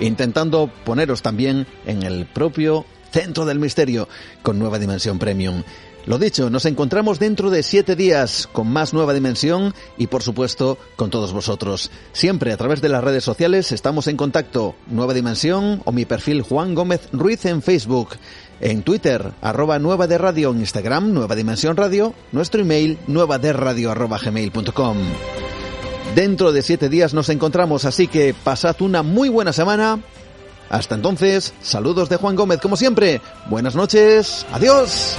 intentando poneros también en el propio centro del misterio con Nueva Dimensión Premium. Lo dicho, nos encontramos dentro de siete días con más nueva dimensión y por supuesto con todos vosotros. Siempre a través de las redes sociales estamos en contacto. Nueva Dimensión o mi perfil Juan Gómez Ruiz en Facebook. En Twitter, arroba Nueva de Radio, en Instagram, Nueva Dimensión Radio, nuestro email, nueva de radio gmail.com. Dentro de siete días nos encontramos, así que pasad una muy buena semana. Hasta entonces, saludos de Juan Gómez como siempre. Buenas noches. Adiós.